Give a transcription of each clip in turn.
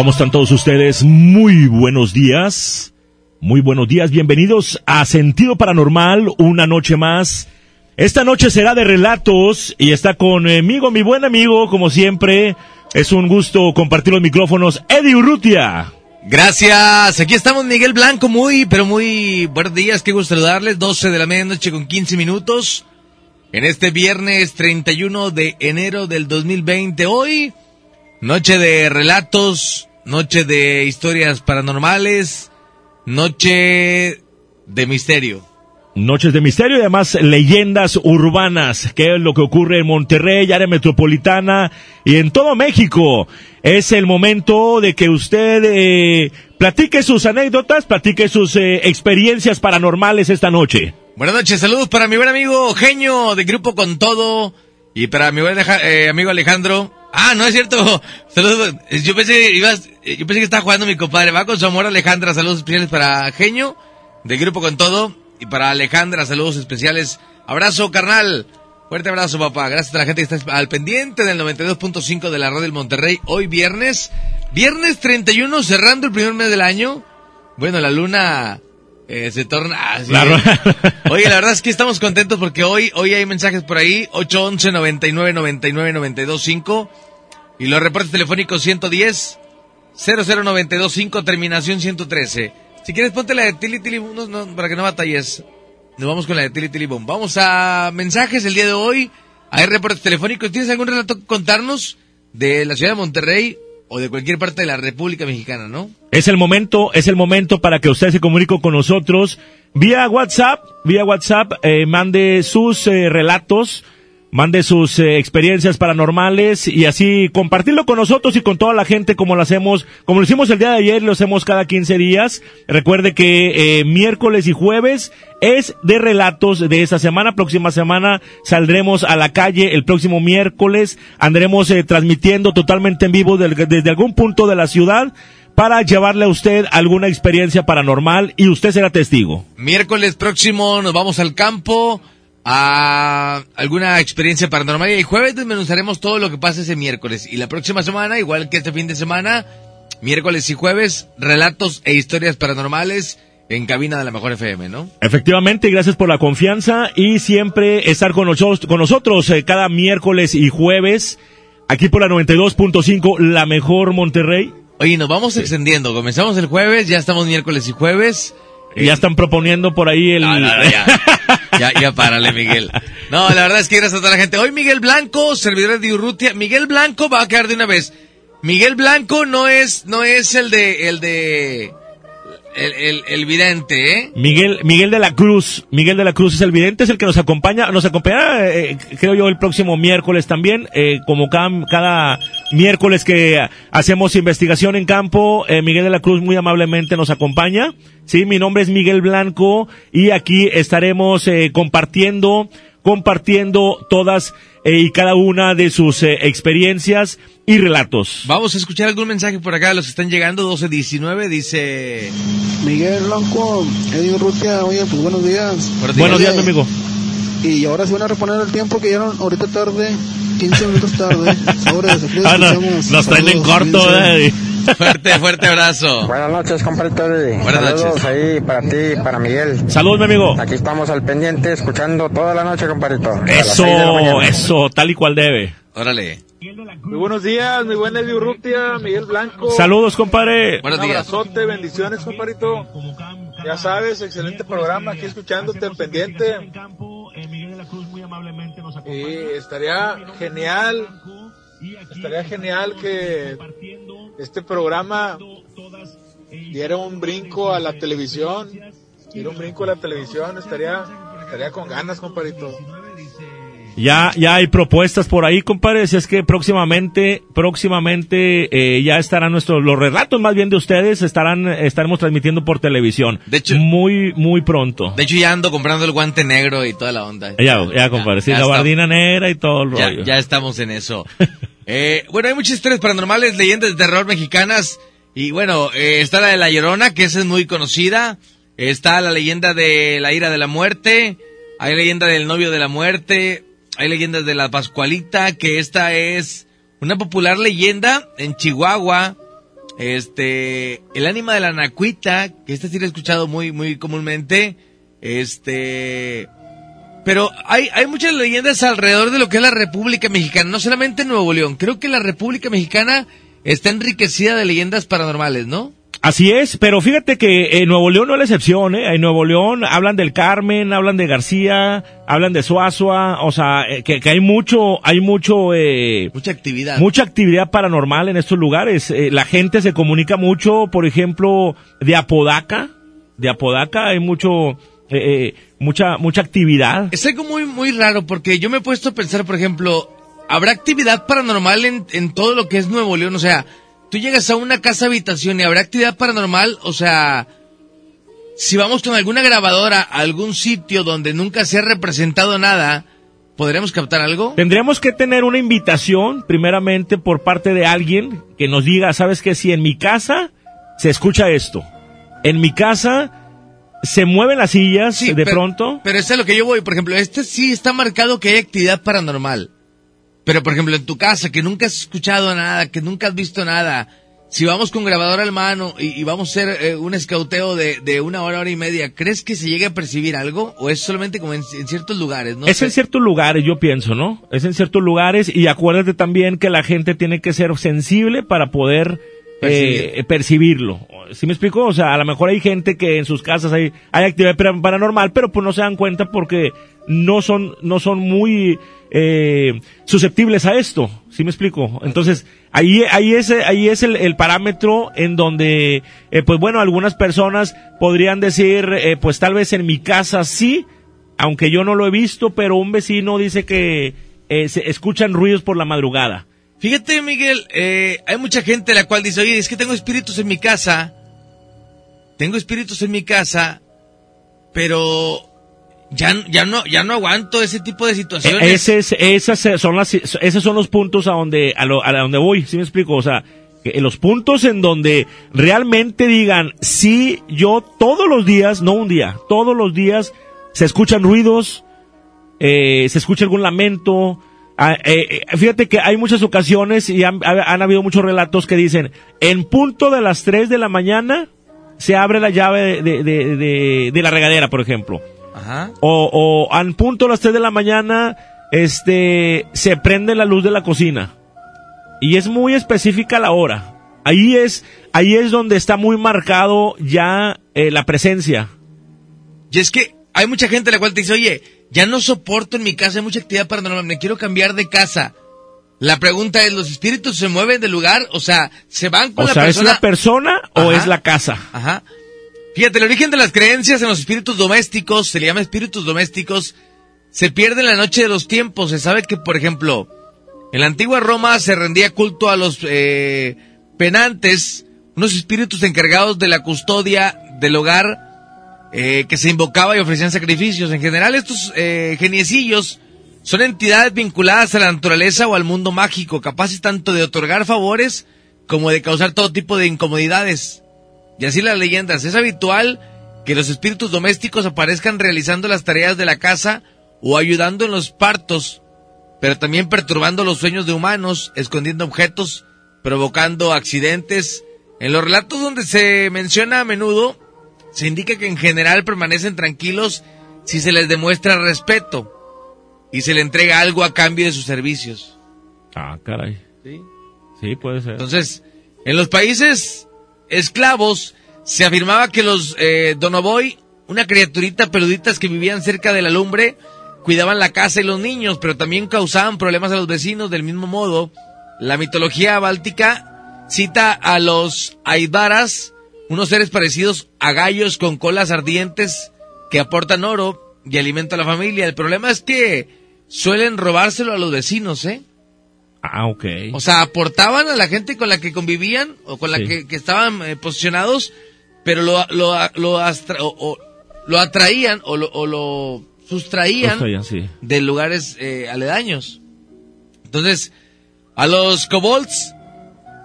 ¿Cómo están todos ustedes? Muy buenos días. Muy buenos días. Bienvenidos a Sentido Paranormal, una noche más. Esta noche será de relatos y está conmigo mi buen amigo, como siempre. Es un gusto compartir los micrófonos. Eddie Urrutia. Gracias. Aquí estamos Miguel Blanco, muy, pero muy buenos días. Qué gusto saludarles. 12 de la medianoche con 15 minutos. En este viernes 31 de enero del 2020. Hoy Noche de relatos, noche de historias paranormales, noche de misterio. Noches de misterio y además leyendas urbanas, que es lo que ocurre en Monterrey, área metropolitana y en todo México. Es el momento de que usted eh, platique sus anécdotas, platique sus eh, experiencias paranormales esta noche. Buenas noches, saludos para mi buen amigo Genio de Grupo Con Todo y para mi buen eh, amigo Alejandro Ah, no es cierto. Saludos. Yo pensé ibas, yo pensé que estaba jugando mi compadre. Va con su amor Alejandra. Saludos especiales para Genio, del grupo con todo. Y para Alejandra, saludos especiales. Abrazo, carnal. Fuerte abrazo, papá. Gracias a la gente que está al pendiente del 92.5 de la radio del Monterrey. Hoy viernes. Viernes 31, cerrando el primer mes del año. Bueno, la luna eh, se torna... así. Oye, la verdad es que estamos contentos porque hoy, hoy hay mensajes por ahí. 811 99 99 92 5 Y los reportes telefónicos 110 0092 5 terminación 113. Si quieres ponte la de Tilly Tilly Boom no, para que no batalles. Nos vamos con la de Tilly Tilly Boom. Vamos a mensajes el día de hoy. Hay reportes telefónicos. ¿Tienes algún relato que contarnos de la ciudad de Monterrey? O de cualquier parte de la República Mexicana, ¿no? Es el momento, es el momento para que usted se comunique con nosotros vía WhatsApp, vía WhatsApp, eh, mande sus eh, relatos, mande sus eh, experiencias paranormales y así compartirlo con nosotros y con toda la gente como lo hacemos, como lo hicimos el día de ayer, lo hacemos cada 15 días. Recuerde que eh, miércoles y jueves es de relatos de esta semana. Próxima semana saldremos a la calle el próximo miércoles. Andremos eh, transmitiendo totalmente en vivo desde algún punto de la ciudad para llevarle a usted alguna experiencia paranormal y usted será testigo. Miércoles próximo nos vamos al campo a alguna experiencia paranormal y el jueves desmenuzaremos todo lo que pasa ese miércoles y la próxima semana, igual que este fin de semana, miércoles y jueves, relatos e historias paranormales en cabina de la mejor FM, ¿no? Efectivamente, gracias por la confianza y siempre estar con nosotros, con nosotros eh, cada miércoles y jueves aquí por la 92.5 La Mejor Monterrey. Oye, nos vamos extendiendo. Comenzamos el jueves, ya estamos miércoles y jueves. Y ya están proponiendo por ahí el... ya. ya, párale, Miguel. No, la verdad es que gracias a toda la gente. Hoy Miguel Blanco, servidor de Urrutia. Miguel Blanco va a quedar de una vez. Miguel Blanco no es, no es el de, el de, el, el, el, vidente, ¿eh? Miguel, Miguel de la Cruz. Miguel de la Cruz es el vidente, es el que nos acompaña, nos acompaña, eh, creo yo, el próximo miércoles también, eh, como cada, cada, miércoles que hacemos investigación en campo. Eh, Miguel de la Cruz muy amablemente nos acompaña. Sí, mi nombre es Miguel Blanco y aquí estaremos eh, compartiendo, compartiendo todas eh, y cada una de sus eh, experiencias y relatos. Vamos a escuchar algún mensaje por acá, los que están llegando, 1219, dice... Miguel Blanco, Eddie Rutia, oye, pues buenos días. Buenos días, mi amigo. Y ahora se van a reponer el tiempo que ya ahorita tarde, 15 minutos tarde. Sobre, ah, no, nos traen en corto, eh. Fuerte, fuerte abrazo. Buenas noches, compadre. Buenas Saludos noches. ahí para ti y para Miguel. Saludos, mi amigo. Aquí estamos al pendiente escuchando toda la noche, compadrito. Eso, eso, tal y cual debe. Órale. Muy buenos días, mi buen Eddie Urrutia, Miguel Blanco. Saludos, compadre. Buenos Un días. abrazote, bendiciones, compadrito. Ya sabes, excelente programa, aquí escuchándote al pendiente. Y estaría genial, estaría genial que este programa diera un brinco a la televisión, diera un brinco a la televisión, estaría, estaría con ganas, compadrito. Ya, ya hay propuestas por ahí, compadre. Si es que próximamente, próximamente eh, ya estarán nuestros, los relatos más bien de ustedes estarán, estaremos transmitiendo por televisión. De hecho- muy, muy pronto. De hecho, ya ando comprando el guante negro y toda la onda. Ya, ya, compadre. Sí, ya la bardina negra y todo el Ya, rollo. ya estamos en eso. Eh, bueno, hay muchas historias paranormales, leyendas de terror mexicanas. Y bueno, eh, está la de La Llorona, que esa es muy conocida. Está la leyenda de la ira de la muerte. Hay leyenda del novio de la muerte. Hay leyendas de la Pascualita, que esta es una popular leyenda en Chihuahua. Este, el ánima de la Nacuita, que esta sí la he escuchado muy, muy comúnmente. Este, pero hay, hay muchas leyendas alrededor de lo que es la República Mexicana, no solamente en Nuevo León. Creo que la República Mexicana está enriquecida de leyendas paranormales, ¿no? Así es, pero fíjate que en Nuevo León no es la excepción, ¿eh? En Nuevo León hablan del Carmen, hablan de García, hablan de Suazua, o sea, eh, que, que hay mucho, hay mucho, eh, Mucha actividad. mucha actividad paranormal en estos lugares. Eh, la gente se comunica mucho, por ejemplo, de Apodaca, de Apodaca hay mucho, eh, eh, mucha, mucha actividad. Es algo muy, muy raro porque yo me he puesto a pensar, por ejemplo, ¿habrá actividad paranormal en, en todo lo que es Nuevo León? O sea, tú llegas a una casa habitación y habrá actividad paranormal, o sea, si vamos con alguna grabadora a algún sitio donde nunca se ha representado nada, ¿podremos captar algo? Tendríamos que tener una invitación, primeramente, por parte de alguien que nos diga, ¿sabes qué? Si en mi casa se escucha esto, en mi casa se mueven las sillas Sí, de pero- pronto. Pero es a lo que yo voy. Por ejemplo, este sí está marcado que hay actividad paranormal. Pero, por ejemplo, en tu casa, que nunca has escuchado nada, que nunca has visto nada, si vamos con grabadora al mano y, y vamos a hacer eh, un escauteo de, de una hora, hora y media, ¿crees que se llegue a percibir algo? ¿O es solamente como en, en ciertos lugares? No es sé. en ciertos lugares, yo pienso, ¿no? Es en ciertos lugares y acuérdate también que la gente tiene que ser sensible para poder Eh, percibirlo. ¿Sí me explico? O sea, a lo mejor hay gente que en sus casas hay, actividad para- paranormal, pero pues no se dan cuenta porque no son, no son muy eh, susceptibles a esto. ¿Sí me explico? Entonces, ahí, ahí es, ahí es el, el parámetro en donde, eh, pues bueno, algunas personas podrían decir, eh, pues tal vez en mi casa sí, aunque yo no lo he visto, pero un vecino dice que eh, se escuchan ruidos por la madrugada. Fíjate, Miguel, eh, hay mucha gente la cual dice, oye, es que tengo espíritus en mi casa, tengo espíritus en mi casa, pero ya, ya no, ya no aguanto ese tipo de situaciones. E- Ese es- esas son las, esos son los puntos a donde, a, donde voy, ¿sí me explico? O sea, los puntos en donde realmente digan, sí, yo todos los días, no un día, todos los días se escuchan ruidos, eh, se escucha algún lamento. Ah, eh, eh, fíjate que hay muchas ocasiones y han, ha- han habido muchos relatos que dicen, en punto de las 3 de la mañana se abre la llave de, de, de- de la regadera, por ejemplo. Ajá. O, o al punto de las 3 de la mañana, este, se prende la luz de la cocina. Y es muy específica la hora. Ahí es, ahí es donde está muy marcado ya eh, la presencia. Y es que hay mucha gente la cual te dice, oye, ya no soporto en mi casa, hay mucha actividad paranormal, me quiero cambiar de casa. La pregunta es, ¿los espíritus se mueven del lugar? O sea, ¿se van con O la sea, persona? ¿es la persona o es la casa? Ajá. Fíjate, el origen de las creencias en los espíritus domésticos, se le llama espíritus domésticos, se pierde en la noche de los tiempos. Se sabe que, por ejemplo, en la antigua Roma se rendía culto a los eh, penantes, unos espíritus encargados de la custodia del hogar eh, que se invocaba y ofrecían sacrificios. En general, estos eh, geniecillos son entidades vinculadas a la naturaleza o al mundo mágico, capaces tanto de otorgar favores como de causar todo tipo de incomodidades. Y así las leyendas. Es habitual que los espíritus domésticos aparezcan realizando las tareas de la casa o ayudando en los partos, pero también perturbando los sueños de humanos, escondiendo objetos, provocando accidentes. En los relatos donde se menciona a menudo, se indica que en general permanecen tranquilos si se les demuestra respeto y se le entrega algo a cambio de sus servicios. Ah, caray. ¿sí? Sí, puede ser. Entonces, en los países esclavos se afirmaba que los eh, una criaturita peluditas que vivían cerca de la lumbre, cuidaban la casa y los niños, pero también causaban problemas a los vecinos del mismo modo. La mitología báltica cita a los aibaras unos seres parecidos a gallos con colas ardientes que aportan oro y alimento a la familia. El problema es que suelen robárselo a los vecinos, ¿eh? Ah, ok. O sea, aportaban a la gente con la que convivían o con la Sí. que, que estaban eh, posicionados, pero lo, lo, lo, astra- o- o lo atraían o lo, o lo sustraían sí. de lugares eh, aledaños. Entonces, a los kobolds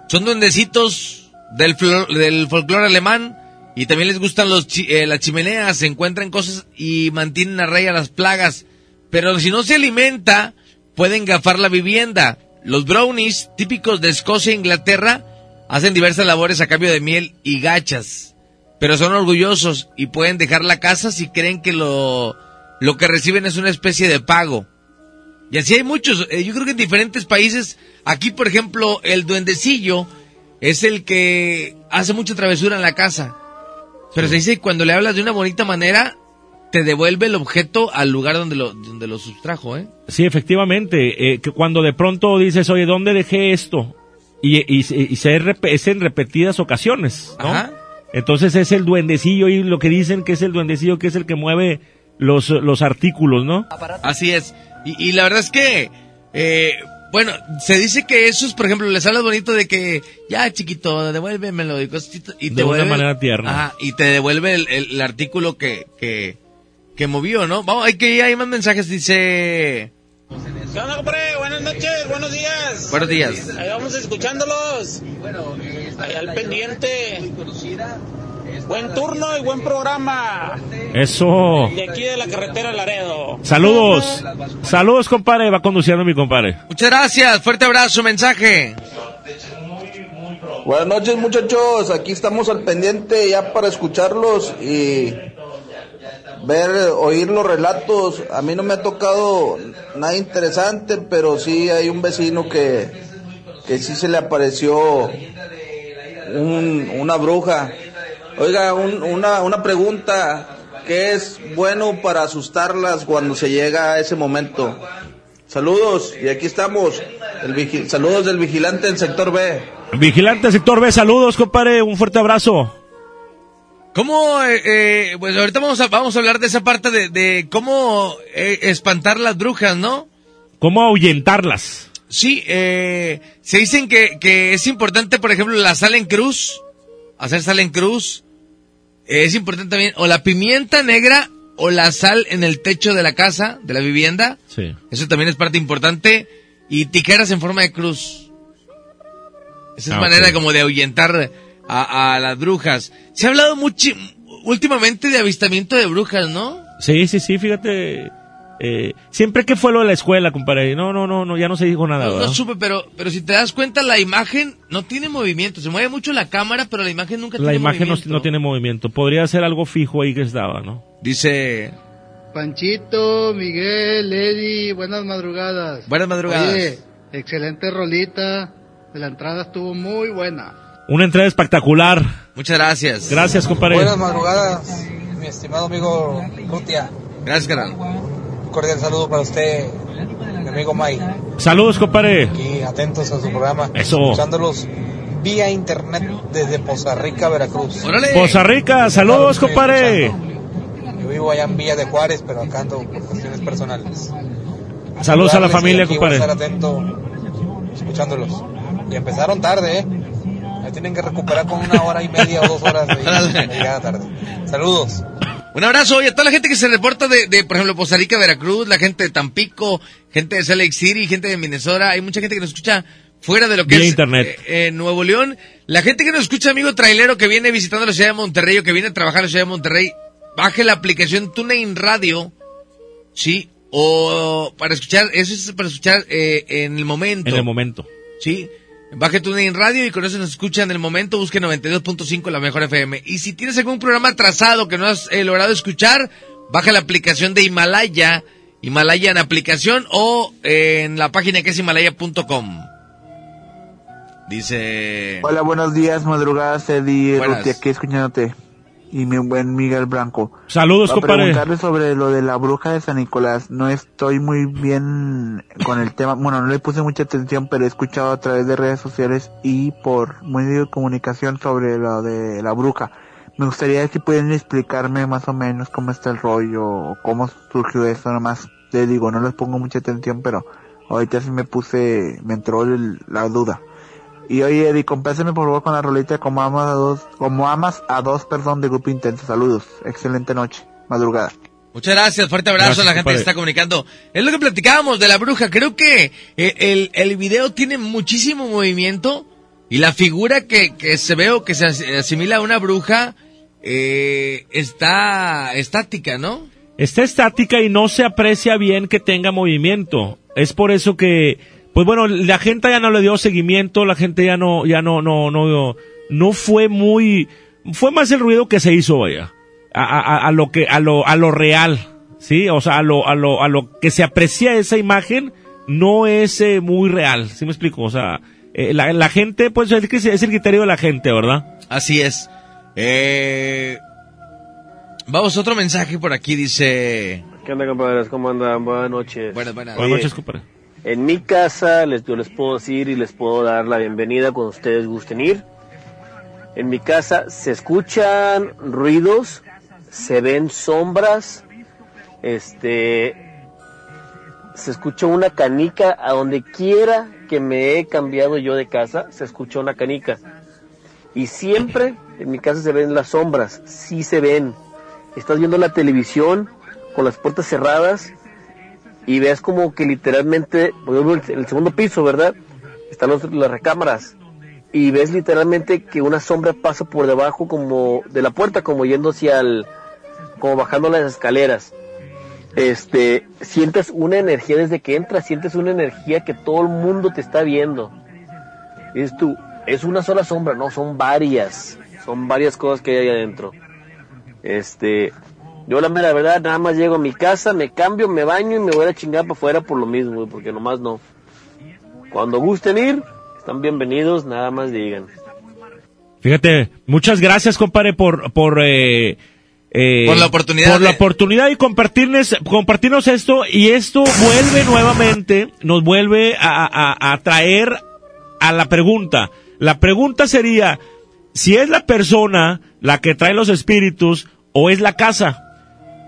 son duendecitos del, del folclore alemán y también les gustan los chi- eh, las chimeneas, se encuentran cosas y mantienen a raya las plagas. Pero si no se alimenta, pueden gafar la vivienda. Los brownies, típicos de Escocia e Inglaterra, hacen diversas labores a cambio de miel y gachas. Pero son orgullosos y pueden dejar la casa si creen que lo, lo que reciben es una especie de pago. Y así hay muchos. eh, yo creo que en diferentes países, aquí por ejemplo, el duendecillo es el que hace mucha travesura en la casa. Pero se dice que cuando le hablas de una bonita manera, te devuelve el objeto al lugar donde lo, donde lo sustrajo, ¿eh? Sí, efectivamente, eh, que cuando de pronto dices, oye, ¿dónde dejé esto? Y, y, y se es en repetidas ocasiones, ¿no? Ajá. Entonces es el duendecillo y lo que dicen que es el duendecillo que es el que mueve los, los artículos, ¿no? Así es. Y, y la verdad es que, eh, bueno, se dice que esos, por ejemplo, les hablas bonito de que, ya chiquito, devuélvemelo y cositas, y te De una devuelve- manera tierna. Ajá, y te devuelve el, el- el artículo que, que, que movió, ¿no? Vamos, hay que hay más mensajes, dice... ¿Qué onda, compadre? Buenas noches, buenos días. Buenos días. Ahí vamos escuchándolos. Ahí al pendiente. Buen turno y buen programa. Eso. De aquí de la carretera Laredo. Saludos. Saludos, compadre. Va conduciendo mi compadre. Muchas gracias, fuerte abrazo, mensaje. Buenas noches muchachos, aquí estamos al pendiente ya para escucharlos y ver, oír los relatos. A mí no me ha tocado nada interesante, pero sí hay un vecino que, que sí se le apareció un- una bruja. Oiga, un- una, una pregunta, ¿qué es bueno para asustarlas cuando se llega a ese momento? Saludos, y aquí estamos. El vigi- saludos del vigilante del sector B. Vigilante sector B, saludos, compadre. Un fuerte abrazo. ¿Cómo, eh, eh, pues ahorita vamos a, vamos a hablar de esa parte de, de cómo eh, espantar las brujas, ¿no? ¿Cómo ahuyentarlas? Sí, eh, se dicen que, que es importante, por ejemplo, la sal en cruz, hacer sal en cruz. Es importante también, o la pimienta negra o la sal en el techo de la casa, de la vivienda. Sí. Eso también es parte importante. Y tijeras en forma de cruz. Esa es Ah, manera como de ahuyentar a, a las brujas. Se ha hablado mucho, últimamente de avistamiento de brujas, ¿no? Sí, sí, sí, fíjate. Eh, siempre que fue lo de la escuela, compadre. No, no, no, no ya no se dijo nada. No, supe, pero, pero si te das cuenta, la imagen no tiene movimiento. Se mueve mucho la cámara, pero la imagen nunca La tiene imagen no, movimiento. no tiene movimiento. Podría ser algo fijo ahí que estaba, ¿no? Dice, Panchito, Miguel, Eddie, buenas madrugadas. buenas madrugadas. Oye, excelente rolita. La entrada estuvo muy buena. Una entrada espectacular. Muchas gracias. Gracias, compadre. Buenas madrugadas, mi estimado amigo Rutia. Gracias, canal. Un cordial saludo para usted, mi amigo Mike. Saludos, compadre. Aquí atentos a su programa. Eso. Escuchándolos vía internet desde Poza Rica, Veracruz. Órale. Poza Rica, saludos, compadre. escuchando. Yo vivo allá en Villa de Juárez, pero acá ando por cuestiones personales. Saludos a la familia, compadre. estar atento escuchándolos. Y empezaron tarde, ¿eh? Ya tienen que recuperar con una hora y media o dos horas de, de llegada tarde. Saludos. Un abrazo y a toda la gente que se reporta de, de, por ejemplo, Poza Rica, Veracruz, la gente de Tampico, gente de Salt Lake City, gente de Minnesota. Hay mucha gente que nos escucha fuera de lo que Vía es internet. eh, eh, Nuevo León. La gente que nos escucha, amigo trailero, que viene visitando la ciudad de Monterrey o que viene a trabajar en la ciudad de Monterrey, baje la aplicación TuneIn Radio, sí, o para escuchar, eso es para escuchar eh, en el momento. En el momento. Sí. Baje TuneIn Radio y con eso nos escucha en el momento. Busque 92.5 la mejor FM. Y si tienes algún programa atrasado que no has eh, logrado escuchar, baja la aplicación de Himalaya. Himalaya en aplicación o eh, en la página que es himalaya.com. Dice... Hola, buenos días, madrugadas, Eddie. Ruti, aquí escuchándote. Y mi buen Miguel Blanco. Saludos, Para compadre. preguntarle sobre lo de la bruja de San Nicolás. No estoy muy bien con el tema. Bueno, no le puse mucha atención, pero he escuchado a través de redes sociales y por medio de comunicación sobre lo de la bruja. Me gustaría si pueden explicarme más o menos cómo está el rollo, o cómo surgió eso, nomás te digo, no les pongo mucha atención, pero ahorita sí me puse, me entró el- la duda. Y oye, Eddie, compáseme por favor con la rolita como amas a dos, como amas a dos, perdón, de Grupo Intenso. Saludos, excelente noche, madrugada. Muchas gracias, fuerte abrazo Gracias, a la gente que está comunicando. Es lo que platicábamos de la bruja. Creo que eh, el, el video tiene muchísimo movimiento y la figura que, que se ve o que se as- asimila a una bruja eh, está estática, ¿no? Está estática y no se aprecia bien que tenga movimiento. Es por eso que, pues bueno, la gente ya no le dio seguimiento, la gente ya no, ya no, no, no, no fue muy, fue más el ruido que se hizo, vaya, a, a- a lo que, a lo, a lo real, sí, o sea, a lo, a lo, a lo que se aprecia esa imagen no es eh, muy real, ¿sí me explico? O sea, eh, la, la gente, pues es, que es el criterio de la gente, ¿verdad? Así es. Eh, vamos, otro mensaje por aquí dice... ¿Qué onda, compadres? ¿Cómo andan? Buenas noches. Buenas, buenas. Buenas noches, compadre. En mi casa les, yo les puedo decir y les puedo dar la bienvenida cuando ustedes gusten ir. En mi casa se escuchan ruidos, se ven sombras, este, se escucha una canica a donde quiera que me he cambiado yo de casa, se escucha una canica. Y siempre en mi casa se ven las sombras, sí se ven. Estás viendo la televisión con las puertas cerradas y ves como que literalmente, por ejemplo, en el segundo piso, ¿verdad? Están las recámaras y ves literalmente que una sombra pasa por debajo como de la puerta, como yendo hacia el, como bajando las escaleras. Este, sientes una energía desde que entras, sientes una energía que todo el mundo te está viendo. Dices tú, es una sola sombra, no, son varias, son varias cosas que hay adentro. Este, yo la mera verdad, nada más llego a mi casa, me cambio, me baño y me voy a chingar para afuera por lo mismo, güey, porque nomás no. Cuando gusten ir, están bienvenidos, nada más digan. Fíjate, muchas gracias, compadre, por, por, eh, eh, Por la oportunidad Por la oportunidad y compartirnos, compartirnos esto, y esto vuelve nuevamente, nos vuelve a, a, a traer a la pregunta. La pregunta sería, si es la persona la que trae los espíritus o es la casa.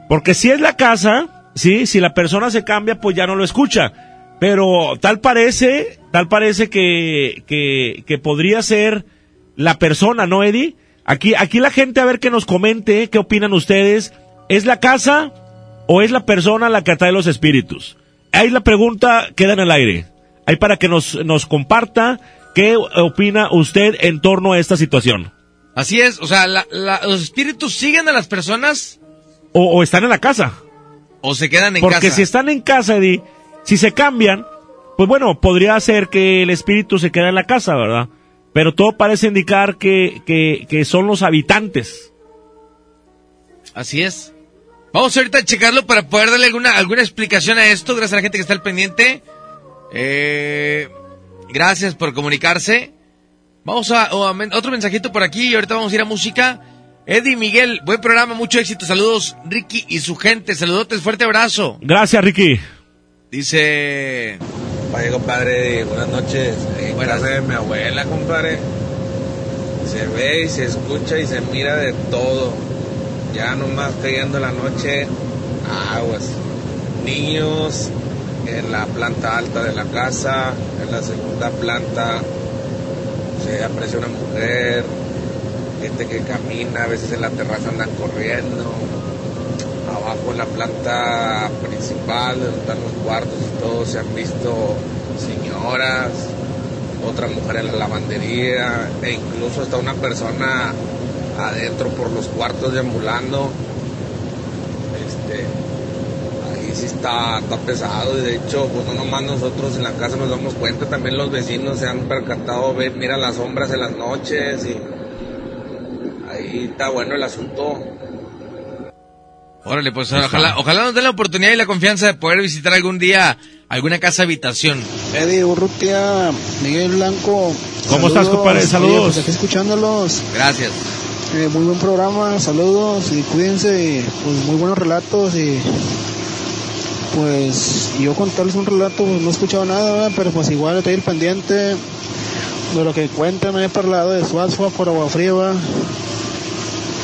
Porque si es la casa, sí, si la persona se cambia, pues ya no lo escucha. Pero tal parece, tal parece que, que, que podría ser la persona, ¿no, Eddie? Aquí, aquí la gente a ver que nos comente, qué opinan ustedes. ¿Es la casa o es la persona la que atrae los espíritus? Ahí la pregunta queda en el aire. Ahí para que nos, nos comparta qué opina usted en torno a esta situación. Así es, o sea, la- la- los espíritus siguen a las personas O, o están en la casa. o se quedan en Porque casa. si están en casa, Eddie, si se cambian, pues bueno, podría ser que el espíritu se quede en la casa, ¿verdad? Pero todo parece indicar que, que, que son los habitantes. Así es. Vamos ahorita a checarlo para poder darle alguna, alguna explicación a esto, gracias a la gente que está al pendiente. Eh, gracias por comunicarse. Vamos a, a otro mensajito por aquí y ahorita vamos a ir a música. Eddie Miguel, buen programa, mucho éxito, saludos Ricky y su gente, saludotes, fuerte abrazo. Gracias, Ricky. Dice... Vaya, compadre, buenas noches. En casa de mi abuela, compadre. Se ve y se escucha y se mira de todo. Ya nomás cayendo la noche, aguas. Niños en la planta alta de la casa, en la segunda planta se aprecia una mujer, gente que camina, a veces en la terraza andan corriendo abajo en la planta principal, donde están los cuartos y todo, se han visto señoras, otra mujer en la lavandería, e incluso hasta una persona adentro por los cuartos deambulando. Este, ahí sí está, está pesado, y de hecho, pues no nomás nosotros en la casa nos damos cuenta, también los vecinos se han percatado, ven, mira las sombras en las noches, y ahí está bueno el asunto. Órale, pues ojalá, ojalá nos den la oportunidad y la confianza de poder visitar algún día alguna casa habitación. Eddie Urrutia, Miguel Blanco. ¿Cómo estás, compadre? Oye, Saludos. pues aquí escuchándolos. Gracias. Eh, muy buen programa, saludos y cuídense. Y, pues muy buenos relatos y pues yo contarles un relato, pues, no he escuchado nada, ¿verdad? pero pues igual estoy el pendiente de lo que cuentan, me he parlado de Suazua por agua fría, ¿verdad?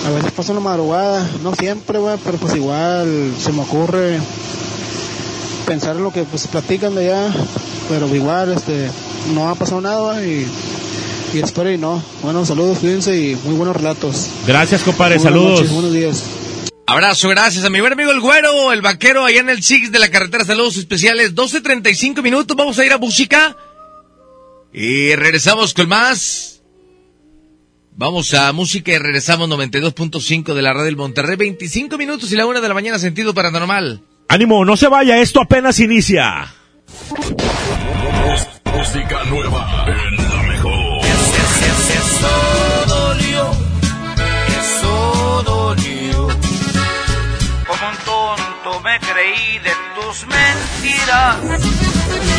A veces paso una madrugada, no siempre, ¿verdad? pero pues igual se me ocurre pensar en lo que pues platican de allá, pero igual este no ha pasado nada y, y espero y no. Bueno, saludos, cuídense y muy buenos relatos. Gracias, compadre, Buenas saludos. noches, buenos días. Abrazo, gracias a mi buen amigo el güero, el vaquero allá en el Six de la carretera. Saludos especiales, 12.35 minutos. Vamos a ir a música. Y regresamos con más. Vamos a música y regresamos 92.5 de la radio del Monterrey. 25 minutos y la una de la mañana, sentido paranormal. Ánimo, no se vaya, esto apenas inicia. Música nueva en la mejor. Eso dolió, eso dolió. Como un tonto me creí de tus mentiras.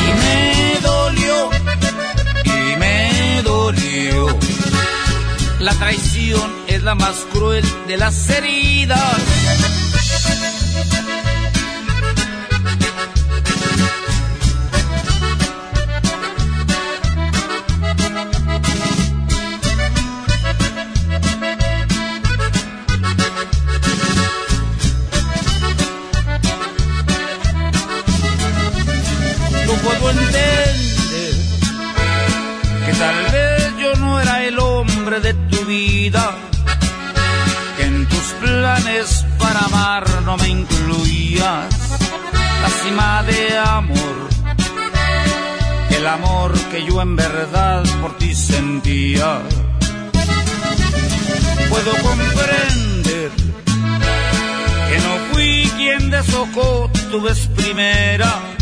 Y me dolió, y me dolió. La traición es la más cruel de las heridas. no puedo entender que tal vez yo no era el hombre de vida, que en tus planes para amar no me incluías la cima de amor, el amor que yo en verdad por ti sentía. Puedo comprender que no fui quien deshojó tu vez primera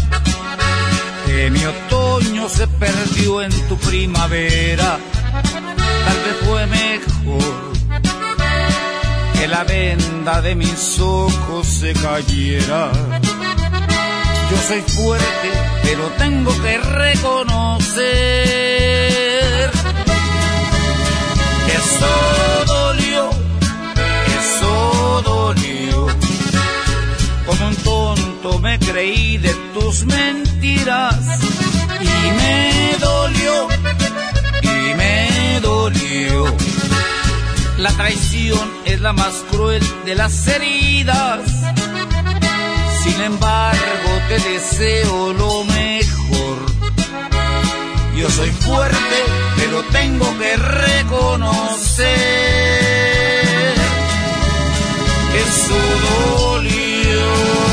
que mi otoño se perdió en tu primavera. Tal vez fue mejor que la venda de mis ojos se cayera. Yo soy fuerte, pero tengo que reconocer que eso dolió, eso dolió. Como un tonto me creí de tus mentiras y me dolió, La traición es la más cruel de las heridas. Sin embargo, te deseo lo mejor. Yo soy fuerte, pero tengo que reconocer que eso dolió.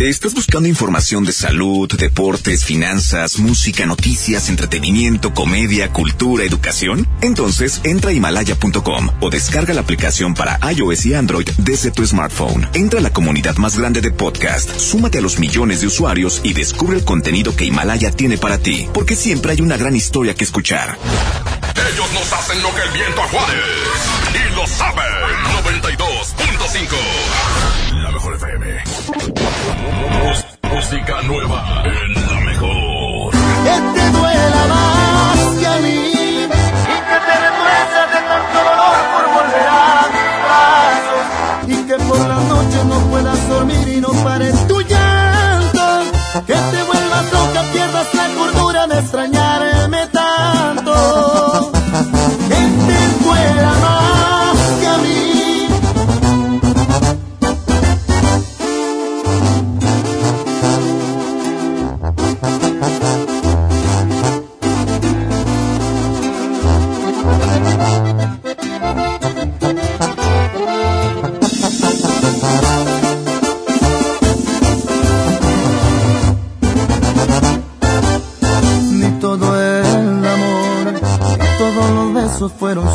¿Estás buscando información de salud, deportes, finanzas, música, noticias, entretenimiento, comedia, cultura, educación? Entonces entra a himalaya.com o descarga la aplicación para iOS y Android desde tu smartphone. Entra a la comunidad más grande de podcast, súmate a los millones de usuarios y descubre el contenido que Himalaya tiene para ti, porque siempre hay una gran historia que escuchar. Ellos nos hacen lo que el viento a Juárez. Y lo saben. 92.5. La mejor FM. Música nueva en la mejor. Que te duela más que a mí y que te retuerzas de tanto dolor por volver a mis brazos y que por la noche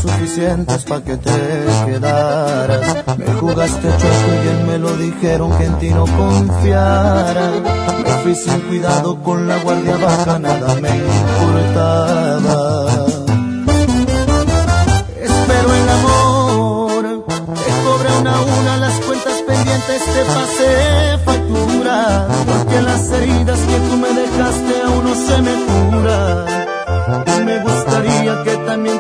suficientes para que te quedaras. Me jugaste chueco y bien me lo dijeron que en ti no confiara. Me fui sin cuidado con la guardia baja, nada me importaba.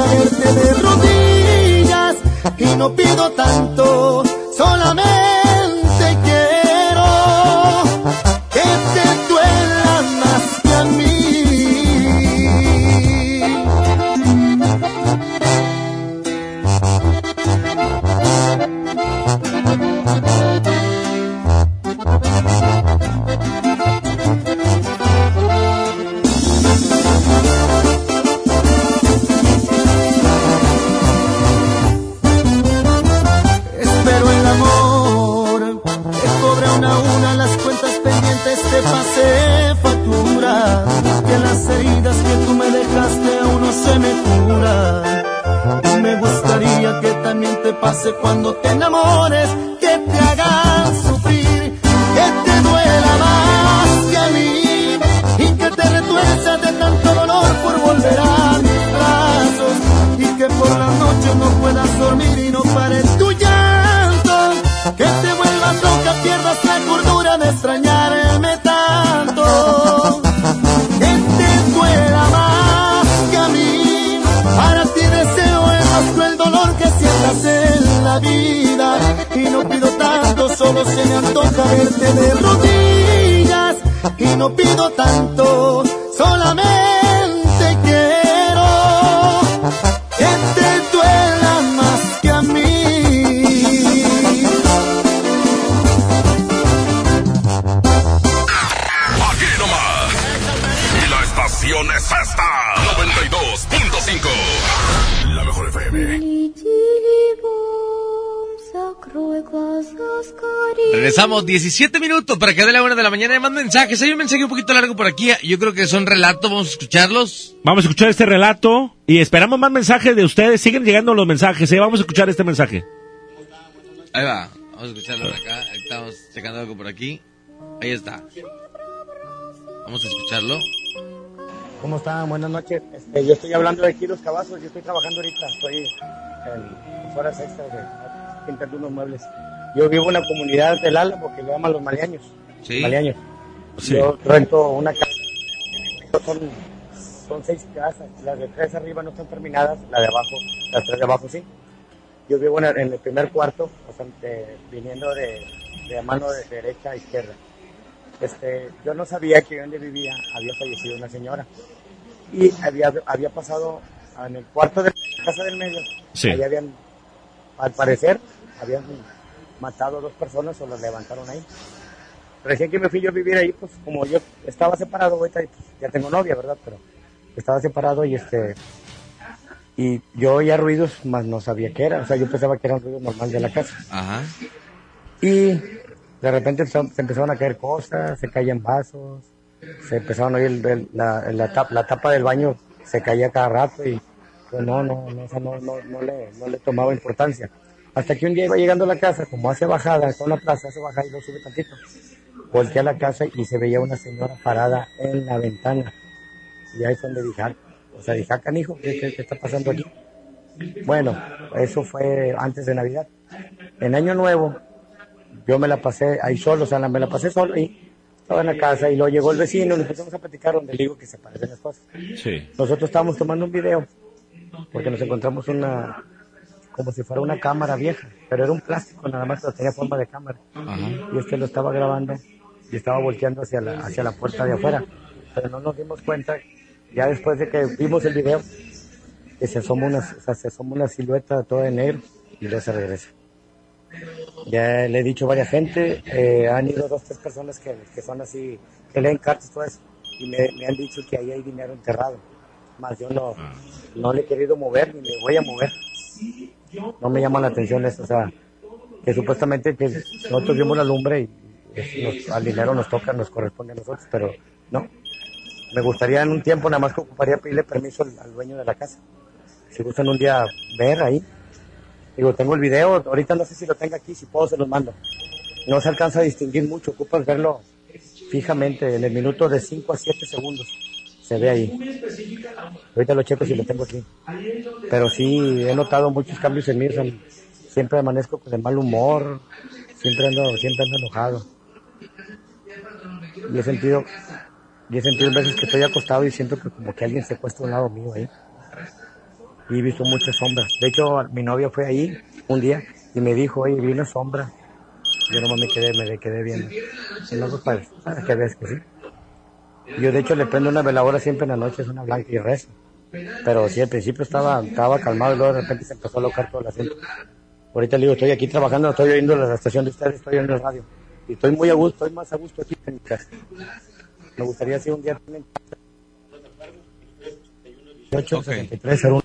verte de rodillas y no pido tanto, solamente 17 minutos para que dé la una de la mañana. Más mensajes. Hay un mensaje un poquito largo por aquí. Yo creo que son relatos. Vamos a escucharlos. Vamos a escuchar este relato y esperamos más mensajes de ustedes. Siguen llegando los mensajes, ¿eh? Vamos a escuchar este mensaje. Ahí va. Vamos a escucharlo por acá. Estamos checando algo por aquí. Ahí está. Vamos a escucharlo. ¿Cómo están? Buenas noches. Este, yo estoy hablando de aquí los cabazos. Yo estoy trabajando ahorita. Estoy en horas extras de pintando unos muebles. Yo vivo en la comunidad del Álamo que le llaman los maleaños. Sí. Maleaños. Sí. Yo rento una casa. Son, son seis casas. Las de tres arriba no están terminadas. La de abajo, las tres de abajo sí. Yo vivo en el, en el primer cuarto, o sea, de- viniendo de, de mano de derecha a izquierda. Este, yo no sabía que donde vivía había fallecido una señora. Y había, había pasado en el cuarto de la casa del medio. Sí. Ahí habían, al parecer, habían matado a dos personas o las levantaron ahí. Recién que me fui yo a vivir ahí, pues como yo estaba separado, ahorita pues, ya tengo novia, ¿verdad? Pero estaba separado y este y yo oía ruidos, más no sabía qué era, o sea, yo pensaba que era un ruido normal de la casa. Ajá. Y de repente se se empezaron a caer cosas, se caían vasos, se empezaron a oír el- el- la, la, tapa, la tapa del baño, se caía cada rato y pues no, no, no, o sea, no, no, no, le, no le tomaba importancia. Hasta que un día iba llegando a la casa, como hace bajada, está una plaza, hace bajada y lo sube tantito. Volteé a la casa y se veía una señora parada en la ventana. Y ahí es donde dije, ah, o sea, dije, ah, canijo, ¿qué, qué, qué está pasando aquí? Bueno, eso fue antes de Navidad. En Año Nuevo, yo me la pasé ahí solo, o sea, la- me la pasé solo y estaba en la casa y luego llegó el vecino y nos empezamos a platicar donde le digo que se parecen las cosas. Sí. Nosotros estábamos tomando un video porque nos encontramos una, como si fuera una cámara vieja, pero era un plástico nada más, pero tenía forma de cámara. Y este lo estaba grabando y estaba volteando hacia la, hacia la puerta de afuera. Pero no nos dimos cuenta Ya después de que vimos el video, que se asoma una, o sea, se asoma una silueta toda de negro y luego se regresa. Ya le he dicho a varias gente, eh, han ido dos, tres personas que, que son así, que leen cartas, todo eso, y me, me han dicho que ahí hay dinero enterrado. Más yo no, no le he querido mover ni le voy a mover. No me llama la atención eso, o sea, que supuestamente que nosotros vimos la lumbre y nos- al dinero nos toca, nos corresponde a nosotros, pero no. Me gustaría en un tiempo nada más que ocuparía pedirle permiso al, al dueño de la casa. Si gustan un día ver ahí. Digo, tengo el video, ahorita no sé si lo tengo aquí, si puedo se los mando. No se alcanza a distinguir mucho, ocupas verlo fijamente en el minuto de 5 a 7 segundos. Se ve ahí. Ahorita lo checo si lo tengo aquí. Pero sí, he notado muchos cambios en mí. siempre amanezco con el mal humor, siempre ando, siempre ando enojado. Y he sentido, y he sentido veces que estoy acostado y siento que como que alguien se cuesta a un lado mío ahí. Y he visto muchas sombras. De hecho, mi novia fue ahí un día y me dijo, oye, vi una sombra. Yo nomás me quedé, me quedé viendo. Y no, pues, para, para que veas que sí. Yo de hecho le prendo una veladora siempre en la noche, es una blanca y rezo. Pero sí, al principio estaba, estaba calmado y luego de repente se empezó a locar todo el asunto. Ahorita le digo, estoy aquí trabajando, estoy oyendo la estación de ustedes, estoy oyendo el radio. Y estoy muy a gusto, estoy más a gusto aquí que en mi casa. Me gustaría si un día también... 18, 63, 01.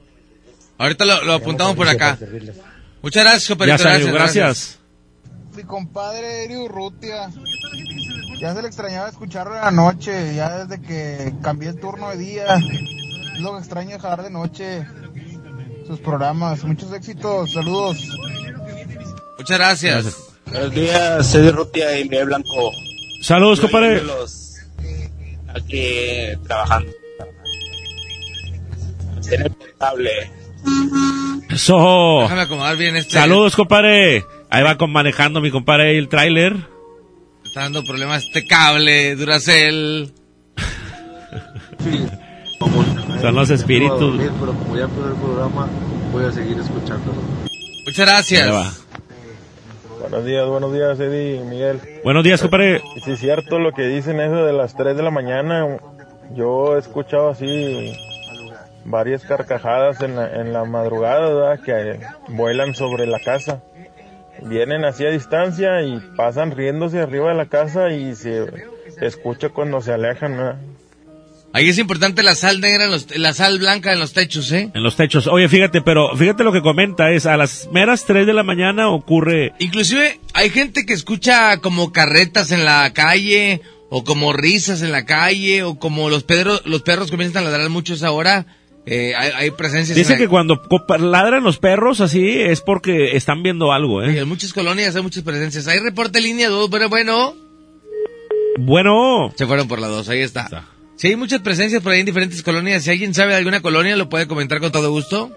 Ahorita lo, lo apuntamos por acá. Muchas gracias. Ya salió, gracias. Mi compadre Eri Urrutia. Ya se le extrañaba escucharlo en la noche, ya desde que cambié el turno de día. Es lo que extraño de jalar de noche sus programas. Muchos éxitos, saludos. Muchas gracias. Buenos días, Cedi Rutia y Miguel Blanco. Saludos, compadre. Aquí trabajando. Tener portable. Eso. Déjame acomodar bien este. Saludos, compadre. Ahí va con manejando mi compadre el tráiler. Está dando problemas este cable, Duracell. Son los espíritus. Pero como ya empezó el programa, voy a seguir escuchándolo. Muchas gracias. Buenos días, buenos días, Eddie y Miguel. Buenos días, compadre. Si es cierto lo que dicen eso de las 3 de la mañana, yo he escuchado así varias carcajadas en la, en la madrugada, ¿verdad? Que vuelan sobre la casa. Vienen así a distancia y pasan riéndose arriba de la casa y se escucha cuando se alejan, ¿verdad? Ahí es importante la sal negra, en los- la sal blanca en los techos, ¿eh? En los techos. Oye, fíjate, pero fíjate lo que comenta es a las meras 3 de la mañana ocurre Inclusive hay gente que escucha como carretas en la calle, o como risas en la calle, o como los, pedros, los perros comienzan a ladrar mucho a esa hora. Eh, hay, hay presencias Dice que la- cuando ladran los perros así es porque están viendo algo, ¿eh? en muchas colonias hay muchas presencias. Hay reporte línea 2, pero bueno. Bueno. Se fueron por la 2, ahí está. Si hay muchas presencias por ahí en diferentes colonias, si alguien sabe de alguna colonia, lo puede comentar con todo gusto.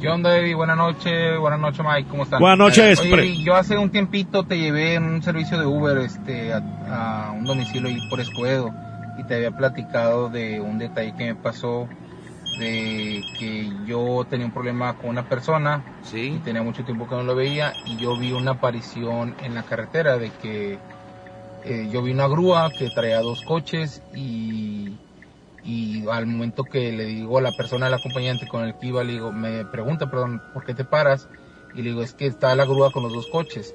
¿Qué onda, Eddie? Buenas noches, buenas noches, Mike, ¿cómo están? Buenas noches, Oye, Eddie, yo hace un tiempito te llevé en un servicio de Uber este, a, a un domicilio ahí por Escobedo y te había platicado de un detalle que me pasó de que yo tenía un problema con una persona y tenía mucho tiempo que no lo veía y yo vi una aparición en la carretera de que eh, yo vi una grúa que traía dos coches y, y al momento que le digo a la persona, al acompañante con el que iba, le digo, me pregunta, perdón, ¿por qué te paras? Y le digo, es que está la grúa con los dos coches.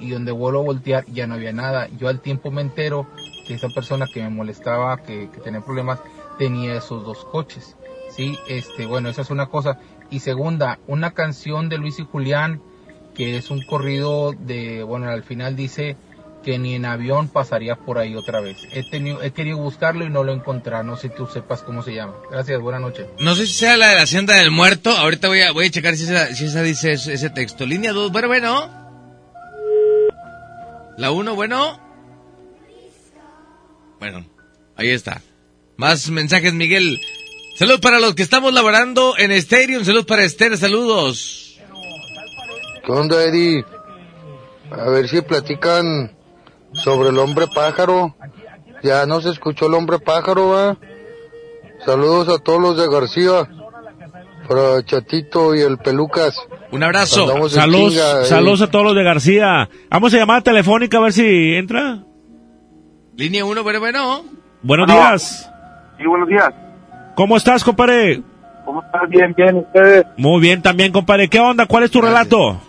Y donde vuelvo a voltear ya no había nada. Yo al tiempo me entero que esa persona que me molestaba, que, que tenía problemas, tenía esos dos coches. Sí, este, bueno, esa es una cosa. Y segunda, una canción de Luis y Julián, que es un corrido de, bueno, al final dice que ni en avión pasaría por ahí otra vez. He, tenido, he querido buscarlo y no lo he encontrado. No sé si tú sepas cómo se llama. Gracias, buenas noches. No sé si sea la de la hacienda del muerto. Ahorita voy a, voy a checar si esa, si esa dice ese, ese texto. Línea 2, bueno, bueno. La 1, bueno. Bueno, ahí está. Más mensajes, Miguel. Saludos para los que estamos laborando en Stereo. Saludos para Esther, saludos. ¿Qué onda, Eddie? A ver si platican sobre el hombre pájaro. Ya no se escuchó el hombre pájaro, ¿va? Saludos a todos los de García. Para Chatito y el Pelucas. Un abrazo. Saludos, chinga, saludos a todos los de García. Vamos a llamar telefónica a ver si entra. Línea 1, bueno, bueno. Buenos Bueno. días. Sí, buenos días. ¿Cómo estás, compadre? ¿Cómo están? Bien, bien, ustedes. Muy bien también, compadre. ¿Qué onda? ¿Cuál es tu relato?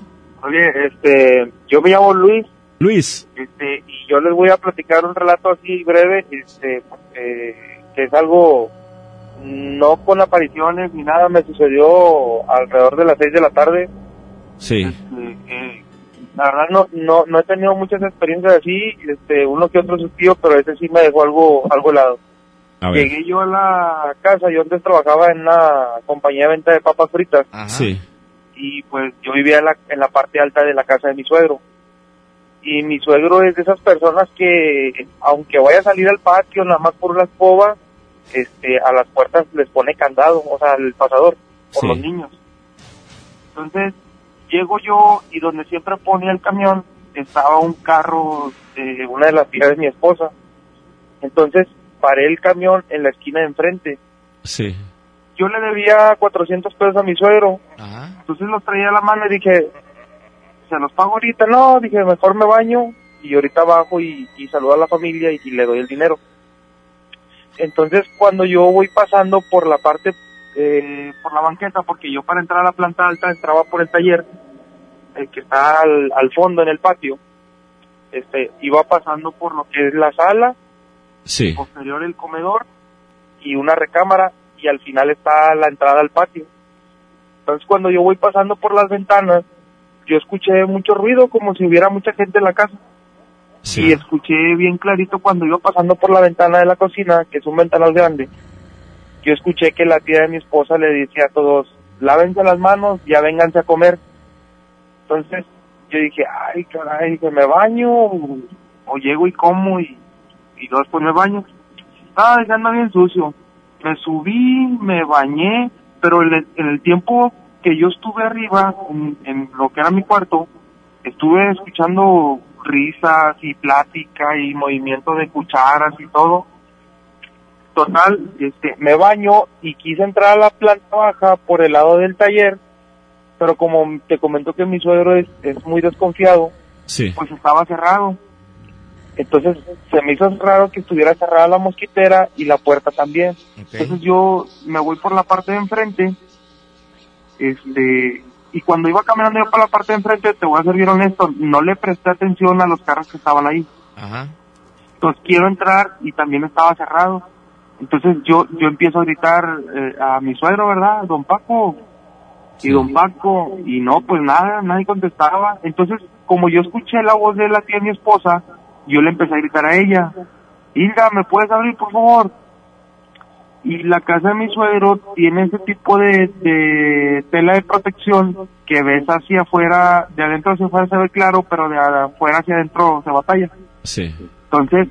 Oye, este, yo me llamo Luis, Luis. este, y yo les voy a platicar un relato así breve, este, eh, que es algo no con apariciones ni nada, me sucedió alrededor de las seis de la tarde. Sí. Eh, eh, la verdad no, no, no he tenido muchas experiencias así, este, uno que otro suspiro, pero ese sí me dejó algo, algo helado. A ver. Llegué yo a la casa, yo antes trabajaba en una compañía de venta de papas fritas Sí. y pues yo vivía en la, en la parte alta de la casa de mi suegro. Y mi suegro es de esas personas que, aunque vaya a salir al patio nada más por la escoba, este, a las puertas les pone candado, o sea, el pasador, por Sí. los niños. Entonces, llego yo y donde siempre ponía el camión estaba un carro de una de las tías de mi esposa. Entonces, paré el camión en la esquina de enfrente Sí. yo le debía 400 pesos a mi suegro. Entonces los traía a la mano y dije, ¿se los pago ahorita? No, dije, mejor me baño y ahorita bajo y, y saludo a la familia y, y le doy el dinero. Entonces cuando yo voy pasando por la parte, eh, por la banqueta, porque yo para entrar a la planta alta entraba por el taller, el que está al, al fondo en el patio, este, iba pasando por lo que es la sala, Sí. posterior el comedor y una recámara y al final está la entrada al patio. Entonces cuando yo voy pasando por las ventanas, yo escuché mucho ruido como si hubiera mucha gente en la casa. Y escuché bien clarito cuando iba pasando por la ventana de la cocina, que es un ventanal grande, yo escuché que la tía de mi esposa le decía a todos, lávense las manos, ya vénganse a comer. Entonces yo dije, ay, caray, que me baño o, llego y como y, y después me baño. Estaba dejando bien sucio. Me subí, me bañé, pero en el, tiempo que yo estuve arriba, en lo que era mi cuarto, estuve escuchando risas y plática y movimiento de cucharas y todo. Total, este, me baño y quise entrar a la planta baja por el lado del taller, pero como te comentó que mi suegro es, es muy desconfiado, Sí. pues estaba cerrado. Entonces se me hizo raro que estuviera cerrada la mosquitera y la puerta también. Entonces yo me voy por la parte de enfrente, este, y cuando iba caminando yo por la parte de enfrente, te voy a ser bien honesto, no le presté atención a los carros que estaban ahí. Ajá. Entonces quiero entrar y también estaba cerrado. Entonces yo yo empiezo a gritar eh, a mi suegro, ¿verdad? Don Paco. Y don Paco, y no, pues nada, nadie contestaba. Entonces, como yo escuché la voz de la tía de mi esposa, yo le empecé a gritar a ella, Hilda, ¿me puedes abrir, por favor? Y la casa de mi suegro tiene ese tipo de, de tela de protección que ves hacia afuera, de adentro hacia afuera se ve claro, pero de afuera hacia adentro se batalla. Sí. Entonces,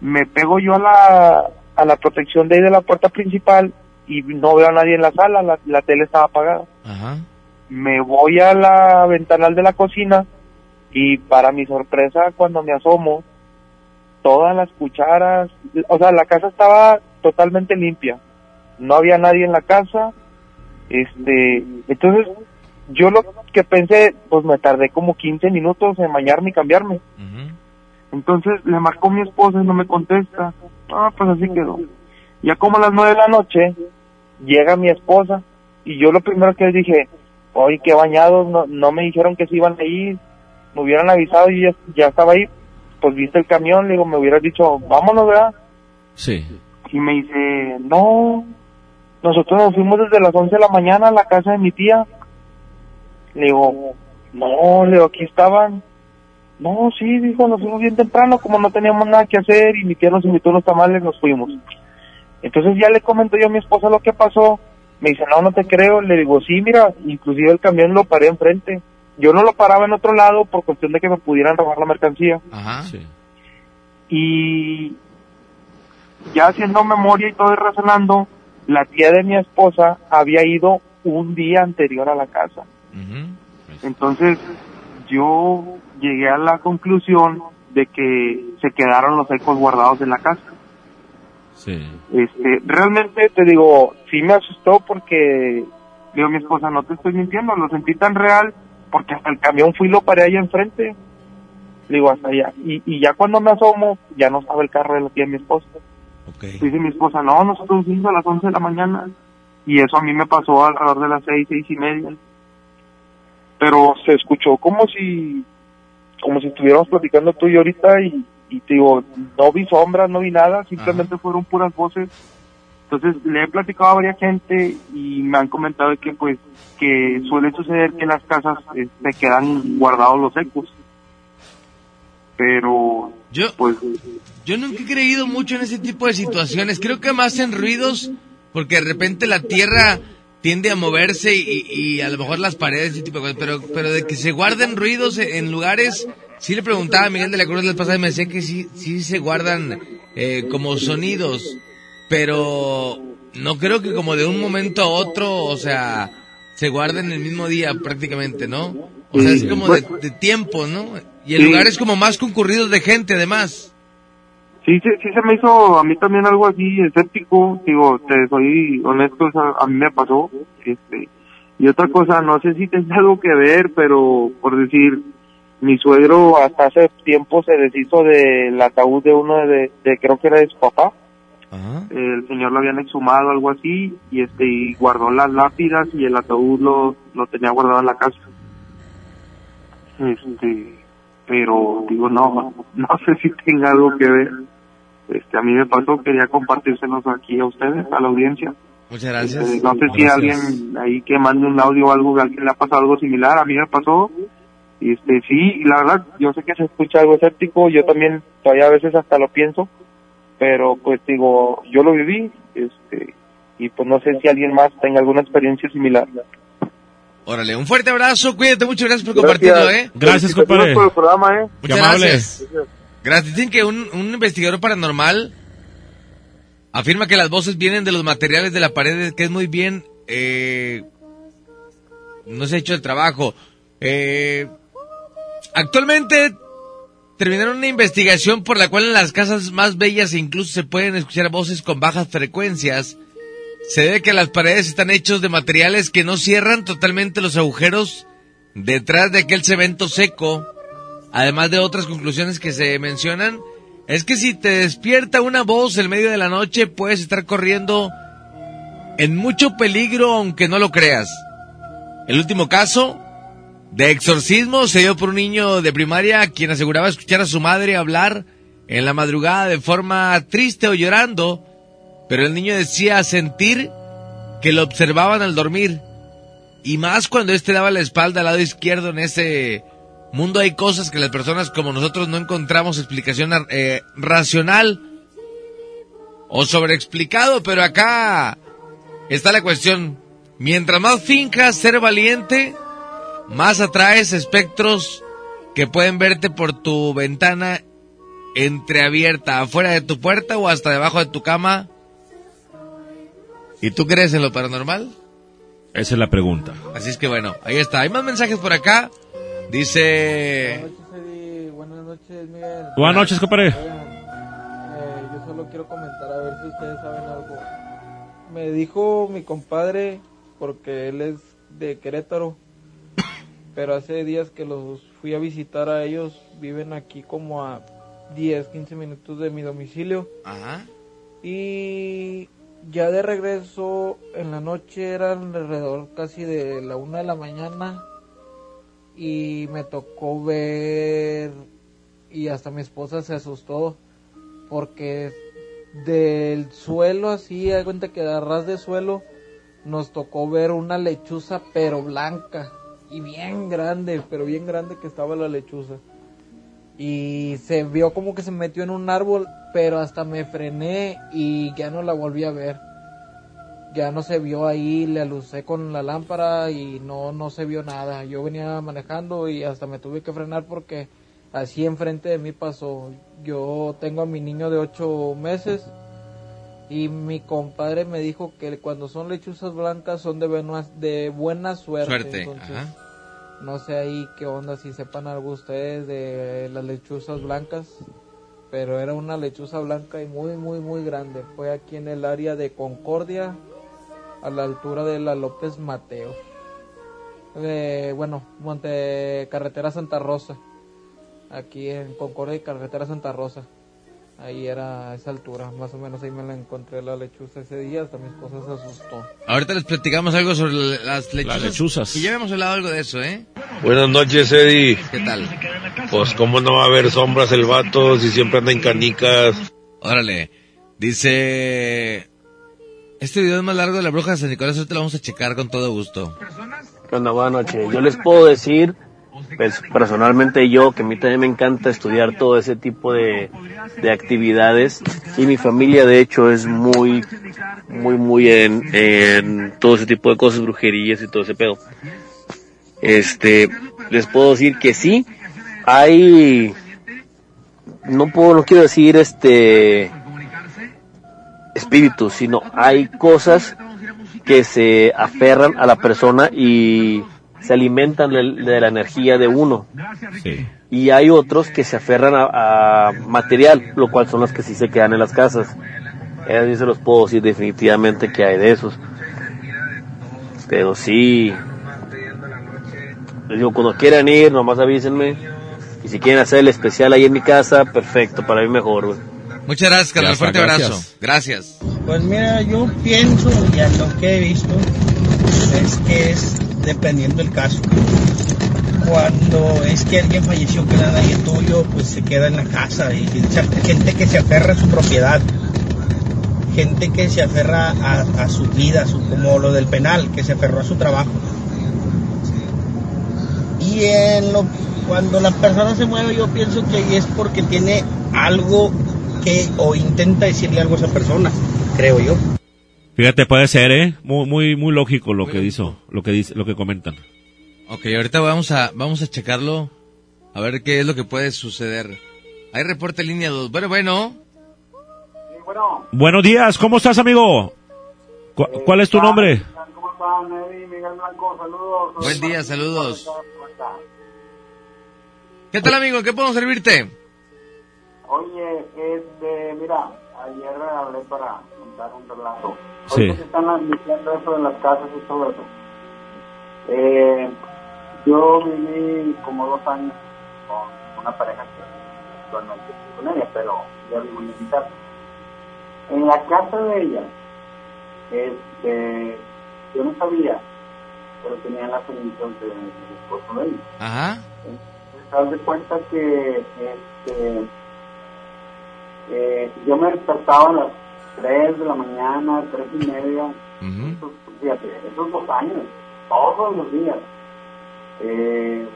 me pego yo a la, a la protección de ahí de la puerta principal y no veo a nadie en la sala, la, la tele estaba apagada. Ajá. Me voy a la ventanal de la cocina y para mi sorpresa cuando me asomo, todas las cucharas, o sea, la casa estaba totalmente limpia. No había nadie en la casa. Este, entonces yo lo que pensé, pues me tardé como 15 minutos en bañarme y cambiarme. Entonces le marcó mi esposa y no me contesta. Ah, pues así quedó. Ya como a las nueve de la noche llega mi esposa y yo lo primero que dije, oye, qué bañados, no, no me dijeron que se iban a ir, me hubieran avisado y ya, ya estaba ahí. Pues viste el camión, le digo, me hubieras dicho, vámonos, ¿verdad? Sí. Y me dice, no, nosotros nos fuimos desde las 11 de la mañana a la casa de mi tía. Le digo, no, le digo, aquí estaban. No, sí, dijo, nos fuimos bien temprano, como no teníamos nada que hacer y mi tía nos invitó a unos tamales, nos fuimos. Entonces ya le comento yo a mi esposa lo que pasó. Me dice, no, no te creo. Le digo, sí, mira, inclusive el camión lo paré enfrente. Yo no lo paraba en otro lado por cuestión de que me pudieran robar la mercancía. Ajá. Y ya haciendo memoria y todo y razonando, la tía de mi esposa había ido un día anterior a la casa. Entonces yo llegué a la conclusión de que se quedaron los ecos guardados en la casa. Sí. Este, realmente te digo, sí me asustó porque digo mi esposa, no te estoy mintiendo, lo sentí tan real porque hasta el camión fui y lo paré allá enfrente. Digo, hasta allá. Y, y ya cuando me asomo, ya no estaba el carro de la tía de mi esposa. Dice mi esposa, no, nosotros fuimos a las 11 de la mañana. Y eso a mí me pasó alrededor de las seis, seis y media. Pero se escuchó como si, como si estuviéramos platicando tú y yo ahorita y, y te digo, no vi sombras, no vi nada, simplemente fueron puras voces. Entonces le he platicado a varias gente y me han comentado que pues que suele suceder que en las casas eh, se quedan guardados los ecos. Pero Yo, pues yo nunca he creído mucho en ese tipo de situaciones. Creo que más en ruidos, porque de repente la tierra tiende a moverse y, y a lo mejor las paredes, ese tipo de cosas. Pero, pero de que se guarden ruidos en lugares, sí le preguntaba a Miguel de la Cruz la pasada y me decía que sí, sí se guardan eh, como sonidos. Pero no creo que como de un momento a otro, o sea, se guarden el mismo día prácticamente, ¿no? O sea, es como de, de tiempo, ¿no? Y el Sí. lugar es como más concurrido de gente, además. sí, se- sí se me hizo a mí también algo así escéptico, digo, te soy honesto, o sea, a mí me pasó, este, y otra cosa, no sé si tenga algo que ver, pero por decir, mi suegro hasta hace tiempo se deshizo del ataúd de uno de, de creo que era de su papá, el señor lo habían exhumado, algo así, y este, y guardó las lápidas y el ataúd lo, lo tenía guardado en la casa. Este, pero digo, no, no sé si tenga algo que ver. Este, a mí me pasó, quería compartírselos aquí a ustedes, a la audiencia. Muchas gracias. Este, no sé si alguien ahí que mande un audio o algo, alguien le ha pasado algo similar, a mí me pasó. Y este, sí, y la verdad, yo sé que se escucha algo escéptico, yo también todavía a veces hasta lo pienso, pero pues digo, yo lo viví, este, y pues no sé si alguien más tenga alguna experiencia similar. Órale, un fuerte abrazo, cuídate mucho, gracias por compartirlo, ¿eh? Gracias, compadre. por el programa, ¿eh? Muchas amable. gracias. Gracias. Dicen que un, un investigador paranormal afirma que las voces vienen de los materiales de la pared, que es muy bien, eh, no se ha hecho el trabajo. Eh, actualmente terminaron una investigación por la cual en las casas más bellas incluso se pueden escuchar voces con bajas frecuencias. Se debe que las paredes están hechos de materiales que no cierran totalmente los agujeros detrás de aquel cemento seco. Además de otras conclusiones que se mencionan, es que si te despierta una voz en medio de la noche, puedes estar corriendo en mucho peligro aunque no lo creas. El último caso de exorcismo se dio por un niño de primaria quien aseguraba escuchar a su madre hablar en la madrugada de forma triste o llorando, pero el niño decía sentir que lo observaban al dormir. Y más cuando éste daba la espalda al lado izquierdo en ese mundo hay cosas que las personas como nosotros no encontramos explicación eh, racional o sobreexplicado, pero acá está la cuestión. Mientras más finjas ser valiente, más atraes espectros que pueden verte por tu ventana entreabierta, afuera de tu puerta o hasta debajo de tu cama. ¿Y tú crees en lo paranormal? Esa es la pregunta. Así es que bueno, ahí está. Hay más mensajes por acá. Dice... Buenas noches, Miguel. Buenas noches, compadre. Eh, yo solo quiero comentar a ver si ustedes saben algo. Me dijo mi compadre, porque él es de Querétaro, pero hace días que los fui a visitar a ellos, viven aquí como a 10, 15 minutos de mi domicilio. Ajá. Y ya de regreso en la noche eran alrededor casi de la una de la mañana y me tocó ver y hasta mi esposa se asustó porque del suelo así, hay cuenta que de ras de suelo nos tocó ver una lechuza pero blanca y bien grande, pero bien grande que estaba la lechuza. Y se vio como que se metió en un árbol, pero hasta me frené y ya no la volví a ver. Ya no se vio ahí, le alucé con la lámpara y no, no se vio nada. Yo venía manejando y hasta me tuve que frenar porque así enfrente de mí pasó. Yo tengo a mi niño de ocho meses y mi compadre me dijo que cuando son lechuzas blancas son de, buena- de buena suerte. Suerte, Entonces, ajá. No sé ahí qué onda, si sepan algo ustedes de las lechuzas blancas. Pero era una lechuza blanca y muy, muy, muy grande. Fue aquí en el área de Concordia, a la altura de la López Mateo. Eh, bueno, Monte Carretera Santa Rosa. Aquí en Concordia y Carretera Santa Rosa. Ahí era a esa altura, más o menos ahí me la encontré la lechuza ese día, hasta mi esposa se asustó. Ahorita les platicamos algo sobre las lechuzas. Las lechuzas. Y ya habíamos hablado algo de eso, ¿eh? Buenas noches, Eddie. ¿Qué tal? Pues, ¿cómo no va a haber sombras el vato si siempre anda en canicas? Órale. Dice... Este video es más largo de la bruja de San Nicolás, ahorita lo vamos a checar con todo gusto. Buenas noches. Yo les puedo decir, pues, personalmente yo, que a mí también me encanta estudiar todo ese tipo de, de actividades y mi familia de hecho es muy, muy, muy en, en todo ese tipo de cosas, brujerías y todo ese pedo. Este, les puedo decir que sí, hay, no puedo, no quiero decir este, espíritus, sino hay cosas que se aferran a la persona y se alimentan de, de la energía de uno. Y hay otros que se aferran a, a material, lo cual son los que sí se quedan en las casas. Eso se los puedo decir definitivamente que hay de esos. Pero sí, les digo, cuando quieran ir, nomás avísenme. Y si quieren hacer el especial ahí en mi casa, perfecto, para mí mejor, güey. Muchas gracias, carnal. Ya Fuerte está, abrazo. gracias. Gracias. Pues mira, yo pienso, y a lo que he visto, es que es dependiendo del caso. Cuando es que alguien falleció que era nadie tuyo, pues se queda en la casa. Y gente que se aferra a su propiedad. Gente que se aferra a, a su vida, su- como lo del penal, que se aferró a su trabajo. Y en lo, cuando la persona se mueve, yo pienso que es porque tiene algo que, o intenta decirle algo a esa persona, creo yo. Fíjate, puede ser, ¿eh? Muy, muy, muy lógico lo que hizo, lo que dice, lo que comentan. Ok, ahorita vamos a, vamos a checarlo. A ver qué es lo que puede suceder. Hay reporte línea 2. Bueno, bueno. Buenos días, ¿cómo estás, amigo? ¿Cu- ¿Cuál es tu nombre? ¿Cómo están, Eddie? Miguel Blanco, saludos. Buen día, saludos. ¿Qué tal, amigo? ¿Qué podemos servirte? Oye, este, mira, ayer hablé para contar un relato. Sí. Que están diciendo eso de las casas y todo eso. Eh, yo viví como dos años con una pareja que actualmente estoy con ella, pero ya vivo en mi casa. En la casa de ella, este, yo no sabía, pero tenía las cenizas de, del esposo de ella. Ajá. Entonces, de cuenta que este, eh, yo me despertaba a las 3 de la mañana, 3 y media, esos, fíjate, esos dos años, todos los días. Eh,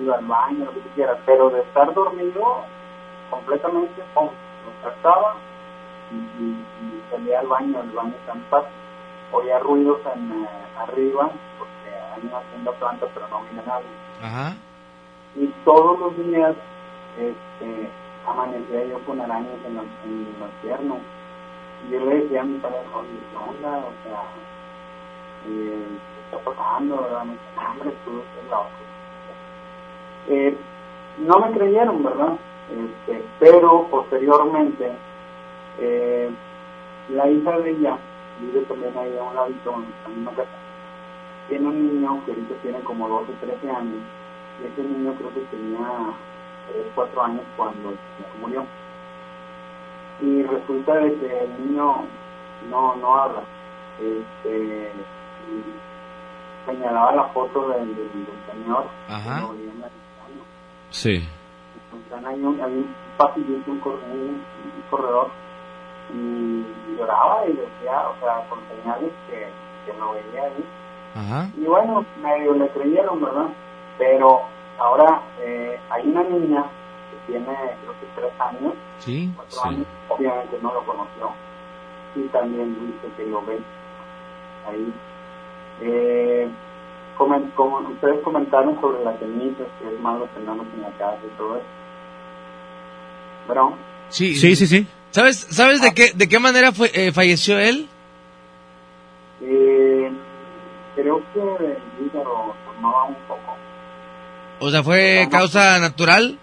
iba al baño, lo que quieras, pero de estar dormido completamente, pum, me despertaba y, y, y salía al baño, el baño en paz. Oía ruidos en, eh, arriba, porque han ido haciendo planta, pero no viene nadie Ajá. y todos los días este, amanecía yo con arañas en, la- en las piernas. Yo le decía a mi padre, oye, ¿qué onda? O sea, eh, ¿qué está pasando? ¿verdad? Me dice, "No, hombre, tú estás loco. Eh, no me creyeron, ¿verdad? Este, pero posteriormente, eh, la hija de ella vive también ahí a un ladito en la misma casa. Tiene un niño que ahorita tiene como 12, 13 años y ese niño creo que tenía 3, 4 años cuando murió. Y resulta de que el niño no, no habla. Este, señalaba la foto del, del, del señor. Ajá. Sí. Entonces hay un, hay un pasillito, un, cor- un, un corredor, y lloraba y decía, o sea, con señales que, que lo veía ahí. Ajá. Y bueno, medio le creyeron, ¿verdad? Pero ahora eh, hay una niña tiene, creo que tres años, Sí. cuatro años, obviamente no lo conoció, y también dice que lo ve ahí. Eh, comen- como ustedes comentaron sobre las cenizas, que es malo tenerlos en la casa y todo eso. Bueno, Sí. Sí, sí, sí. ¿Sabes, sabes de qué, de qué manera fue, eh, falleció él? eh, creo que el hígado tomaba un poco. O sea, ¿fue causa natural?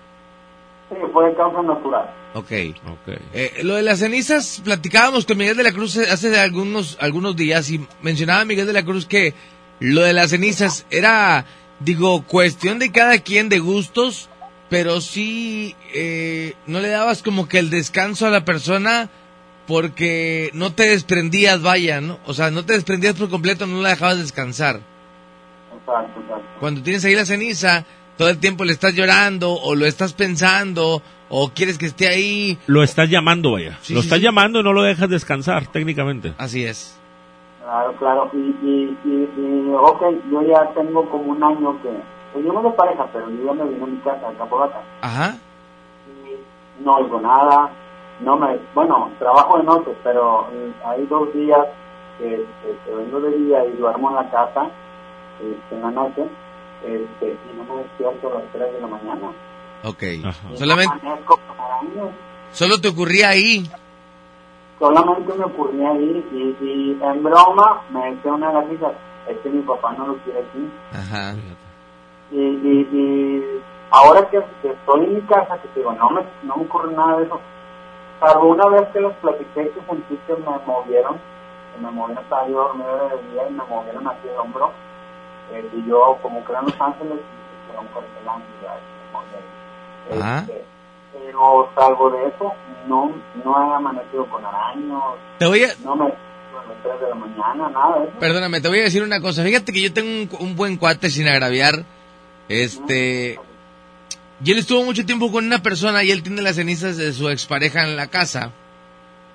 Sí, fue causa natural. Ok. Eh, lo de las cenizas, platicábamos con Miguel de la Cruz hace algunos, algunos días y mencionaba Miguel de la Cruz que lo de las cenizas era, digo, cuestión de cada quien de gustos pero sí eh, no le dabas como que el descanso a la persona porque no te desprendías, vaya, ¿no? O sea, no te desprendías por completo, no la dejabas descansar. Exacto, exacto. Cuando tienes ahí la ceniza, todo el tiempo le estás llorando o lo estás pensando o quieres que esté ahí. Lo estás llamando, vaya. Sí, lo sí, estás sí. llamando y no lo dejas descansar, técnicamente. Así es. Claro, claro. Y, y, y, y, ok, yo ya tengo como un año que... Seguimos de pareja, pero yo ya me vine a mi casa, a Capovaca. Ajá. No oigo nada. No me... Bueno, trabajo de noche, pero eh, hay dos días que, que- que vengo de día y duermo en la casa este, en la noche este, y no me despierto a las 3 de la mañana. Ok. Solamente, solo te ocurría ahí. solamente me ocurría ahí y, y en broma me decía una de las hijas, es que mi papá no lo quiere aquí. Ajá. Y, y, y ahora que, que estoy en mi casa, que digo, no me, no me ocurre nada de eso, salvo una vez que les platiqué que sentí que me movieron, que me movieron, estaba yo dormido de día y me movieron aquí el hombro, eh, y yo como que eran Los Ángeles, y mejor es el. Ajá. Este, pero salvo de eso, no, no he amanecido con araños, Te voy a, no me a las 3 de la mañana, nada de eso. Perdóname, te voy a decir una cosa. Fíjate que yo tengo un, un buen cuate sin agraviar. Este. Y él estuvo mucho tiempo con una persona y él tiene las cenizas de su expareja en la casa.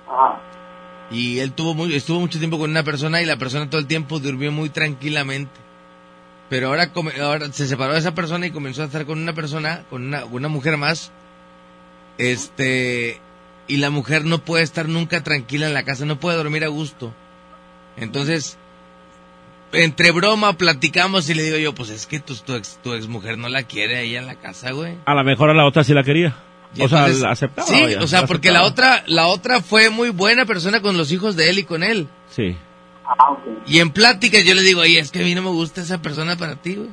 Ajá. Y él tuvo muy, estuvo mucho tiempo con una persona y la persona todo el tiempo durmió muy tranquilamente. Pero ahora, ahora se separó de esa persona y comenzó a estar con una persona, con una, una mujer más. Este. Y la mujer no puede estar nunca tranquila en la casa, no puede dormir a gusto. Entonces, entre broma platicamos y le digo yo, pues es que tu, tu ex, tu ex mujer no la quiere ahí en la casa, güey. A lo mejor a la otra sí la quería. Y o sea, la aceptaba. Sí, o sea, la porque la otra, la otra fue muy buena persona con los hijos de él y con él. Sí. Ah. Y en pláticas yo le digo, oye, es que a mí no me gusta esa persona para ti, güey.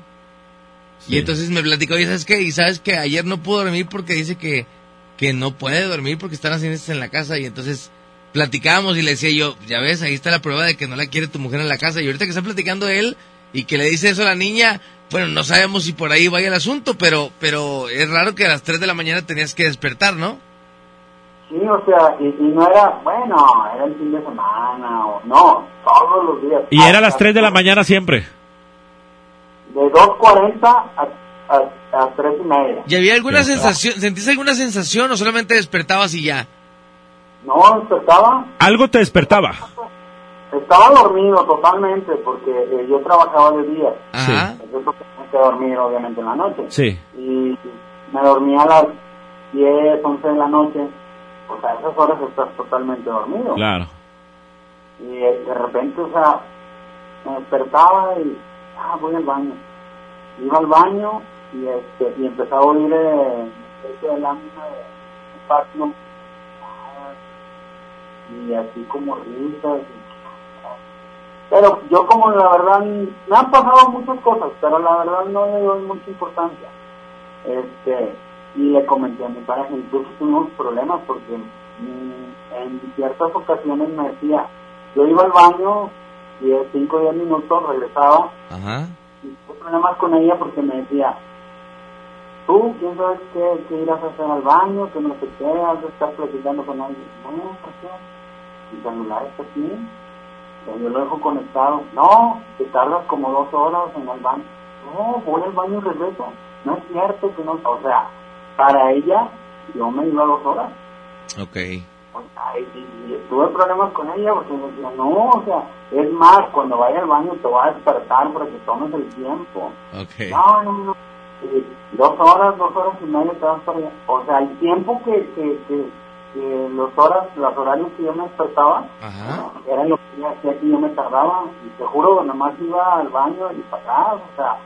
Y entonces me platicó, oye, ¿sabes qué? Y sabes que ayer no pudo dormir porque dice que, que no puede dormir porque están haciendo esto en la casa. Y entonces platicábamos y le decía yo, ya ves, ahí está la prueba de que no la quiere tu mujer en la casa. Y ahorita que está platicando él y que le dice eso a la niña, bueno, no sabemos si por ahí vaya el asunto, pero, pero es raro que a las 3 de la mañana tenías que despertar, ¿no? Sí, o sea, y, y no era, bueno, era el fin de semana, o no, todos los días. Y era a las 3 de la mañana siempre. De 2.40 a, a, a 3 y media. ¿Y había alguna Sí. sensación, sentiste alguna sensación o solamente despertabas y ya? No, despertaba, Algo te despertaba. estaba dormido totalmente, porque eh, yo trabajaba de día. Ajá. Entonces tenía que dormir, obviamente, en la noche. Sí. Y me dormía a las 10, 11 de la noche. O sea, a esas horas estás totalmente dormido. Claro. Y de repente, o sea, me despertaba y, ah, voy al baño. Iba al baño y, este, y empezaba a oír eh, este de lámina de patio. Y así como risas. y- Pero yo como la verdad, me han pasado muchas cosas, pero la verdad no le doy mucha importancia. Este, y le comenté a mi pareja, incluso tuvimos problemas porque mm, en ciertas ocasiones me decía, yo iba al baño y de 5 o 10 minutos regresaba Ajá. y tuve problemas con ella porque me decía, tú, ¿quién sabes qué, qué irás a hacer al baño? Que no sé qué, has de estar platicando con alguien. No, ¿por qué? Mi celular está aquí, yo lo dejo conectado. No, te tardas como dos horas en el baño. No, voy al baño y regreso. No es cierto que no, o sea, para ella, yo me iba dos horas. Ok. Y, tuve problemas con ella porque me decía, no, o sea, es más, cuando vaya al baño te voy a despertar para que tomes el tiempo. Ok. No, no, no. Y dos horas, dos horas y media te vas para allá. O sea, el tiempo que, que, que, que los horas, los horarios que yo me despertaba, Ajá. era lo que ella hacía que yo me tardaba. Y te juro, nada más iba al baño y para atrás, o sea,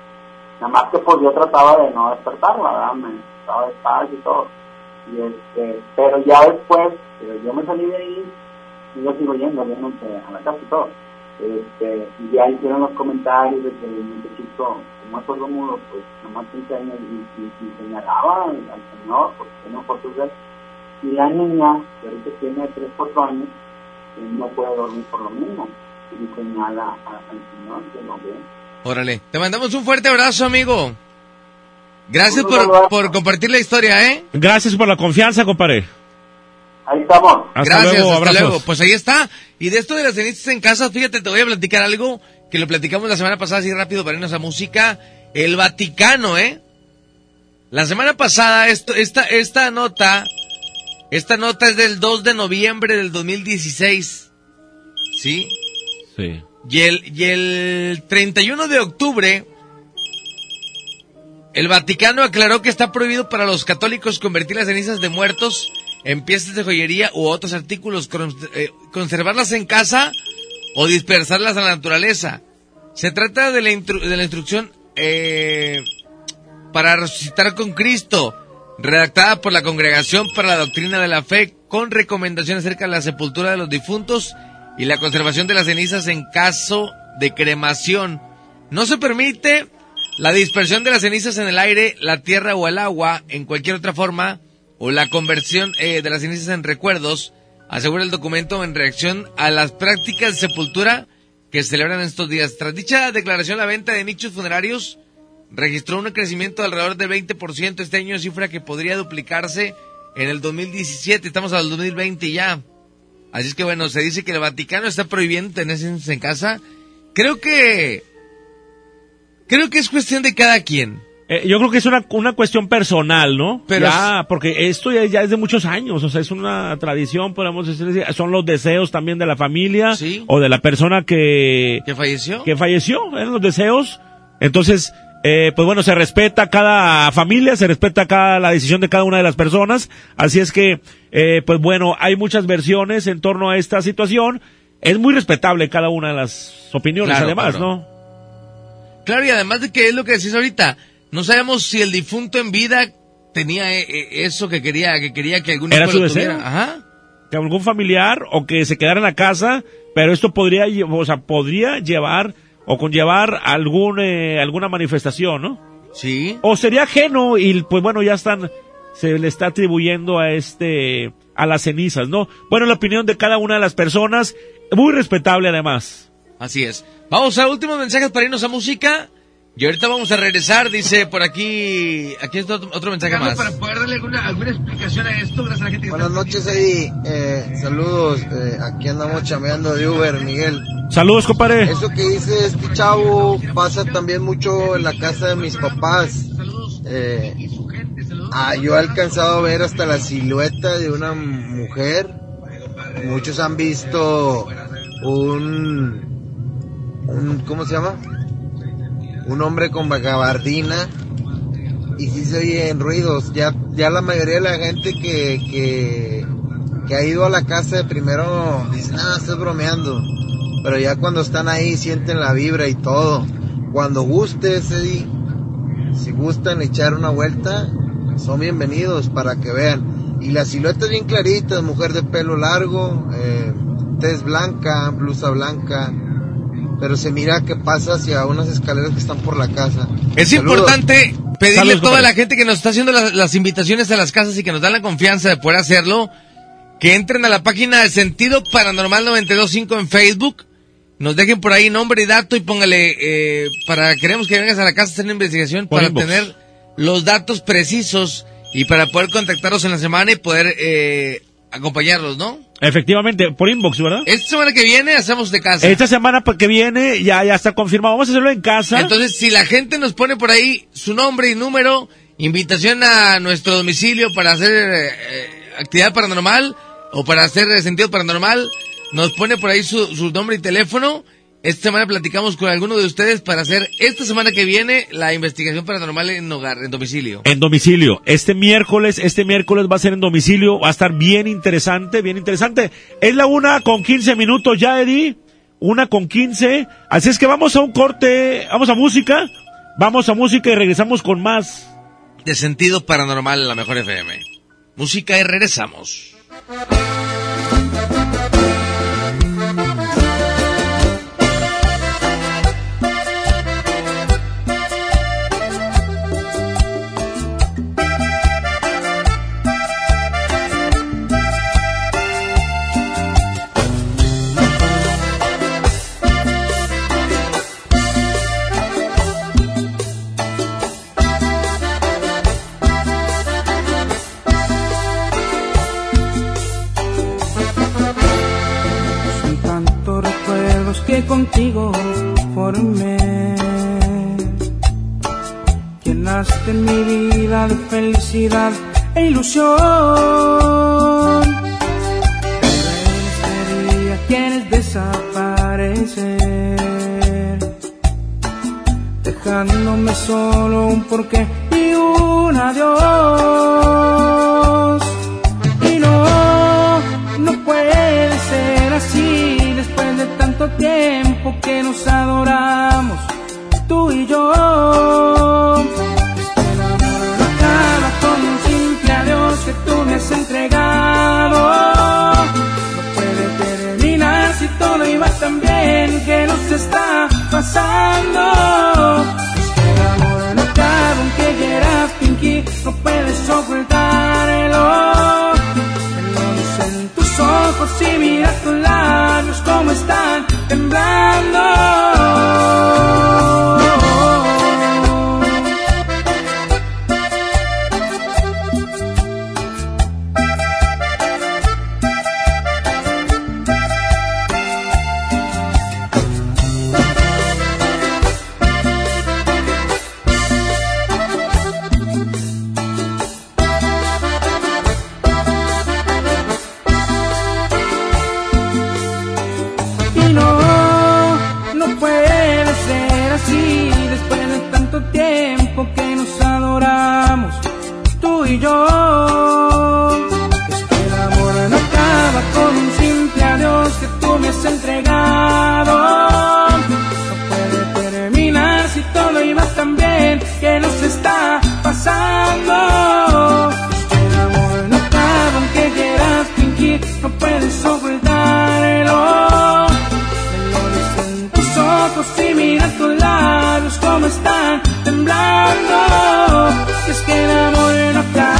nada más que pues yo trataba de no despertarla, ¿verdad? Me estaba despacio y todo. Y este, pero ya después, eh, yo me salí de ahí y yo sigo yendo, obviamente, a la casa y todo. Este, y ya hicieron los comentarios de que el muchachito, como es sordomudo, pues nomás 15 años y, y, y señalaba al, señor, porque fotos de él. Y la niña, que ahorita tiene 3, 4 años, no puede dormir por lo mismo. Y señala al señor que lo ve. Órale. Te mandamos un fuerte abrazo, amigo. Gracias por, por compartir la historia, ¿eh? Gracias por la confianza, compadre. Ahí estamos. Hasta Gracias, luego, hasta abrazos. luego. Pues ahí está. Y de esto de las cenizas en casa, fíjate, te voy a platicar algo que lo platicamos la semana pasada así rápido para irnos a música. El Vaticano, ¿eh? La semana pasada, esto, esta, esta nota, esta nota es del 2 de noviembre del 2016. ¿Sí? Sí. Y el, y el 31 de octubre, el Vaticano aclaró que está prohibido para los católicos convertir las cenizas de muertos en piezas de joyería u otros artículos, eh, conservarlas en casa o dispersarlas a la naturaleza. Se trata de la, de la instrucción eh, para resucitar con Cristo, redactada por la Congregación para la Doctrina de la Fe, con recomendaciones acerca de la sepultura de los difuntos y la conservación de las cenizas en caso de cremación. No se permite la dispersión de las cenizas en el aire, la tierra o el agua en cualquier otra forma, o la conversión eh, de las cenizas en recuerdos, asegura el documento en reacción a las prácticas de sepultura que se celebran estos días. Tras dicha declaración, la venta de nichos funerarios registró un crecimiento de alrededor del 20% este año, cifra que podría duplicarse en el 2017. Estamos al 2020 ya. Así es que bueno, se dice que el Vaticano está prohibiendo tener cenizas en casa. Creo que... Creo que es cuestión de cada quien. Eh, yo creo que es una, una cuestión personal, ¿no? Pero ya, porque esto ya, ya es de muchos años, o sea, es una tradición, podemos decir, son los deseos también de la familia o de la persona que, ¿Que falleció? que falleció, eran los deseos. Entonces, eh, pues bueno, se respeta cada familia, se respeta cada, la decisión de cada una de las personas. Así es que, eh, pues bueno, hay muchas versiones en torno a esta situación. Es muy respetable cada una de las opiniones, Claro, además. ¿no? Claro, y además de que es lo que decís ahorita, no sabemos si el difunto en vida tenía eh, eh, eso que quería, que quería que algún Era su deseo. tuviera. Ajá. que algún familiar o que se quedara en la casa, pero esto podría, o sea, podría llevar o conllevar algún, eh, alguna manifestación, ¿no? Sí. O sería ajeno y pues bueno, ya están, se le está atribuyendo a este, a las cenizas, ¿no? Bueno, la opinión de cada una de las personas, muy respetable además. Así es. Vamos a últimos mensajes para irnos a música. Y ahorita vamos a regresar, dice por aquí, aquí está otro, mensaje más. Para poder darle alguna, alguna explicación a esto, gracias a la gente que Buenas noches, Eddie. Eh, saludos. Eh, aquí andamos chameando de Uber, Miguel. Saludos, compadre. Eso que dice este chavo pasa también mucho en la casa de mis papás. Eh, ah, yo he alcanzado a ver hasta la silueta de una mujer. Muchos han visto un, un ¿cómo se llama? Un hombre con gabardina y sí se oyen ruidos. Ya, ya la mayoría de la gente que, que, que ha ido a la casa primero dice, nada, estás bromeando. Pero ya cuando están ahí sienten la vibra y todo. Cuando Eddie, si gustan echar una vuelta, son bienvenidos para que vean. Y la silueta es bien clarita, mujer de pelo largo, eh, tez blanca, blusa blanca, pero se mira que pasa hacia unas escaleras que están por la casa. Es Saludos. importante pedirle Saludos, a toda la gente que nos está haciendo las, las invitaciones a las casas y que nos dan la confianza de poder hacerlo, que entren a la página de Sentido Paranormal 925 en Facebook, nos dejen por ahí nombre y dato y póngale, eh, para queremos que vengas a la casa a hacer una investigación Por para inbox. tener los datos precisos y para poder contactarlos en la semana y poder eh, acompañarlos, ¿no? Efectivamente, por inbox, ¿verdad? Esta semana que viene hacemos de casa. Esta semana pa- que viene ya, ya está confirmado. Vamos a hacerlo en casa. Entonces, si la gente nos pone por ahí su nombre y número, invitación a nuestro domicilio para hacer eh, actividad paranormal o para hacer sentido paranormal, nos pone por ahí su, su nombre y teléfono. Esta semana platicamos con alguno de ustedes para hacer esta semana que viene la investigación paranormal en hogar, en domicilio. En domicilio. Este miércoles, este miércoles va a ser en domicilio. Va a estar bien interesante, bien interesante. Es la una con 15 minutos ya, Eddie. Una con 15. Así es que vamos a un corte, vamos a música. Vamos a música y regresamos con más. De sentido paranormal en la mejor FM. Música y regresamos. Contigo formé. Llenaste mi vida de felicidad e ilusión. Pero este día quieres desaparecer, dejándome solo un porqué y un adiós. Y no, no puede ser así tanto tiempo que nos adoramos, tú y yo. No acaba con un simple adiós que tú me has entregado. No puede terminar si todo iba tan bien que nos está pasando. Es que el amor no acaba aunque quieras fingir, no puedes ocultarlo. Ojos y miras tus labios como están temblando. Como están temblando. Es que el amor no acaba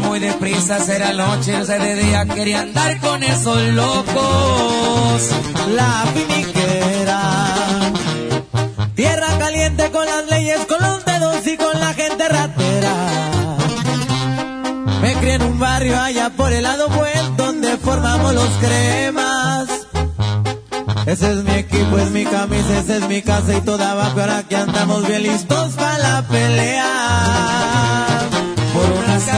muy deprisa, era noche, o sea, de día quería andar con esos locos. La finiquera. Tierra caliente con las leyes, con los dedos y con la gente ratera. Me crié en un barrio allá por el lado buen donde formamos los cremas. Ese es mi equipo, es mi camisa, esa es mi casa y toda abajo. Ahora que andamos bien listos para la pelea.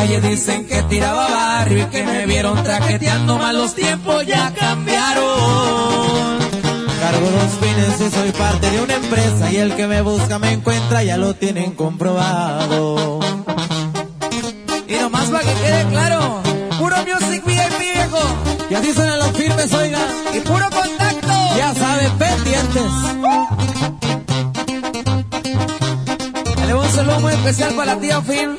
Calles dicen que tiraba barrio y que me vieron traqueteando mal los tiempos ya cambiaron. Cargo dos fines y soy parte de una empresa y el que me busca me encuentra, ya lo tienen comprobado. Y nomás para que quede claro, puro music VIP viejo. Y así suenan los firmes, oiga. Y puro contacto. Ya saben, pendientes. Le voy un saludo muy especial para la tía Phil.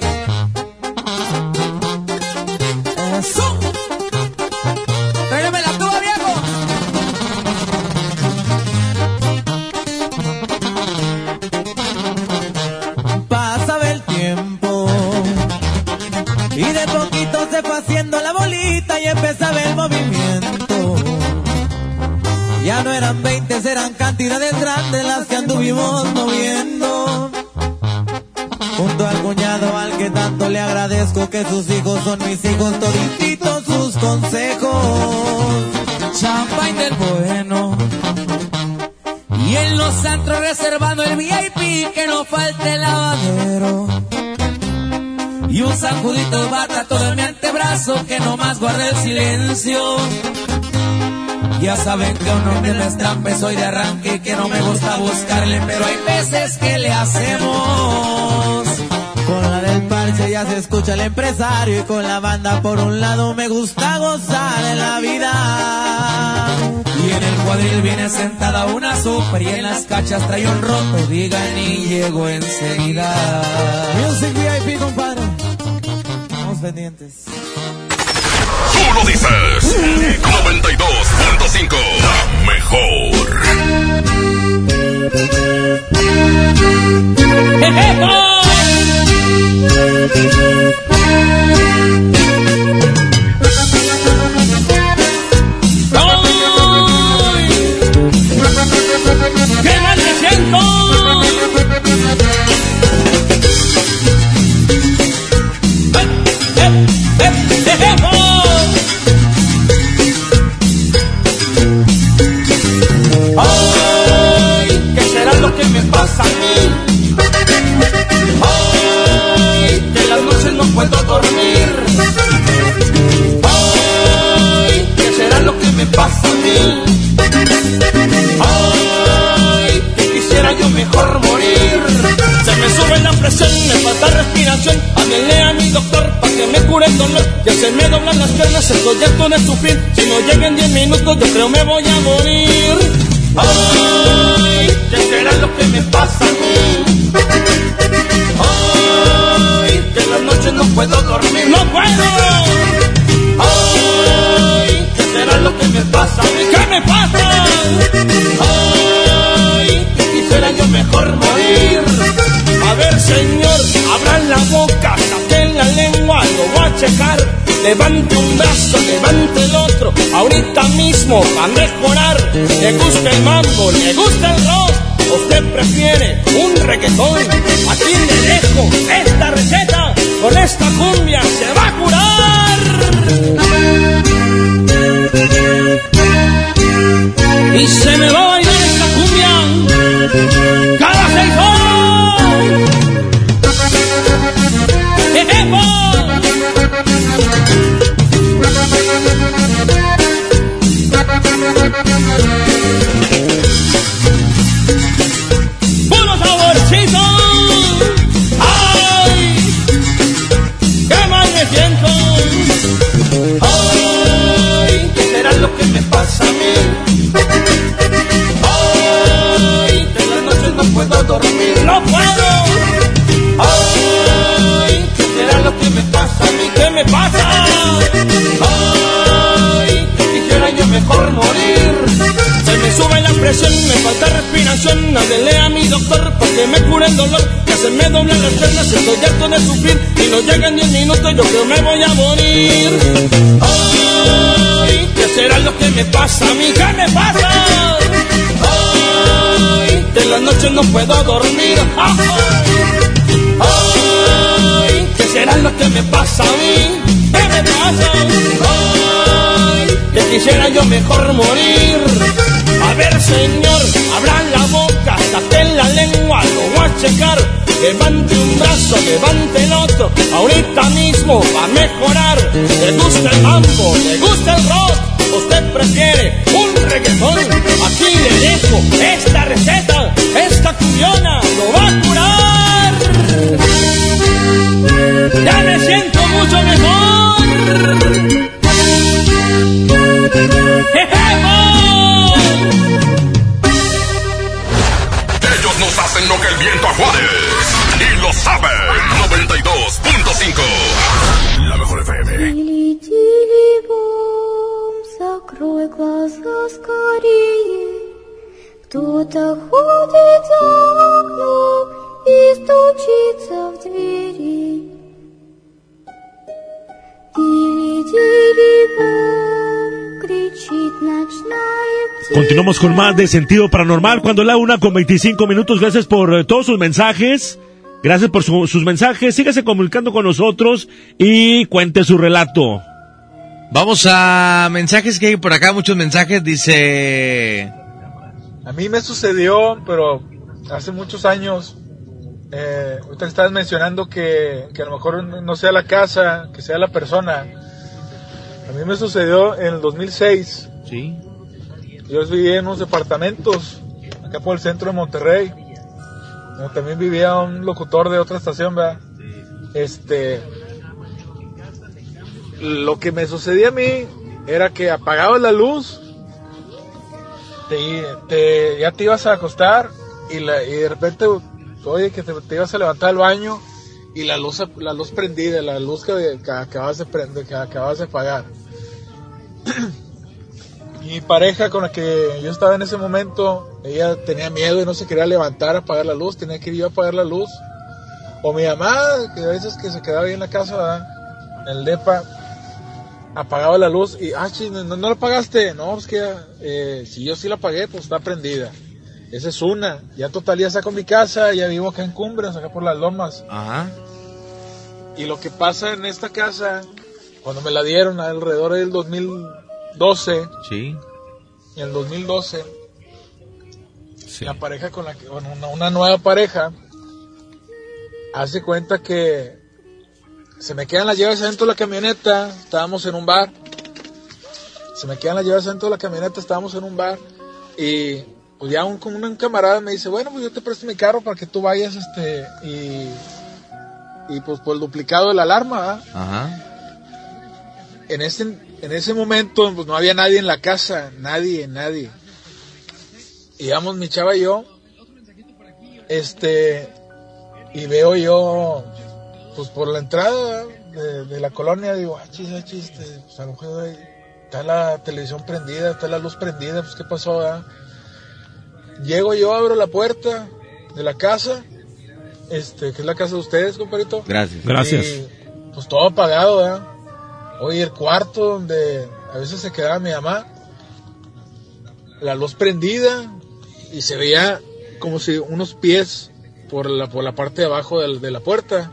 Anduvimos moviendo. Junto al cuñado al que tanto le agradezco que sus hijos son mis hijos, todititos sus consejos. Champagne del bueno. Y en los antros reservando el VIP que no falte el lavadero. Y un sacudito bata todo en mi antebrazo que no más guarde el silencio. Ya saben que un hombre no es trampa, soy de arranque y que no me gusta buscarle, pero hay veces que le hacemos. Con la del parche ya se escucha el empresario y con la banda por un lado me gusta gozar de la vida. Y en el cuadril viene sentada una super y en las cachas trae un roto, digan y llego enseguida. Music VIP, compadre. Estamos pendientes. Lo dices. 92.5. La mejor. ¡Qué las piernas, estoy harto de sufrir. Si no llegan 10 minutos, yo creo me voy a morir. Ay, ¿qué será lo que me pasa a mí? Ay, que en las noches no puedo dormir. ¡No puedo! Ay, ¿qué será lo que me pasa? ¿Qué me pasa? Ay, que quisiera yo mejor morir. A ver, señor, Levante un brazo, levante el otro, ahorita mismo a mejorar. Le gusta el mambo, le gusta el rock, usted prefiere un reggaetón. Aquí le dejo esta receta, con esta cumbia se va a curar. Y se me va pasa? ¡Ay! Quisiera yo mejor morir. Se me sube la presión, me falta respiración. Háblele a mi doctor para que me cure el dolor. Que se me doblan las piernas, estoy harto de sufrir. Y no llegan 10 minutos, yo creo me voy a morir. Ay, ¿qué será lo que me pasa a mí? ¿Qué me pasa? Ay, que en las noches no puedo dormir. Ay, ay, ¿qué será lo que me pasa a mí? ¿Qué me pasa? Ay, que quisiera yo mejor morir. A ver, señor, abran la boca, saquen la lengua, lo voy a checar. Levante un brazo, levante el otro, ahorita mismo va a mejorar. Le gusta el mambo, le gusta el rock, usted prefiere un reggaetón. Aquí le dejo esta receta, esta cuyona lo va a curar. Ya me siento mucho mejor. Ellos nos hacen lo que el viento a Juárez. Y lo saben. 92.5. La mejor FM. Тили-тили бом, закрой глаза скорее. Кто-то ходит за окном и стучится в двери. Тили-тили бом, кричит звучит ночная птица. Continuamos con más de Sentido Paranormal cuando la una con 25 minutos. Gracias por eh, todos sus mensajes. Gracias por su- sus mensajes. Sígase comunicando con nosotros y cuente su relato. Vamos a mensajes que hay por acá, muchos mensajes. Dice. A mí me sucedió, pero hace muchos años. eh, ahorita estabas mencionando que, que a lo mejor no sea la casa, que sea la persona. A mí me sucedió en el 2006. Sí. Yo vivía en unos departamentos, acá por el centro de Monterrey. Como también vivía un locutor de otra estación, ¿verdad? Este. Lo que me sucedía a mí era que apagaba la luz, te, te- ya te ibas a acostar y, la- y de repente, oye, que te, ibas a levantar al baño y la luz, la luz prendida, la luz que, que acabas de que acabas de apagar. Mi pareja con la que yo estaba en ese momento, ella tenía miedo y no se quería levantar a apagar la luz, tenía que ir a apagar la luz. O mi mamá, que a veces que se quedaba ahí en la casa, en el depa, apagaba la luz y, ah, no, no la apagaste. No, es que eh, si yo sí la apagué, pues está prendida. Esa es una. Ya total, ya saco mi casa, ya vivo acá en Cumbres, acá por las lomas. Ajá. Y lo que pasa en esta casa, cuando me la dieron alrededor del 2012, Sí. en el 2012, la pareja con la que, bueno, una, una nueva pareja, hace cuenta que se me quedan las llaves adentro de la camioneta, estábamos en un bar, se me quedan las llaves adentro de la camioneta, estábamos en un bar, y pues ya un, como un camarada me dice, bueno, pues yo te presto mi carro para que tú vayas, este, y, y pues por el duplicado de la alarma. Ajá. en ese, en ese momento pues no había nadie en la casa, nadie, nadie. Íbamos mi chava y yo, este, y veo yo, pues por la entrada de, de la colonia, digo, ah, chis, ah, chis, este, pues a lo mejor ahí está la televisión prendida, está la luz prendida, pues qué pasó, verdad? Llego yo, abro la puerta de la casa, este, que es la casa de ustedes, compadrito. Gracias. Gracias. Y, pues todo apagado, ¿verdad? Oye, el cuarto donde a veces se quedaba mi mamá, la luz prendida y se veía como si unos pies por la, por la parte de abajo de, la puerta.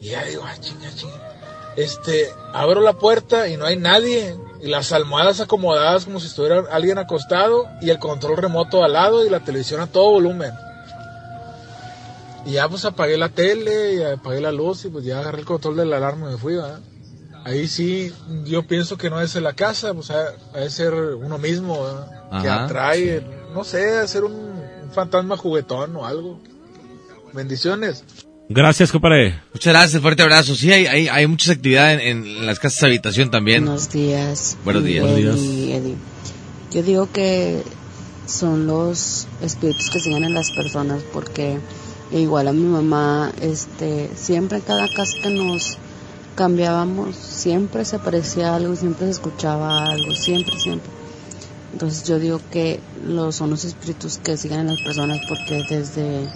Y ya digo, ah, chinga, chinga. Este, abro la puerta y no hay nadie. Y las almohadas acomodadas como si estuviera alguien acostado y el control remoto al lado y la televisión a todo volumen. Y ya pues apagué la tele y apagué la luz y pues ya agarré el control de la alarma y me fui, ¿verdad? Ahí sí, yo pienso que no es en la casa, pues ha, ha de ser uno mismo, ¿verdad? que Ajá, atrae, no sé, a ser un, un fantasma juguetón o algo. Bendiciones. Gracias, compadre. Muchas gracias, fuerte abrazo. Sí, hay, hay, hay muchas actividades en, en las casas de habitación también. Buenos días. Buenos días. Eddie, Eddie. Yo digo que son los espíritus que siguen en las personas porque igual a mi mamá, este, siempre en cada casa que nos cambiábamos, siempre se aparecía algo, siempre se escuchaba algo, siempre, siempre. Entonces yo digo que los, son los espíritus que siguen en las personas porque desde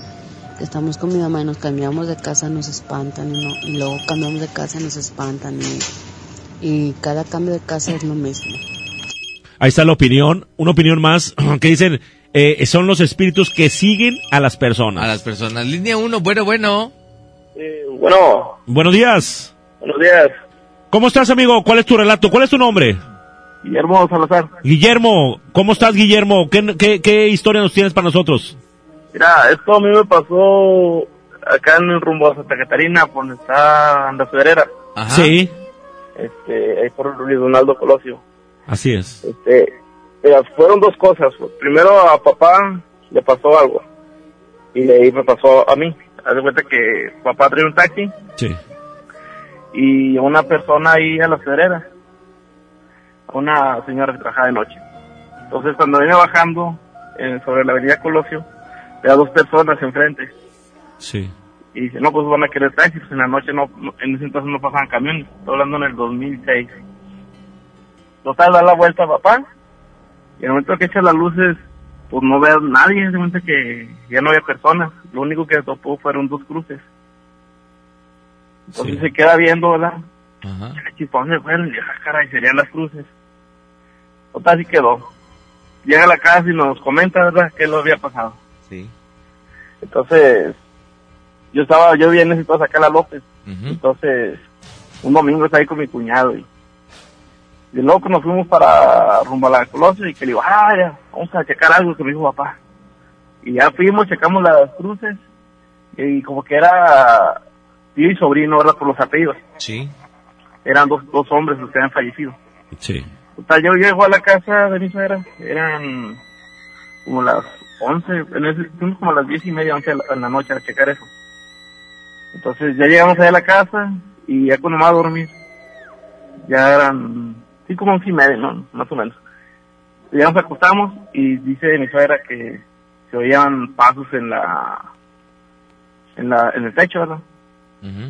estamos con mi mamá y nos cambiamos de casa nos espantan y, no, y luego cambiamos de casa y nos espantan y, y cada cambio de casa es lo mismo. Ahí está la opinión, una opinión más que dicen, eh, son los espíritus que siguen a las personas. A las personas. Línea 1, bueno, bueno. bueno, Buenos días. buenos días. ¿Cómo estás, amigo? ¿Cuál es tu relato? ¿Cuál es tu nombre? Guillermo Salazar. Guillermo. ¿Cómo estás, Guillermo? ¿Qué, qué, qué historia nos tienes para nosotros? Mira, esto a mí me pasó acá en el rumbo a Santa Catarina, por donde está la Federera. Sí, Este, ahí por Luis Donaldo Colosio. así es. Este, mira, fueron dos cosas. Primero a papá le pasó algo. Y de ahí me pasó a mí. Haz de cuenta que papá trae un taxi Sí. y una persona ahí a la Federera. Una señora que trabajaba de noche. Entonces cuando viene bajando eh, sobre la avenida Colosio, a dos personas enfrente. Sí. Y dice, no, pues van a querer taxi, pues en la noche no, no- en ese entonces no pasaban camiones, estoy hablando en el 2006. Total, da la vuelta papá, y en el momento que echa las luces, pues no ve a nadie, se cuenta que ya no había personas, lo único que topó fueron dos cruces. Entonces se queda viendo, ¿verdad? Ajá. ¿Para dónde fueron? Y ah, caray, serían las cruces. Total, así quedó. Llega a la casa y nos comenta, ¿verdad?, qué lo había pasado. Sí. Entonces, yo estaba, yo bien necesito sacar a López. Entonces, un domingo estaba ahí con mi cuñado y, y luego pues, nos fuimos para rumbo a la Colosio y que le digo, ah, ya, vamos a checar algo que me dijo papá. Y ya fuimos, checamos las cruces y como que era tío y sobrino, ¿verdad? Por los apellidos. Sí. Eran dos, dos hombres los que habían fallecido. Sí. Total, yo llego a la casa de mi suegra, eran como las 11, en ese, fuimos como a las 10 y media, 11 de la- en la noche a checar eso. Entonces ya llegamos allá a la casa y ya cuando me a dormir, ya eran, sí, como 11 y media, ¿no? Más o menos. Ya nos acostamos y dice mi suegra que se oían pasos en la, en la, en el techo, ¿verdad?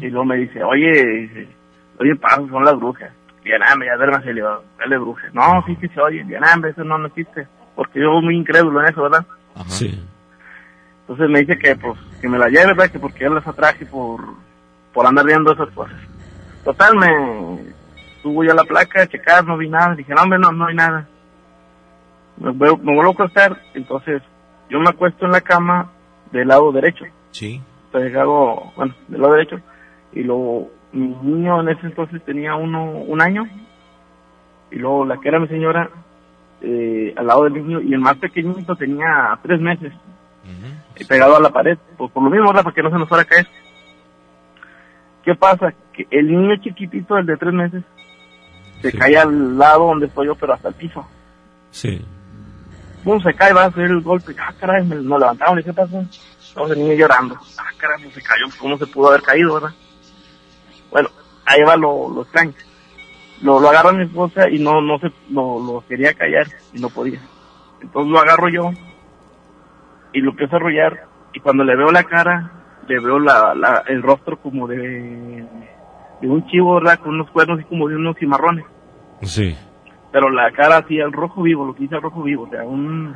Y luego me dice, oye, oye, pasos, son las brujas. Y ya nada, ya duermas y le digo, dale brujas. No, sí, sí se oye. Ya nada, eso no, no existe. Porque yo muy incrédulo en eso, ¿verdad? Sí. Entonces me dice que pues que me la lleve, ¿verdad? Que porque yo las atraje por, por andar viendo esas cosas. Total, me subo yo a la placa a checar, no vi nada. Dije, no, hombre, no, no hay nada. Me, vuelvo- me vuelvo a acostar, entonces yo me acuesto en la cama del lado derecho. Sí. Entonces hago, bueno, del lado derecho. Y luego mi niño en ese entonces tenía uno, un año. Y luego la que era mi señora eh, al lado del niño. Y el más pequeñito tenía tres meses. eh, pegado a la pared. Por, por lo mismo, ¿verdad? Para que no se nos fuera a caer. ¿Qué pasa? Que el niño chiquitito, el de tres meses, se cae al lado donde estoy yo, pero hasta el piso. Sí. Pum, se cae, va a hacer el golpe. Ah, caray, me, nos levantaron. ¿Y qué pasó? Estamos el niño llorando. Ah, caray, pues se cayó. ¿Cómo se pudo haber caído, verdad? Bueno, ahí va lo, lo extraño. Lo, lo agarra mi esposa y no, no se, lo, lo quería callar y no podía. Entonces lo agarro yo y lo empiezo a arrollar y cuando le veo la cara, le veo la, la, el rostro como de, de un chivo, ¿verdad? Con unos cuernos y como de unos cimarrones. Sí. Pero la cara así, el rojo vivo, lo que dice el rojo vivo, o sea, un,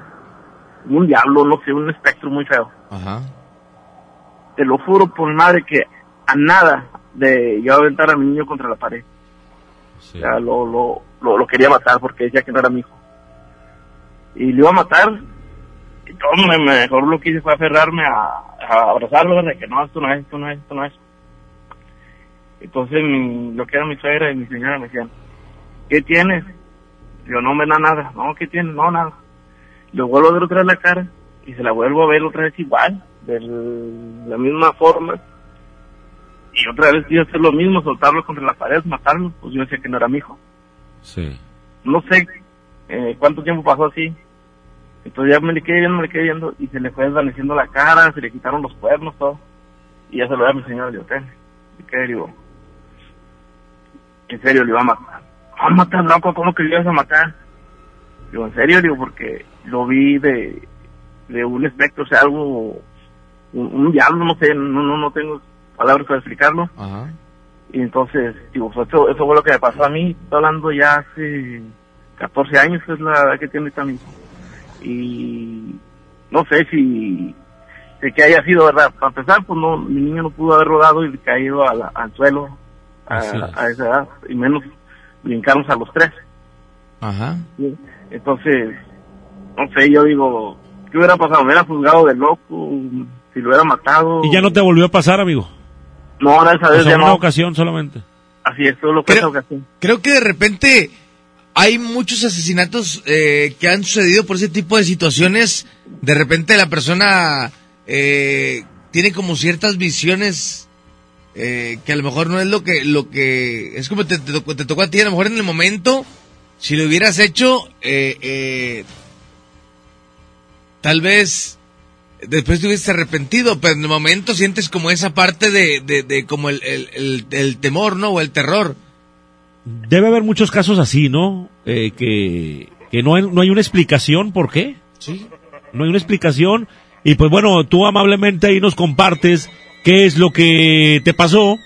un diablo, no sé, un espectro muy feo. Ajá. Te lo juro por madre que a nada de yo aventar a mi niño contra la pared. Sea, lo, lo, lo, lo quería matar porque decía que no era mi hijo. Y lo iba a matar. Y todo me, mejor lo que hice fue aferrarme a, a abrazarlo, de que no, esto no es, esto no es, esto no es. Entonces mi, lo que era mi suegra y mi señora me decían, ¿qué tienes? Yo no me da nada. No, ¿qué tienes? No, nada. Lo vuelvo a ver otra vez la cara y se la vuelvo a ver otra vez igual, de la misma forma. Y otra vez iba a hacer lo mismo, soltarlo contra la pared, matarlo. Pues yo decía que no era mi hijo. Sí. No sé eh, cuánto tiempo pasó así. Entonces ya me le quedé viendo, me le quedé viendo y se le fue desvaneciendo la cara, se le quitaron los cuernos, todo. Y ya se lo a mi señora de hotel. Que digo, en serio le iba a matar. No, matar, loco, ¿cómo que le ibas a matar? Digo, en serio, digo, porque lo vi de, de un espectro, o sea, algo, un, un diablo, no sé, no, no, no tengo palabras para explicarlo. Ajá. Y entonces, digo, pues eso, eso fue lo que me pasó a mí, estoy hablando ya hace 14 años, que es la edad que tiene también. Y no sé si, de que haya sido verdad. Para empezar, pues no, mi niño no pudo haber rodado y caído a la- al suelo a, Así es. a esa edad, y menos brincarnos a los tres. Ajá. ¿sí? Entonces, no sé, yo digo, ¿qué hubiera pasado? ¿Me hubiera juzgado de loco? Si lo hubiera matado. Y ya no te volvió a pasar, amigo. No, gracias a O Dios sea, una no. ocasión solamente. Así es, solo fue esa ocasión. Creo que de repente hay muchos asesinatos eh, que han sucedido por ese tipo de situaciones. De repente la persona eh, tiene como ciertas visiones eh, que a lo mejor no es lo que lo que es como te, te tocó, te tocó a ti. A lo mejor en el momento, si lo hubieras hecho, eh, eh, tal vez después te hubieses arrepentido, pero en el momento sientes como esa parte de, de, de como el, el, el, el temor, ¿no? O el terror. Debe haber muchos casos así, ¿no? Eh, que que no, hay, no hay una explicación por qué. Sí. No hay una explicación. Y pues bueno, tú amablemente ahí nos compartes qué es lo que te pasó.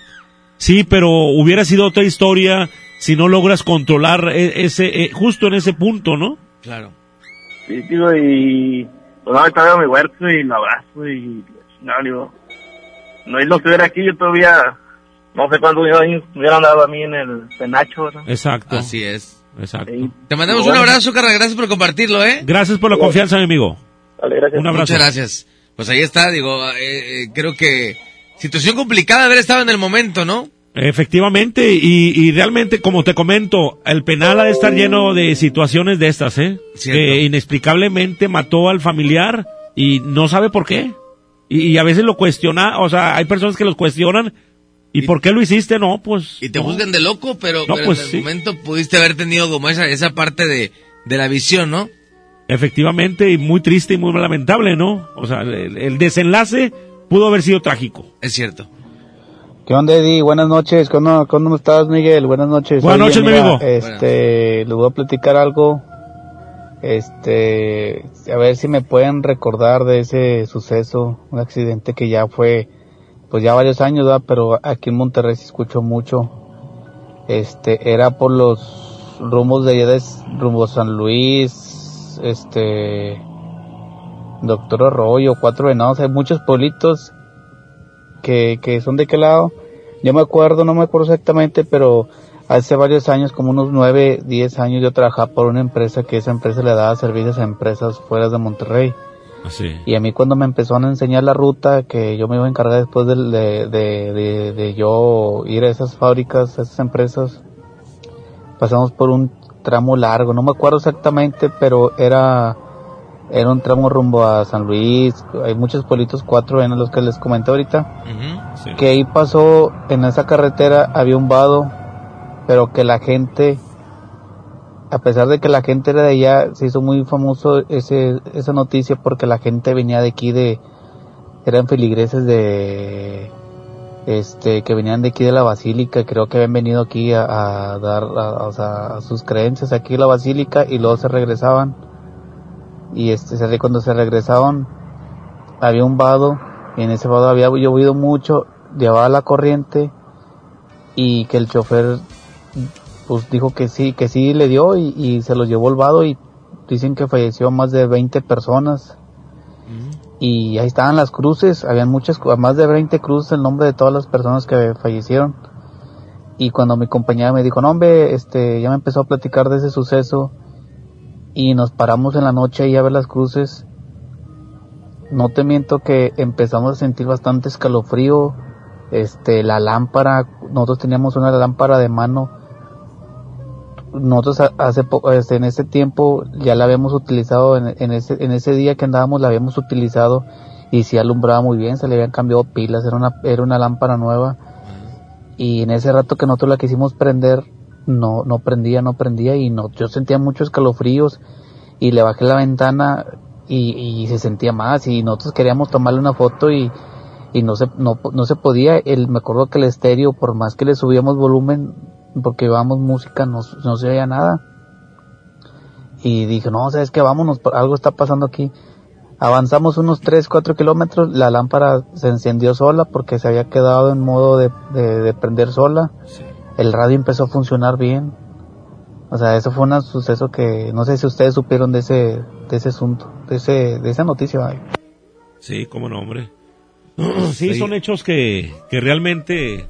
Sí, pero hubiera sido otra historia si no logras controlar e- ese, eh, justo en ese punto, ¿no? Claro. Sí, digo, y pues no, ahorita veo mi huerto y lo abrazo y no, digo, no es lo que hubiera aquí, yo todavía, no sé cuántos años me hubieran dado a mí en el penacho, ¿verdad? Exacto. Así es. Exacto. Te mandamos un abrazo, carnal. Gracias por compartirlo, ¿eh? Gracias por la confianza, mi amigo. Un abrazo. Muchas gracias. Pues ahí está, digo, eh, eh, creo que situación complicada haber estado en el momento, ¿no? Efectivamente, y, y realmente, como te comento, el penal ha de estar lleno de situaciones de estas, ¿eh? Cierto. Que inexplicablemente mató al familiar y no sabe por qué. Y, y a veces lo cuestiona, o sea, hay personas que los cuestionan. ¿Y, por qué lo hiciste? No, pues. Y te no. juzgan de loco, pero, No, pero pues en el sí. momento pudiste haber tenido como esa, esa parte de, de la visión, ¿no? Efectivamente, y muy triste y muy lamentable, ¿no? O sea, el, el desenlace pudo haber sido trágico. Es cierto. ¿Qué onda, Eddie? Buenas noches. ¿Cómo, cómo estás, Miguel? Buenas noches. Buenas noches, mi amigo. Este, les voy a platicar algo. Este, a ver si me pueden recordar de ese suceso, un accidente que ya fue, pues ya varios años, ¿verdad? Pero aquí en Monterrey se escuchó mucho. Este, era por los rumos de allá de rumbo San Luis, este, Doctor Arroyo, Cuatro Venados, hay muchos pueblitos que, que son de qué lado. Yo me acuerdo, no me acuerdo exactamente, pero hace varios años, como unos nueve, diez años, yo trabajaba por una empresa que esa empresa le daba servicios a empresas fuera de Monterrey. Así. Y a mí cuando me empezaron a enseñar la ruta, que yo me iba a encargar después de, de, de, de- de yo ir a esas fábricas, a esas empresas, pasamos por un tramo largo, no me acuerdo exactamente, pero era, era un tramo rumbo a San Luis, hay muchos pueblitos, cuatro en los que les comenté ahorita, que ahí pasó, en esa carretera había un vado, pero que la gente, a pesar de que la gente era de allá, se hizo muy famoso ese, esa noticia porque la gente venía de aquí de, eran feligreses de, este, que venían de aquí de la basílica, creo que habían venido aquí a, a dar, a, o sea, a sus creencias aquí a la basílica y luego se regresaban. Y este, se- cuando se regresaban, había un vado, y en ese vado había llovido mucho, llevaba la corriente, y que el chofer, pues dijo que sí, que sí le dio, y, y se lo llevó el vado, y dicen que falleció más de 20 personas. Y ahí estaban las cruces, habían muchas, más de 20 cruces el nombre de todas las personas que fallecieron. Y cuando mi compañera me dijo, no hombre, este, ya me empezó a platicar de ese suceso y nos paramos en la noche ahí a ver las cruces. No te miento que empezamos a sentir bastante escalofrío, este, la lámpara, nosotros teníamos una lámpara de mano. Nosotros ha- hace poco, este, en ese tiempo ya la habíamos utilizado, en, en ese, en ese día que andábamos la habíamos utilizado y sí alumbraba muy bien, se le habían cambiado pilas, era una, era una lámpara nueva y en ese rato que nosotros la quisimos prender no no prendía no prendía y no yo sentía muchos escalofríos y le bajé la ventana y, y se sentía más y nosotros queríamos tomarle una foto y, y no se no, no se podía. El me acuerdo que el estéreo por más que le subíamos volumen porque llevábamos música no, no se oía nada. Y dije no sabes que vámonos algo está pasando aquí Avanzamos unos 3, 4 kilómetros, la lámpara se encendió sola porque se había quedado en modo de, de, de prender sola. El radio empezó a funcionar bien. O sea, eso fue un suceso que no sé si ustedes supieron de ese, de ese asunto, de ese, de esa noticia. vaya. Sí, cómo no, hombre. Sí, son hechos que, que realmente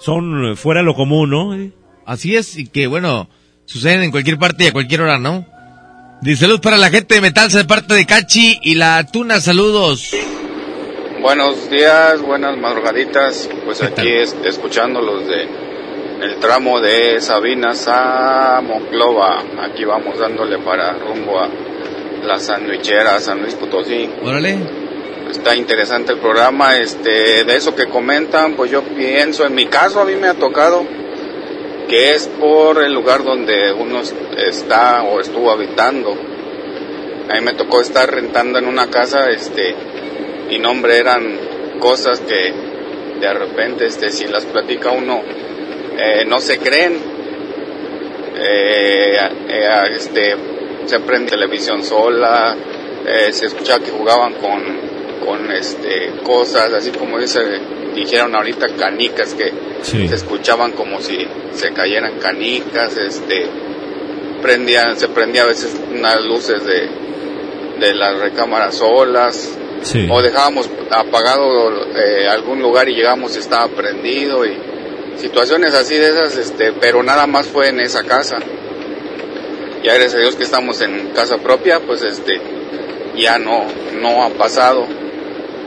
son fuera de lo común, ¿no? Así es, y que bueno, suceden en cualquier parte y a cualquier hora, ¿no? Dice salud para la gente de Metal, de parte de Cachi y la Tuna, saludos. Buenos días, buenas madrugaditas. Pues aquí es, escuchándolos de el tramo de Sabinas a Monclova. Aquí vamos dándole para rumbo a la sandwichera San Luis Potosí. Órale. Está interesante el programa. Este, de eso que comentan, pues yo pienso, en mi caso a mí me ha tocado que es por el lugar donde uno está o estuvo habitando. A mí me tocó estar rentando en una casa, este, y no hombre, eran cosas que de repente, este, si las platica uno, eh, no se creen. Eh, eh, este, se prende televisión sola, eh, se escuchaba que jugaban con, con este, cosas, así como dice, dijeron ahorita canicas que Sí. se escuchaban como si se cayeran canicas, este, prendían, se prendía a veces unas luces de, de las recámaras solas, Sí. o dejábamos apagado eh, algún lugar y llegamos y estaba prendido y situaciones así de esas, este, pero nada más fue en esa casa. Ya gracias a Dios que estamos en casa propia, pues este ya no, no ha pasado.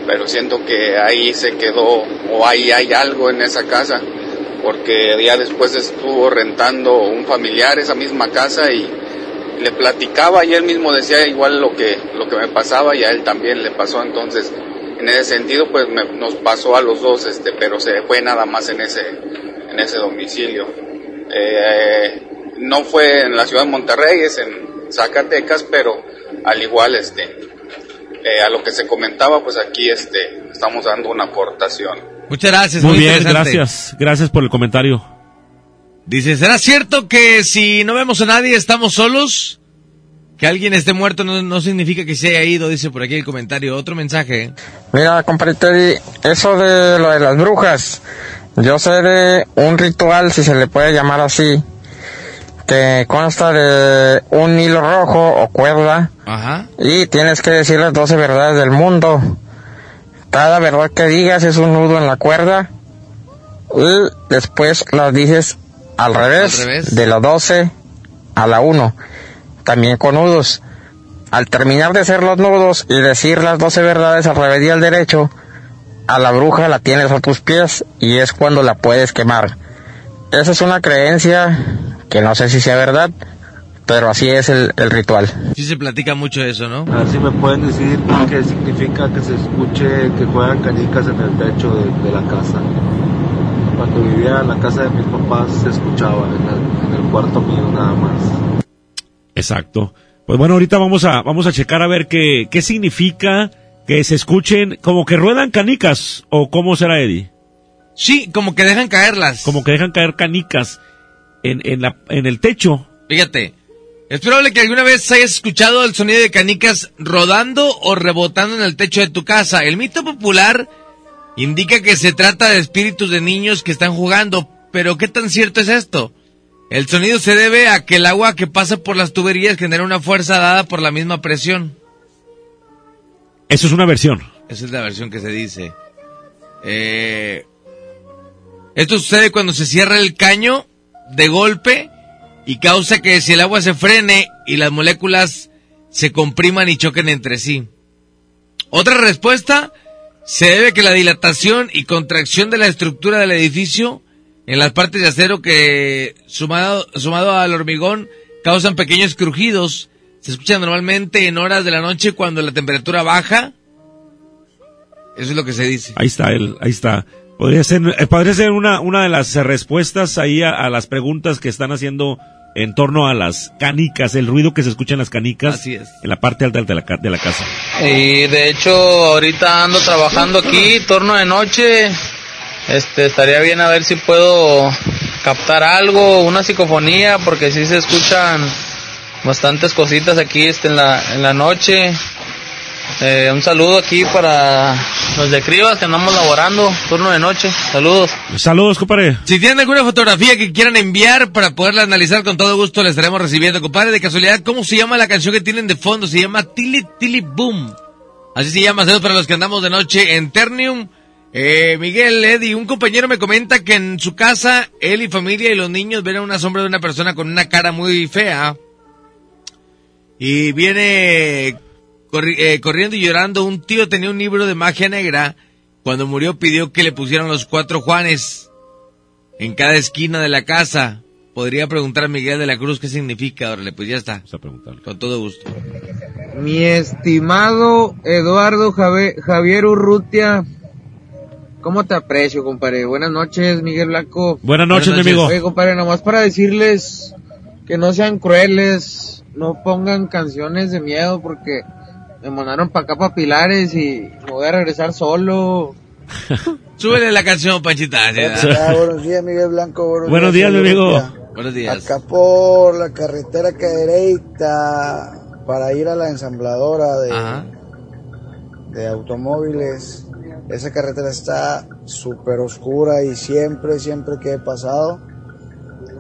Pero siento que ahí se quedó o ahí hay algo en esa casa, porque ya después estuvo rentando un familiar esa misma casa y le platicaba y él mismo decía igual lo que, lo que me pasaba y a él también le pasó. Entonces, en ese sentido, pues me- nos pasó a los dos, este, pero se fue nada más en ese, en ese domicilio. Eh, no fue en la ciudad de Monterrey, es en Zacatecas, pero al igual, este, eh, a lo que se comentaba, pues aquí, este, estamos dando una aportación. Muchas gracias. Muy bien, interesante. gracias. Gracias por el comentario. Dice, ¿será cierto que si no vemos a nadie estamos solos? Que alguien esté muerto no, no significa que se haya ido, dice por aquí el comentario. Otro mensaje. Mira, compadre Teddy, eso de lo de las brujas, yo sé de un ritual, si se le puede llamar así, que consta de un hilo rojo o cuerda Ajá. y tienes que decir las 12 verdades del mundo. Cada verdad que digas es un nudo en la cuerda y después las dices al revés, Al revés. de la 12 a la 1, también con nudos. Al terminar de hacer los nudos y decir las 12 verdades al revés y al derecho, a la bruja la tienes a tus pies y es cuando la puedes quemar. Esa es una creencia que no sé si sea verdad, pero así es el, el ritual. Sí se platica mucho eso, ¿no? A ver si me pueden decir qué significa que se escuche que juegan canicas en el techo de, de la casa. Cuando vivía en la casa de mis papás se escuchaba en el, en el cuarto mío nada más. Exacto. Pues bueno, ahorita vamos a, vamos a checar a ver qué, qué significa que se escuchen, como que ruedan canicas, o cómo será, Eddie. Sí, como que dejan caerlas. Como que dejan caer canicas en, en, la, en el techo. Fíjate, es probable que alguna vez hayas escuchado el sonido de canicas rodando o rebotando en el techo de tu casa. El mito popular indica que se trata de espíritus de niños que están jugando, pero ¿qué tan cierto es esto? El sonido se debe a que el agua que pasa por las tuberías genera una fuerza dada por la misma presión. Eso es una versión. Esa es la versión que se dice. Eh, esto sucede cuando se cierra el caño de golpe y causa que si el agua se frene y las moléculas se compriman y choquen entre sí. Otra respuesta se debe a que la dilatación y contracción de la estructura del edificio en las partes de acero que sumado, sumado al hormigón causan pequeños crujidos. Se escuchan normalmente en horas de la noche cuando la temperatura baja. Eso es lo que se dice. Ahí está, él, ahí está. Podría ser, eh, podría ser una, una de las respuestas ahí a, a las preguntas que están haciendo en torno a las canicas, el ruido que se escucha en las canicas Así es. en la parte alta de la, ca- de la casa. Y de hecho, ahorita ando trabajando aquí, turno de noche. Este, estaría bien a ver si puedo captar algo, una psicofonía, porque sí se escuchan bastantes cositas aquí este, en, la, en la noche. Eh, un saludo aquí para los de Cribas que andamos laborando, turno de noche. Saludos. Saludos, compadre. Si tienen alguna fotografía que quieran enviar para poderla analizar con todo gusto, la estaremos recibiendo, compadre. De casualidad, ¿cómo se llama la canción que tienen de fondo? Se llama Tilly Tilly Boom. Así se llama, saludos para los que andamos de noche en Ternium. Eh, Miguel, Eddie, un compañero me comenta que en su casa, él y familia y los niños ven a una sombra de una persona con una cara muy fea. Y viene corri- eh, corriendo y llorando. Un tío tenía un libro de magia negra. Cuando murió pidió que le pusieran los cuatro Juanes en cada esquina de la casa. Podría preguntar a Miguel de la Cruz qué significa. Órale, pues ya está. Con todo gusto. Mi estimado Eduardo Jave- Javier Urrutia, ¿cómo te aprecio, compadre? Buenas noches, Miguel Blanco. Buenas noches, mi amigo. Oye, compadre, nomás para decirles que no sean crueles, no pongan canciones de miedo porque me mandaron para acá para Pilares y me voy a regresar solo. Súbele la canción, Panchita. buenos días, Miguel Blanco. Buenos, Buenos días, mi amigo. Buenos días. Acá por la carretera Cadereyta para ir a la ensambladora de, Ajá. de automóviles. Esa carretera está súper oscura y siempre, siempre que he pasado,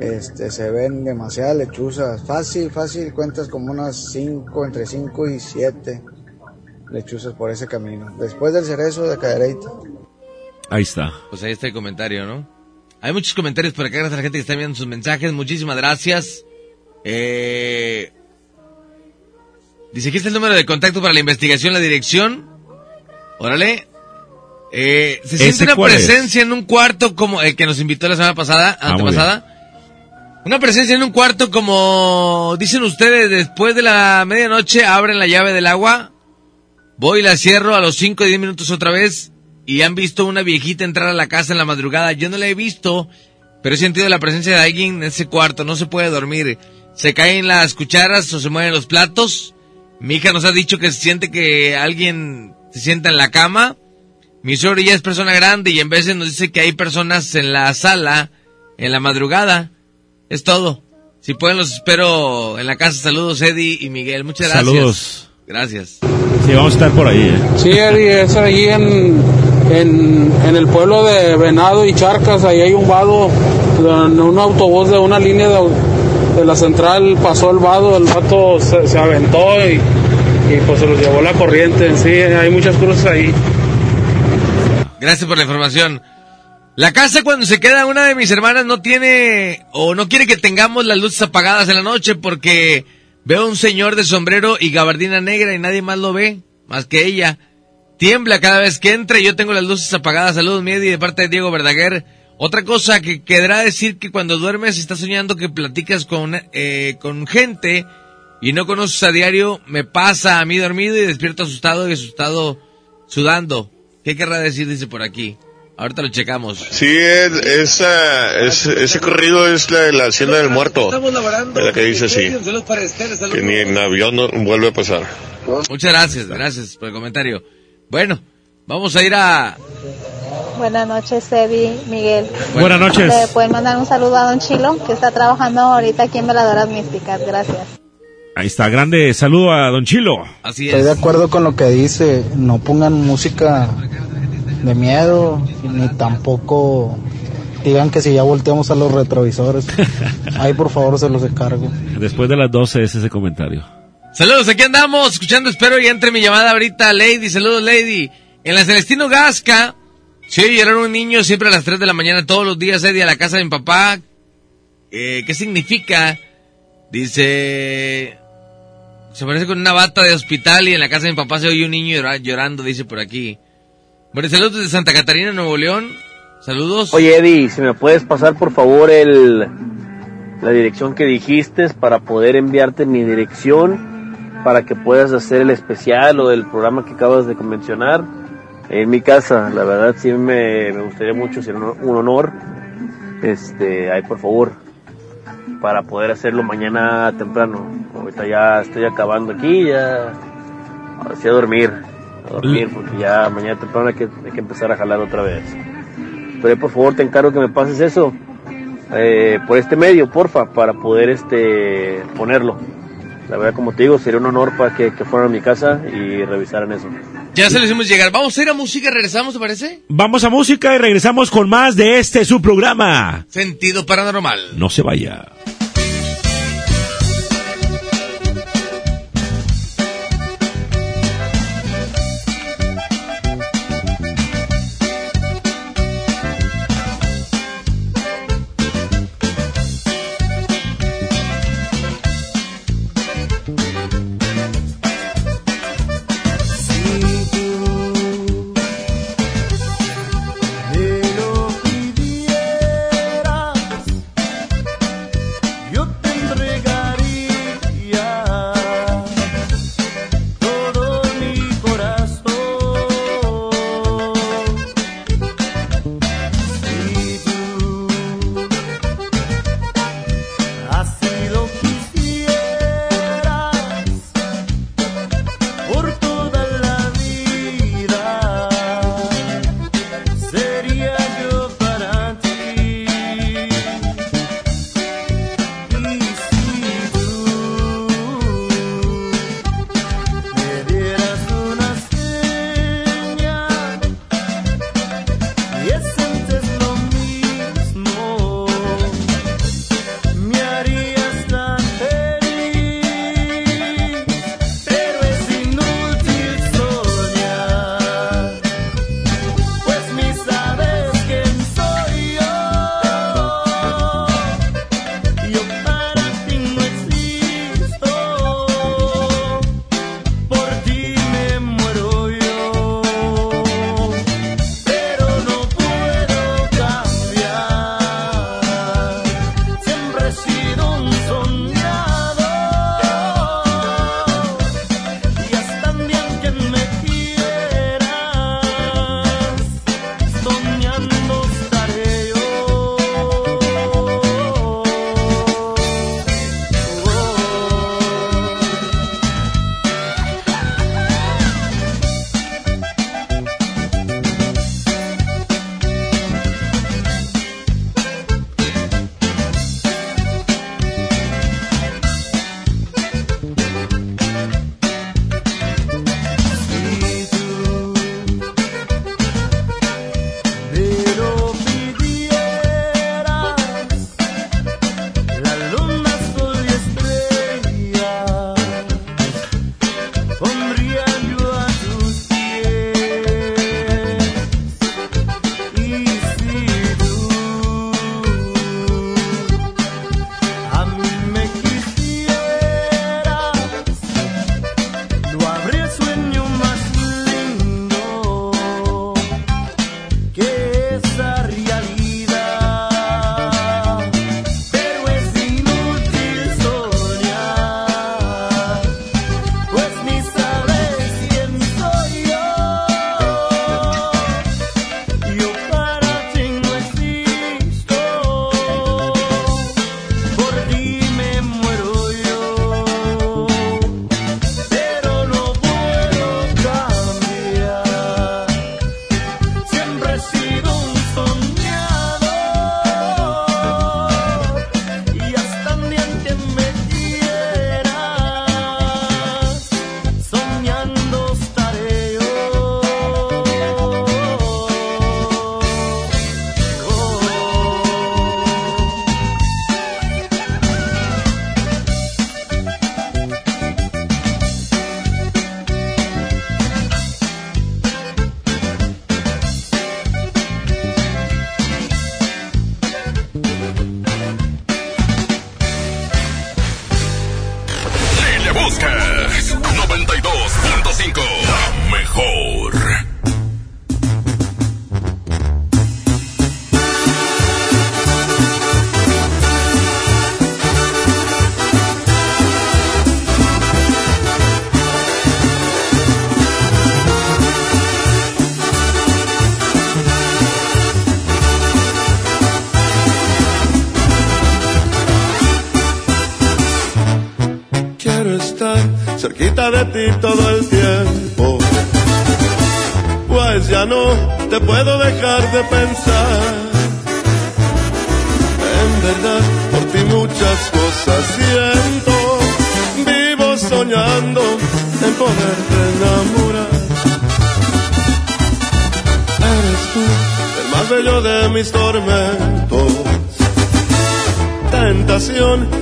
este, se ven demasiadas lechuzas. Fácil, fácil, cuentas como unas 5, entre 5 y 7 lechuzas por ese camino. Después del cerezo de Cadereyta. Ahí está. Pues ahí está el comentario, ¿no? Hay muchos comentarios por acá, gracias a la gente que está enviando sus mensajes. Muchísimas gracias. Eh, dice, aquí está el número de contacto para la investigación, la dirección. Órale. Eh, se ¿Ese siente una es? presencia en un cuarto como el que nos invitó la semana pasada, Ah, antepasada. Una presencia en un cuarto como dicen ustedes, después de la medianoche abren la llave del agua, voy y la cierro a los 5 o 10 minutos otra vez y han visto una viejita entrar a la casa en la madrugada. Yo no la he visto, pero he sentido la presencia de alguien en ese cuarto, no se puede dormir. Se caen las cucharas o se mueven los platos. Mi hija nos ha dicho que se siente que alguien se sienta en la cama. Mi suegro ya es persona grande y en veces nos dice que hay personas en la sala en la madrugada. Es todo. Si pueden, los espero en la casa. Saludos, Eddie y Miguel. Muchas gracias. Saludos. Gracias. Sí, vamos a estar por ahí, ¿eh? Sí, Eddie, es ahí en, en, en el pueblo de Venado y Charcas, ahí hay un vado, donde un autobús de una línea de, de la central pasó el vado, el vato se, se aventó y, y pues se los llevó la corriente. Sí, hay muchas cruces ahí. Gracias por la información. La casa cuando se queda una de mis hermanas no tiene o no quiere que tengamos las luces apagadas en la noche porque veo un señor de sombrero y gabardina negra y nadie más lo ve, más que ella. Tiembla cada vez que entra y yo tengo las luces apagadas. Saludos, Miedi, de parte de Diego Verdaguer. Otra cosa que quedará decir que cuando duermes estás soñando que platicas con, eh, con gente y no conoces a diario, me pasa a mí dormido y despierto asustado y asustado sudando. ¿Qué querrá decir? Dice por aquí. Ahorita lo checamos. Sí, es, esa- es- ese corrido es la de la Hacienda del Muerto. Es la que dice así. Que ni en avión no vuelve a pasar. Muchas gracias, gracias por el comentario. Bueno, vamos a ir a... Buenas noches, Eddie, Miguel. Buenas noches. Le pueden mandar un saludo a Don Chilo, que está trabajando ahorita aquí en Veladoras Místicas. Gracias. Ahí está, grande saludo a Don Chilo. Así Estoy de acuerdo con lo que dice, no pongan música de miedo, ni tampoco digan que si ya volteamos a los retrovisores. Ahí por favor se los encargo. Después de las 12 es ese comentario. Saludos, aquí andamos, escuchando, espero y entre mi llamada ahorita, Lady, saludos, Lady. En la Celestino Gasca, sí, llorar un niño siempre a las 3 de la mañana todos los días, Eddie, a la casa de mi papá. Eh, ¿Qué significa? Dice... Se parece con una bata de hospital y en la casa de mi papá se oye un niño llora- llorando, dice por aquí. Bueno, saludos desde Santa Catarina, Nuevo León. Saludos. Oye, Eddie, si me puedes pasar por favor el, la dirección que dijiste para poder enviarte mi dirección para que puedas hacer el especial o el programa que acabas de mencionar en mi casa. La verdad sí me, me gustaría mucho, sería un, un honor. Este, ahí por favor, para poder hacerlo mañana temprano. Ahorita ya estoy acabando aquí, ya ahora sí a dormir, a dormir porque ya mañana temprano hay que, hay que empezar a jalar otra vez. Pero por favor te encargo que me pases eso eh, por este medio, porfa, para poder este ponerlo. La verdad, como te digo, sería un honor para que, que fueran a mi casa y revisaran eso. Ya se lo hicimos llegar. Vamos a ir a música, regresamos, ¿te parece? Vamos a música y regresamos con más de este su programa. Sentido paranormal. No se vaya.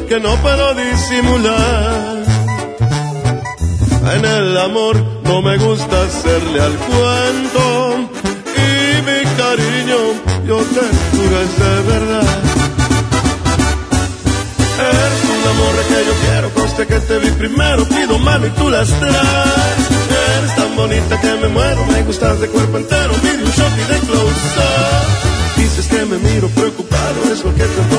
Que no puedo disimular. En el amor no me gusta hacerle al cuento. Y mi cariño, yo te juro es de verdad. Eres un amor que yo quiero, conste que te vi primero, pido mano y tú las traes. Eres tan bonita que me muero, me gustas de cuerpo entero, video un shot y de close up. Dices que me miro preocupado, es lo que en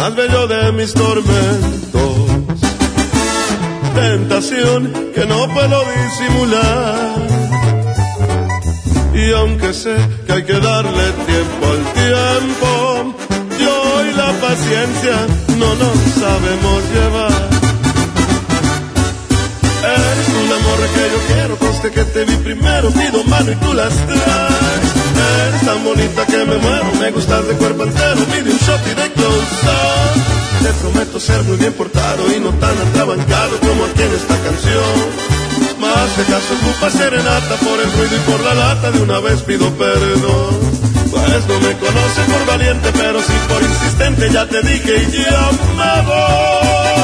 Más bello de mis tormentos. Tentación que no puedo disimular. Y aunque sé que hay que darle tiempo al tiempo, yo y la paciencia no nos sabemos llevar. Tú la morra que yo quiero, conste que te vi primero, pido mano y tú las traes. Eres tan bonita que me muero, me gustas de cuerpo entero, pide un shot y de close up. Te prometo ser muy bien portado y no tan atrabancado como aquí en esta canción. Más si acaso ocupa serenata por el ruido y por la lata, de una vez pido perdón. Pues no me conoce por valiente, pero sí por insistente, ya te dije y ya me voy.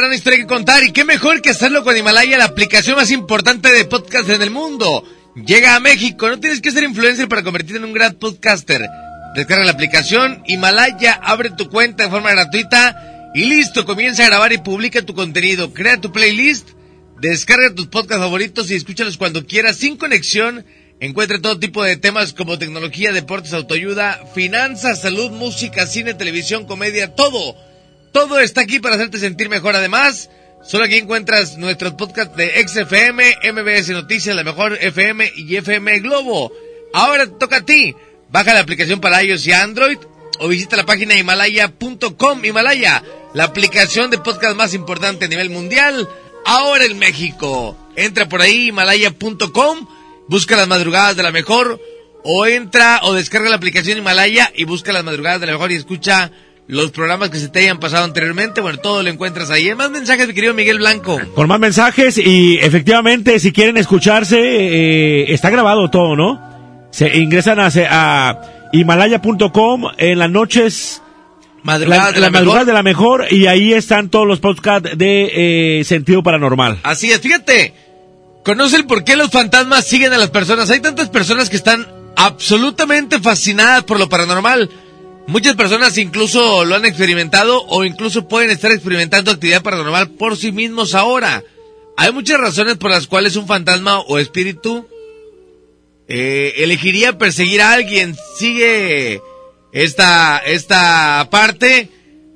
Gran historia que contar y qué mejor que hacerlo con Himalaya, la aplicación más importante de podcast en el mundo. Llega a México, no tienes que ser influencer para convertirte en un gran podcaster. Descarga la aplicación Himalaya, abre tu cuenta de forma gratuita y listo, comienza a grabar y publica tu contenido. Crea tu playlist, descarga tus podcasts favoritos y escúchalos cuando quieras sin conexión. Encuentra todo tipo de temas como tecnología, deportes, autoayuda, finanzas, salud, música, cine, televisión, comedia, todo. Todo está aquí para hacerte sentir mejor. Además, solo aquí encuentras nuestros podcasts de XFM, MBS Noticias, La Mejor FM y FM Globo. Ahora te toca a ti. Baja la aplicación para iOS y Android o visita la página himalaya.com. Himalaya, la aplicación de podcast más importante a nivel mundial, ahora en México. Entra por ahí, himalaya.com, busca las madrugadas de la mejor o entra o descarga la aplicación Himalaya y busca las madrugadas de la mejor y escucha los programas que se te hayan pasado anteriormente. Bueno, todo lo encuentras ahí. Más mensajes, mi querido Miguel Blanco. Con más mensajes y efectivamente, si quieren escucharse, eh, está grabado todo, ¿no? Se ingresan a, a himalaya.com en las noches. Madrugadas de la la madrugada mejor. de la mejor y ahí están todos los podcasts de eh, sentido paranormal. Así es, fíjate. Conoce el por qué los fantasmas siguen a las personas. Hay tantas personas que están absolutamente fascinadas por lo paranormal. Muchas personas incluso lo han experimentado o incluso pueden estar experimentando actividad paranormal por sí mismos ahora. Hay muchas razones por las cuales un fantasma o espíritu eh, elegiría perseguir a alguien. Sigue esta, esta parte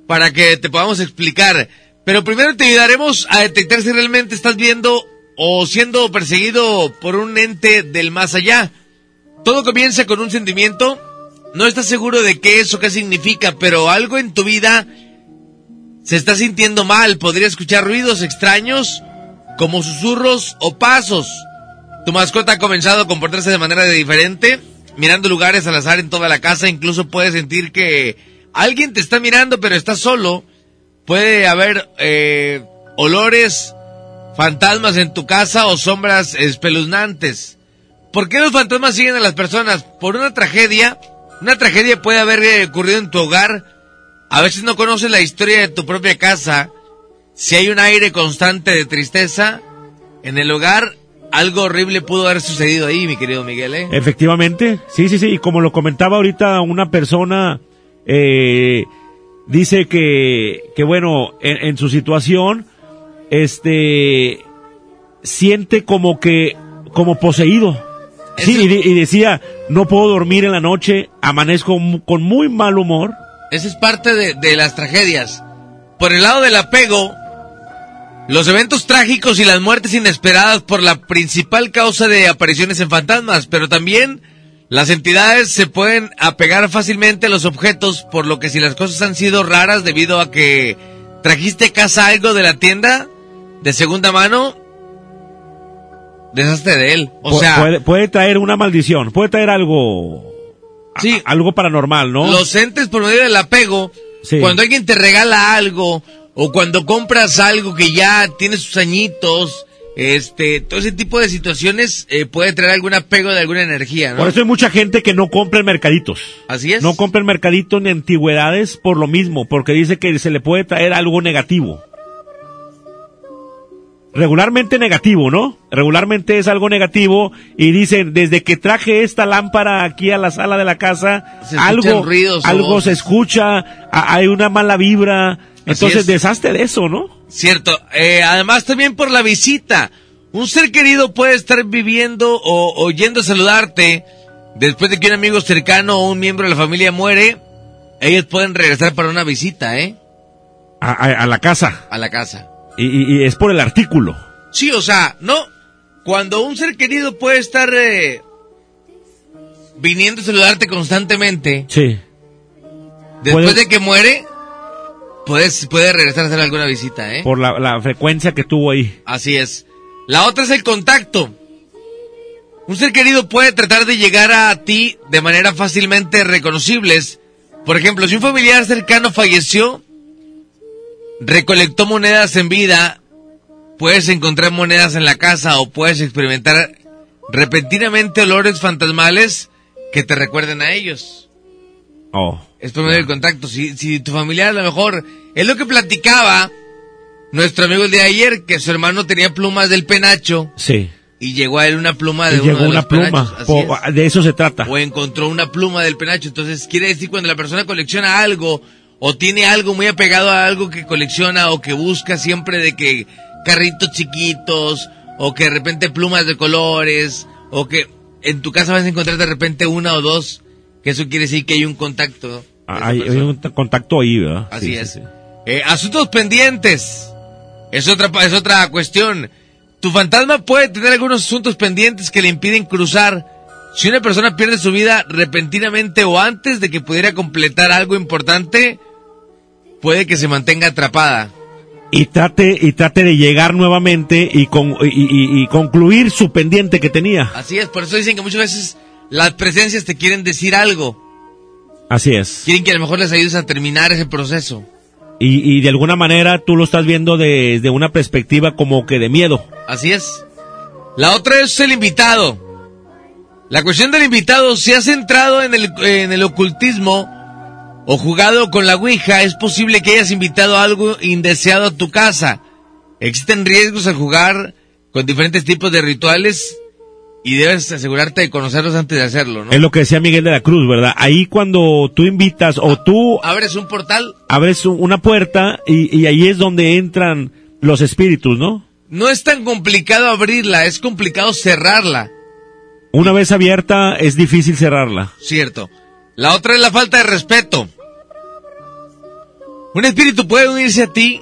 para que te podamos explicar. Pero primero te ayudaremos a detectar si realmente estás viendo o siendo perseguido por un ente del más allá. Todo comienza con un sentimiento. No estás seguro de qué es o qué significa, pero algo en tu vida se está sintiendo mal. Podría escuchar ruidos extraños como susurros o pasos. Tu mascota ha comenzado a comportarse de manera diferente, mirando lugares al azar en toda la casa. Incluso puedes sentir que alguien te está mirando, pero estás solo. Puede haber eh, olores, fantasmas en tu casa o sombras espeluznantes. ¿Por qué los fantasmas siguen a las personas? Por una tragedia. Una tragedia puede haber eh, ocurrido en tu hogar. A veces no conoces la historia de tu propia casa. Si hay un aire constante de tristeza en el hogar, algo horrible pudo haber sucedido ahí, mi querido Miguel. ¿eh? Efectivamente, sí, sí, sí. Y como lo comentaba ahorita una persona, eh, dice que, que bueno, en, en su situación, este, siente como que, como poseído. Sí, y, de- y decía, no puedo dormir en la noche, amanezco con muy mal humor. Esa es parte de, de las tragedias. Por el lado del apego, los eventos trágicos y las muertes inesperadas por la principal causa de apariciones en fantasmas, pero también las entidades se pueden apegar fácilmente a los objetos, por lo que si las cosas han sido raras debido a que trajiste a casa algo de la tienda de segunda mano, deshazte de él. O Pu- sea, puede, puede traer una maldición, puede traer algo, a- algo paranormal, ¿no? Los entes por medio del apego, Sí. cuando alguien te regala algo o cuando compras algo que ya tiene sus añitos, este, todo ese tipo de situaciones eh, puede traer algún apego de alguna energía, ¿no? Por eso hay mucha gente que no compra en mercaditos. Así es. No compra en mercaditos ni antigüedades por lo mismo, porque dice que se le puede traer algo negativo. Regularmente negativo, ¿no? Regularmente es algo negativo y dicen, desde que traje esta lámpara aquí a la sala de la casa, Se algo, ruidos algo se escucha, hay una mala vibra, entonces es. deshazte de eso, ¿no? Cierto. Eh, además también por la visita. Un ser querido puede estar viviendo o, o yendo a saludarte después de que un amigo cercano o un miembro de la familia muere. Ellos pueden regresar para una visita, ¿eh? A, a- a la casa. A la casa. Y, y- y es por el artículo. Sí, o sea, no. Cuando un ser querido puede estar eh, viniendo a saludarte constantemente, Sí. después Puede- de que muere, puedes, puede regresar a hacer alguna visita, ¿eh? Por la, la frecuencia que tuvo ahí. Así es. La otra es el contacto. Un ser querido puede tratar de llegar a ti de manera fácilmente reconocibles. Por ejemplo, si un familiar cercano falleció, recolectó monedas en vida, puedes encontrar monedas en la casa o puedes experimentar repentinamente olores fantasmales que te recuerden a ellos. Oh. Es por medio del contacto. Si, si tu familiar a lo mejor... Es lo que platicaba nuestro amigo el día de ayer, que su hermano tenía plumas del penacho Sí. y llegó a él una pluma de Y uno llegó de una los pluma. Así Po- es. de eso se trata. O encontró una pluma del penacho. Entonces, quiere decir cuando la persona colecciona algo o tiene algo muy apegado a algo que colecciona o que busca siempre de que carritos chiquitos o que de repente plumas de colores o que en tu casa vas a encontrar de repente una o dos, que eso quiere decir que hay un contacto. esa Hay, un contacto ahí, ¿verdad? Así Sí, es. sí, sí. Eh, asuntos pendientes. Es otra, es otra cuestión. Tu fantasma puede tener algunos asuntos pendientes que le impiden cruzar. Si una persona pierde su vida repentinamente o antes de que pudiera completar algo importante, puede que se mantenga atrapada. Y trate, y trate de llegar nuevamente y, con, y, y- y concluir su pendiente que tenía. Así es, por eso dicen que muchas veces las presencias te quieren decir algo. Así es. Quieren que a lo mejor les ayudes a terminar ese proceso. Y, y de alguna manera tú lo estás viendo desde una perspectiva como que de miedo. Así es. La otra es el invitado. La cuestión del invitado, si has entrado en el, en el ocultismo o jugado con la Ouija, es posible que hayas invitado algo indeseado a tu casa. Existen riesgos al jugar con diferentes tipos de rituales y debes asegurarte de conocerlos antes de hacerlo, ¿no? Es lo que decía Miguel de la Cruz, ¿verdad? Ahí cuando tú invitas o tú Abres un portal, abres una puerta y, y ahí es donde entran los espíritus, ¿no? no es tan complicado abrirla, es complicado cerrarla. Una vez abierta es difícil cerrarla. Cierto. La otra es la falta de respeto. Un espíritu puede unirse a ti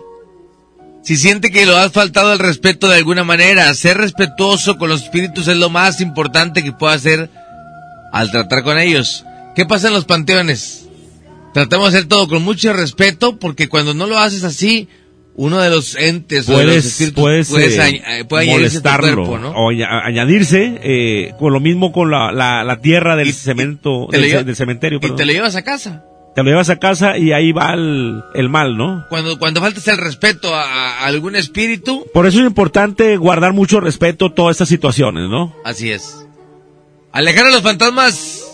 si siente que lo has faltado el respeto de alguna manera. Ser respetuoso con los espíritus es lo más importante que puedo hacer al tratar con ellos. ¿Qué pasa en los panteones? Tratamos de hacer todo con mucho respeto porque cuando no lo haces así, uno de los entes o de los Puedes, espíritus puedes puedes eh, eh, puede añadirse molestarlo cuerpo, ¿no? o aña- añadirse eh, con lo mismo con la, la, la tierra del cemento del, lleva- del cementerio. Y perdón. te lo llevas a casa. Te lo llevas a casa y ahí va el, el mal, ¿no? Cuando, cuando faltas el respeto a, a algún espíritu, Por eso es importante guardar mucho respeto a todas estas situaciones, ¿no? Así es. Alejar a los fantasmas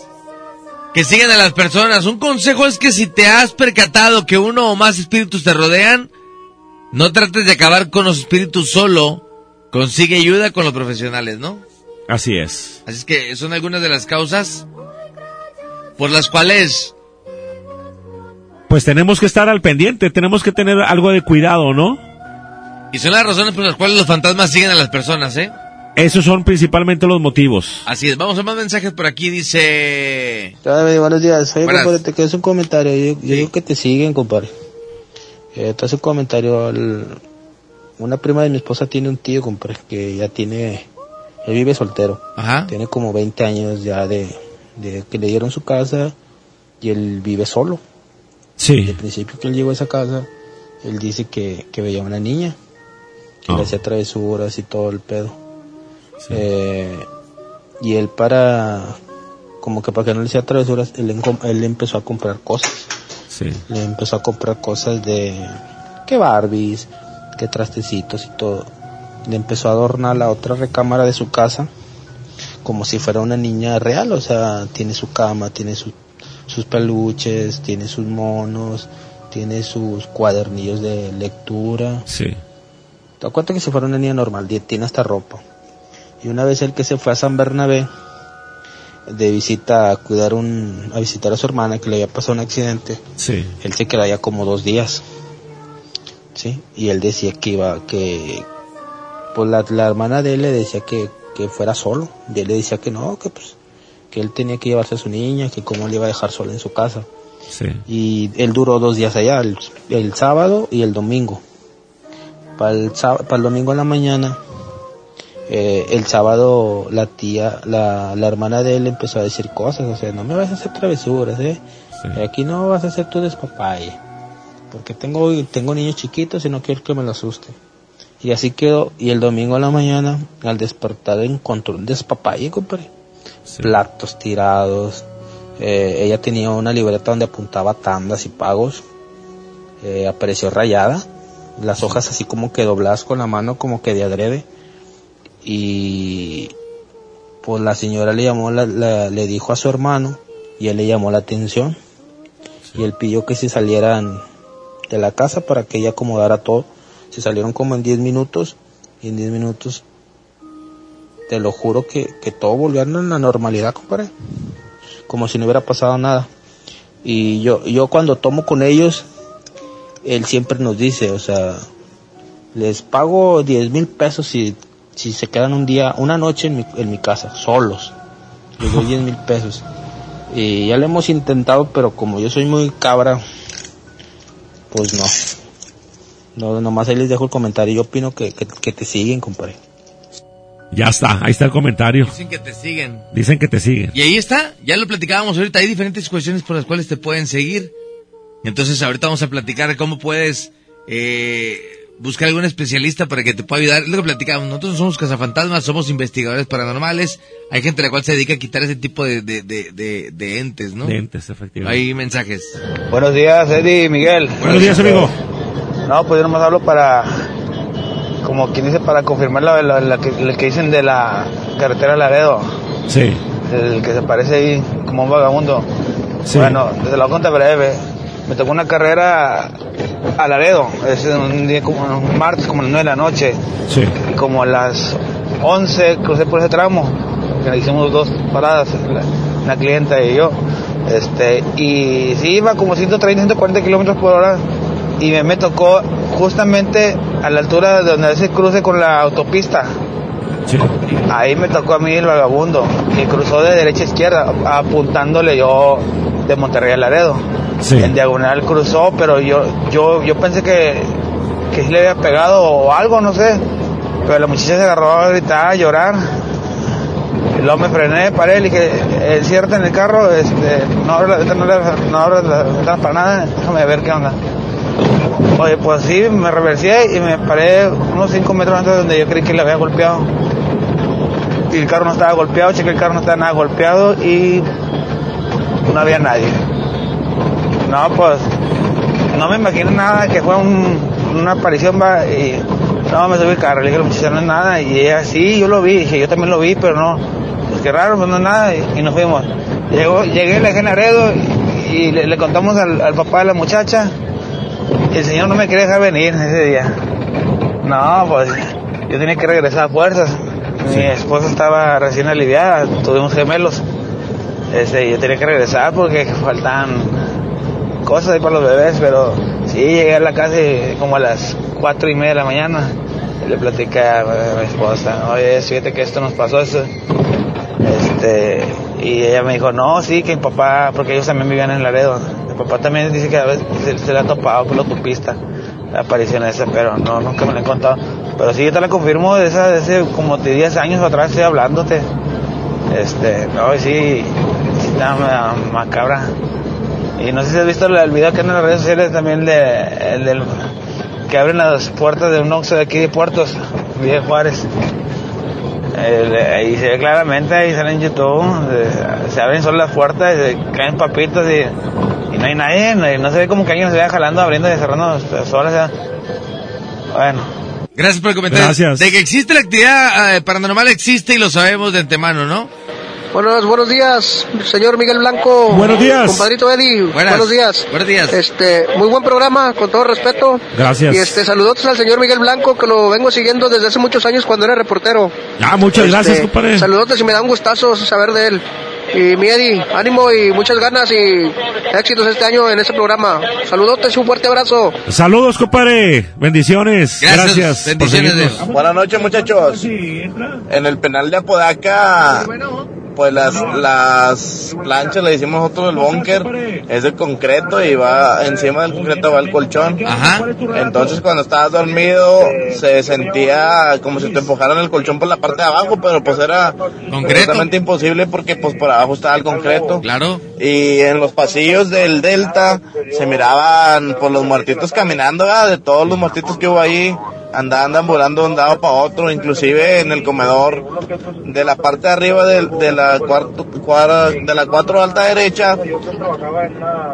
que siguen a las personas. Un consejo es que si te has percatado que uno o más espíritus te rodean, no trates de acabar con los espíritus solo. Consigue ayuda con los profesionales, ¿no? Así es. Así es que son algunas de las causas por las cuales Pues tenemos que estar al pendiente, tenemos que tener algo de cuidado, ¿no? y son las razones por las cuales los fantasmas siguen a las personas, ¿eh? Esos son principalmente los motivos. Así es. Vamos a más mensajes por aquí. Dice. Buenos días. Oye, compadre, te quedas un comentario. Yo, yo digo que te siguen, compadre. Eh, te hace un comentario. al- Una prima de mi esposa tiene un tío, compadre, que ya tiene... Él vive soltero. Ajá. Tiene como 20 años ya de, de que le dieron su casa y él vive solo. Sí. Desde el principio que él llegó a esa casa, él dice que, que veía una niña, que Ah. le hacía travesuras y todo el pedo. Eh, y él para, como que para que no le hacía travesuras, él, él empezó a comprar cosas. Sí. Le empezó a comprar cosas de, que Barbies, que trastecitos y todo. Le empezó a adornar la otra recámara de su casa como si fuera una niña real, o sea, tiene su cama, tiene su- sus peluches, tiene sus monos, tiene sus cuadernillos de lectura. Sí. Te cuenta que si fuera una niña normal, tiene hasta ropa. Y una vez el que se fue a San Bernabé de visita a cuidar un, a visitar a su hermana que le había pasado un accidente, Sí. él se quedó allá como dos días. ¿Sí? Y él decía que iba, que, pues la, la hermana de él le decía que, que fuera solo. Y él le decía que no, que pues, que él tenía que llevarse a su niña, que cómo le iba a dejar sola en su casa. Sí. Y él duró dos días allá, el, el sábado y el domingo. Para el, para el domingo en la mañana, eh, el sábado la tía, la, la hermana de él empezó a decir cosas, o sea, no me vas a hacer travesuras, eh. Aquí no vas a hacer tu despapalle. Porque tengo, tengo niños chiquitos y no quiero que me lo asuste. Y así quedó, y el domingo en la mañana, al despertar encontró un despapalle, compadre. Platos tirados, eh, ella tenía una libreta donde apuntaba tandas y pagos. Eh, apareció rayada. Las hojas así como que dobladas con la mano, como que de adrede. Y pues la señora le llamó, la- la- le dijo a su hermano y él le llamó la atención. y él pidió que se salieran de la casa para que ella acomodara todo. Se salieron como en 10 minutos y en 10 minutos te lo juro que, que todo volvió a la normalidad, compadre. Como si no hubiera pasado nada. Y yo, yo cuando tomo con ellos, él siempre nos dice, o sea, les pago 10 mil pesos si, si se quedan un día, una noche en mi, en mi casa, solos. Les doy 10 mil pesos. Y ya lo hemos intentado, pero como yo soy muy cabra, pues no. No, nomás ahí les dejo el comentario. Yo opino que, que, que te siguen, compadre. Ya está, ahí está el comentario. Dicen que te siguen. Dicen que te siguen. Y ahí está, ya lo platicábamos ahorita, hay diferentes cuestiones por las cuales te pueden seguir. Entonces ahorita vamos a platicar de cómo puedes eh, buscar algún especialista para que te pueda ayudar. Es lo que platicamos, nosotros no somos cazafantasmas, somos investigadores paranormales. Hay gente a la cual se dedica a quitar ese tipo de, de, de, de, de entes, ¿no? De entes, efectivamente. Hay mensajes. Buenos días, Eddie y Miguel. Buenos días, amigo. No, pues yo nomás hablo para, como quien dice, para confirmar la, la- la que, lo que dicen de la carretera Laredo. Sí. El que se parece ahí como un vagabundo. Sí. Bueno, desde la cuenta breve. Me tocó una carrera a Laredo. Es un día como un martes, como a las 9 de la noche. Sí. Y como a las 11 crucé por ese tramo. Que hicimos dos paradas, la, una clienta y yo. Este, y sí iba como 130, 140 kilómetros por hora. Y me, me tocó justamente a la altura de donde se cruce con la autopista. Ahí me tocó a mí el vagabundo. Y cruzó de derecha a izquierda, apuntándole yo de Monterrey a Laredo. En diagonal cruzó, pero yo, yo, yo pensé que, que sí le había pegado o algo, no sé. Pero la muchacha se agarró a gritar, a llorar. Y luego me frené, paré, le dije, eh, ciérrate en el carro, este, no abres la no no la ventana para nada, déjame ver qué onda. Oye, pues sí, me reversé y me paré unos 5 metros antes de donde yo creí que le había golpeado. Y el carro no estaba golpeado, chequé el carro no estaba nada golpeado y no había nadie. No, pues no me imagino nada que fue un- una aparición va y no me subí al carro, le dije muchacha no es nada y ella sí, yo lo vi, dije yo también lo vi, pero no, pues qué raro, pues no es nada y, y nos fuimos. Llegó, llegué, le dejé en Laredo y, y le, le contamos al, al papá de la muchacha y el señor no me quería dejar venir ese día. No, pues yo tenía que regresar a fuerzas. Mi esposa estaba recién aliviada, tuvimos gemelos. Este, yo tenía que regresar porque faltaban cosas ahí para los bebés, pero sí, llegué a la casa como a las cuatro y media de la mañana. Y le platicé a mi esposa, oye, fíjate que esto nos pasó, eso. Este, y ella me dijo, no, sí, que mi papá, porque ellos también vivían en Laredo. Mi papá también dice que a veces se, se le ha topado por la autopista la aparición esa, pero no, nunca me la he contado. Pero sí, yo te la confirmo de esa, de ese, como de 10 años atrás estoy hablándote. Este, no, sí, sí está ma- macabra. Y no sé si has visto el, video que en las redes sociales también de, el del, que abren las puertas de un Oxxo de aquí de Puertos, Villa Juárez. El- ahí se ve claramente, ahí sale en YouTube, se abren solo las puertas, y se caen papitos y, y no hay nadie, no, no se ve como que alguien se vaya jalando, abriendo y cerrando solas. ya. Bueno. Gracias por el comentario. Gracias. De que existe la actividad eh, paranormal, existe y lo sabemos de antemano, ¿no? Buenos, buenos días, señor Miguel Blanco. Buenos días. Compadrito Eddie. Buenas. Buenos días. Buenos días. Este, muy buen programa, con todo respeto. Gracias. Y este, saludos al señor Miguel Blanco, que lo vengo siguiendo desde hace muchos años cuando era reportero. Ah, muchas Este, gracias, compadre. Saludos y me da un gustazo saber de él. Y mi Eddie, ánimo y muchas ganas y éxitos este año en este programa. Saludotes y un fuerte abrazo. Saludos, compadre. Bendiciones. Gracias. por seguirnos. Buenas noches, muchachos. En el penal de Apodaca, pues las, las planchas le hicimos nosotros el búnker, es de concreto y va encima del concreto va el colchón. Entonces cuando estabas dormido se sentía como si te empujaran el colchón por la parte de abajo, pero pues era completamente imposible porque pues por abajo estaba el concreto. Claro. Y en los pasillos del Delta se miraban por los muertitos caminando, ¿verdad? de todos los muertitos que hubo ahí. Andaban ambulando de un lado para otro, inclusive en el comedor de la parte de arriba del- de, la cuarto, cuadra- de la cuatro alta derecha,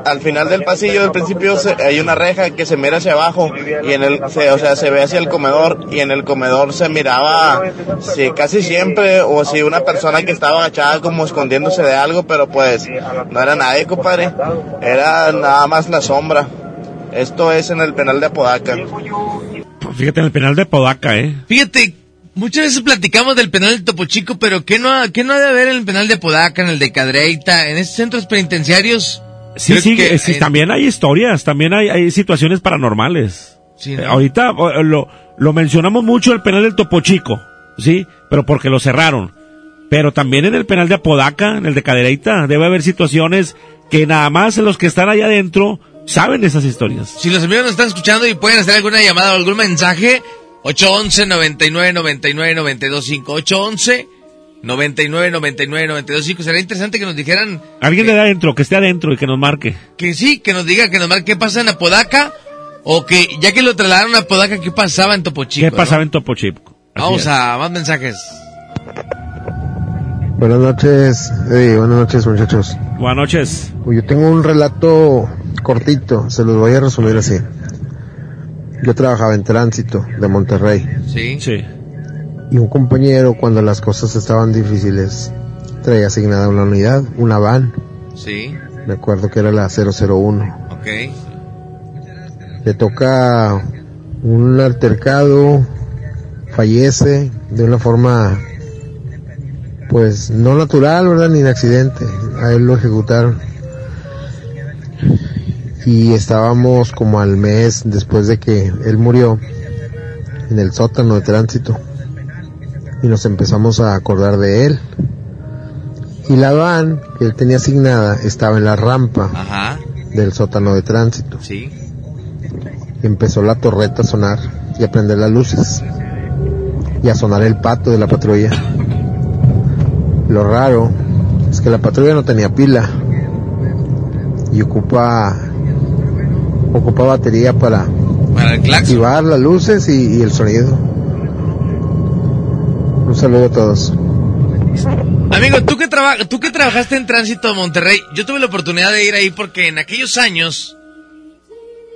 al final del pasillo del principio se- hay una reja que se mira hacia abajo y en el, se- o sea, se ve hacia el comedor y en el comedor se miraba si casi siempre o si una persona que estaba agachada como escondiéndose de algo, pero pues no era nadie, compadre, era nada más la sombra. Esto es en el penal de Apodaca. Fíjate en el penal de Podaca, ¿eh? Fíjate, muchas veces platicamos del penal de Topo Chico, pero ¿qué no, ha- qué no ha de haber en el penal de Podaca, en el de Cadreita, en esos centros penitenciarios? Sí, sí, que eh, sí, en- también hay historias, también hay, hay situaciones paranormales. Sí, Eh, ¿no? ahorita eh, lo, lo mencionamos mucho el penal del Topo Chico, ¿sí? Pero porque lo cerraron. Pero también en el penal de Apodaca, en el de Cadereyta, debe haber situaciones que nada más los que están allá adentro saben de esas historias. Si los amigos nos están escuchando y pueden hacer alguna llamada o algún mensaje, 811 99 99 925 811 99 99 925 Sería interesante que nos dijeran Alguien de adentro, que esté adentro y que nos marque. que sí, que nos diga, que nos marque qué pasa en Apodaca o que ya que lo trasladaron a Apodaca, qué pasaba en Topo Chico. ¿Qué ¿no? pasaba en Topo Chico? Así Vamos es. a más mensajes. Buenas noches, eh, buenas noches muchachos. Buenas noches. Yo tengo un relato cortito, se los voy a resumir así. Yo trabajaba en tránsito de Monterrey Sí. Sí. y un compañero cuando las cosas estaban difíciles traía asignada una unidad, una van, Sí. me acuerdo que era la 001. Ok. Le toca un altercado, fallece de una forma pues no natural, ¿verdad? Ni de accidente. A él lo ejecutaron. Y estábamos como al mes después de que él murió en el sótano de tránsito. Y nos empezamos a acordar de él. Y la van que él tenía asignada estaba en la rampa Ajá. del sótano de tránsito. Sí. Empezó la torreta a sonar y a prender las luces. Y a sonar el pato de la patrulla. Lo raro es que la patrulla no tenía pila. Y ocupa ocupa batería para Para el claxon. activar las luces y, y el sonido. Un saludo a todos. Amigo, ¿tú que, traba- tú que trabajaste en tránsito de Monterrey, yo tuve la oportunidad de ir ahí porque en aquellos años,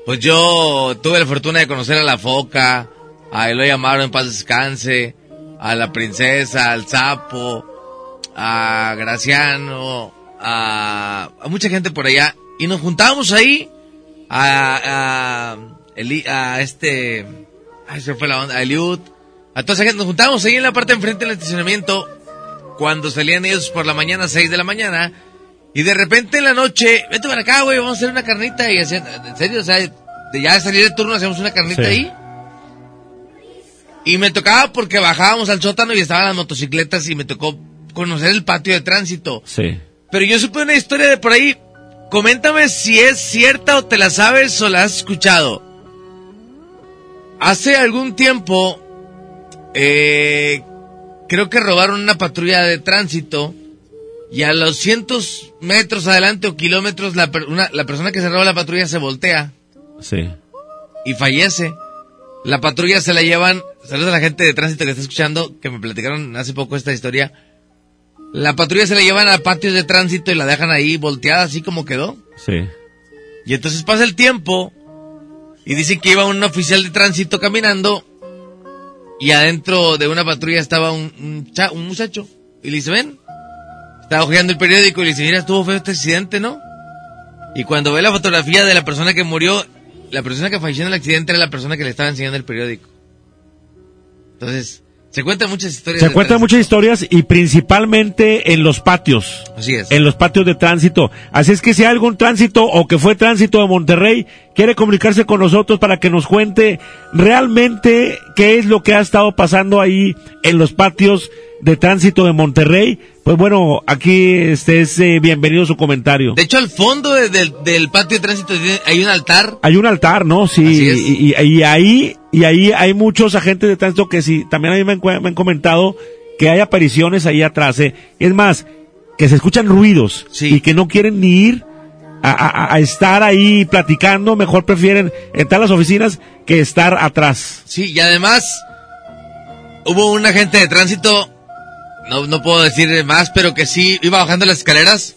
pues yo tuve la fortuna de conocer a la foca, a Eloy Amaro en paz descanse, a la princesa, al sapo, a Graciano, a, a mucha gente por allá, y nos juntábamos ahí a, a, Eli- a este, ay, se fue la onda, a Eliud, a toda esa gente, nos juntábamos ahí en la parte de enfrente del estacionamiento, cuando salían ellos por la mañana, 6 de la mañana, y de repente en la noche, vete para acá, güey, vamos a hacer una carnita, y hacían, en serio, o sea, de ya salir de turno hacíamos una carnita Sí. ahí, y me tocaba porque bajábamos al sótano y estaban las motocicletas y me tocó conocer el patio de tránsito. Sí. Pero yo supe una historia de por ahí. Coméntame si es cierta o te la sabes o la has escuchado. Hace algún tiempo, eh, creo que robaron una patrulla de tránsito y a los cientos metros adelante o kilómetros la, per- una- la persona que se roba la patrulla se voltea Sí. y fallece. La patrulla se la llevan, saludos a la gente de tránsito que está escuchando, que me platicaron hace poco esta historia. La patrulla se la llevan a patios de tránsito y la dejan ahí volteada así como quedó. Sí. Y entonces pasa el tiempo y dicen que iba un oficial de tránsito caminando y adentro de una patrulla estaba un, un, cha- un muchacho. Y le dice, ven, estaba hojeando el periódico y le dice, mira, estuvo feo este accidente, ¿no? Y cuando ve la fotografía de la persona que murió, la persona que falleció en el accidente era la persona que le estaba enseñando el periódico. Entonces, se cuentan muchas historias. Se cuentan muchas historias y principalmente en los patios. Así es. En los patios de tránsito. Así es que si hay algún tránsito o que fue tránsito de Monterrey, quiere comunicarse con nosotros para que nos cuente realmente qué es lo que ha estado pasando ahí en los patios de tránsito de Monterrey, pues bueno, aquí este es eh, bienvenido su comentario. De hecho, al fondo de- del- del patio de tránsito hay un altar. Hay un altar, ¿no? Sí, y, y- y ahí y ahí hay muchos agentes de tránsito que sí, también a mí me han, cue- me han comentado que hay apariciones ahí atrás. ¿eh? Es más, que se escuchan ruidos y que no quieren ni ir a, a- a estar ahí platicando, mejor prefieren entrar a las oficinas que estar atrás. Sí, y además hubo un agente de tránsito, no, no puedo decir más, pero que sí iba bajando las escaleras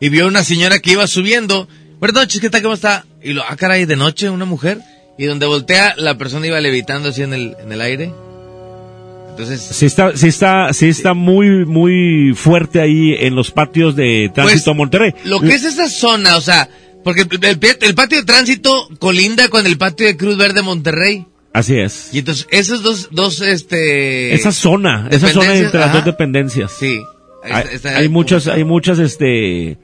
y vio una señora que iba subiendo. Buenas noches, ¿qué tal? ¿Cómo está? Y lo, ah, caray, de noche, una mujer. Y donde voltea, la persona iba levitando así en el, en el aire. Entonces, Sí está, sí está, sí está muy, muy fuerte ahí en los patios de tránsito Monterrey. lo que es esa zona, o sea, porque el, el- el patio de tránsito colinda con el patio de Cruz Verde Monterrey. Así es. Y entonces, esos dos, dos, este... esa zona, esa zona entre las ajá. dos dependencias. Sí. Hay, está- muchas, hay muchas, este,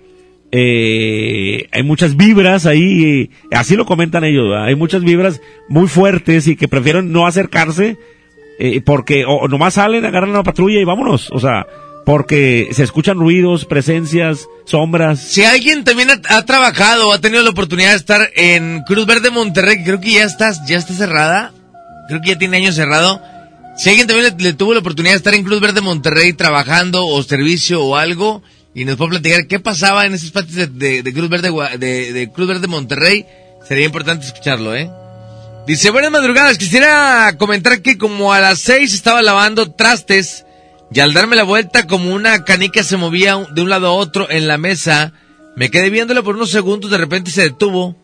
eh, hay muchas vibras ahí, así lo comentan ellos, ¿verdad? hay muchas vibras muy fuertes y que prefieren no acercarse, eh, porque o, nomás salen, agarran la patrulla y vámonos, o sea, porque se escuchan ruidos, presencias, sombras. Si alguien también ha, ha trabajado o ha tenido la oportunidad de estar en Cruz Verde Monterrey, creo que ya está, ya está cerrada, creo que ya tiene años cerrado. Si alguien también le, tuvo la oportunidad de estar en Cruz Verde Monterrey trabajando o servicio o algo, y nos puede platicar qué pasaba en esos patios de, Cruz Verde de, Cruz Verde Monterrey, sería importante escucharlo, ¿eh? Dice, buenas madrugadas, quisiera comentar que como a las seis estaba lavando trastes y al darme la vuelta como una canica se movía de un lado a otro en la mesa, me quedé viéndola por unos segundos, de repente se detuvo.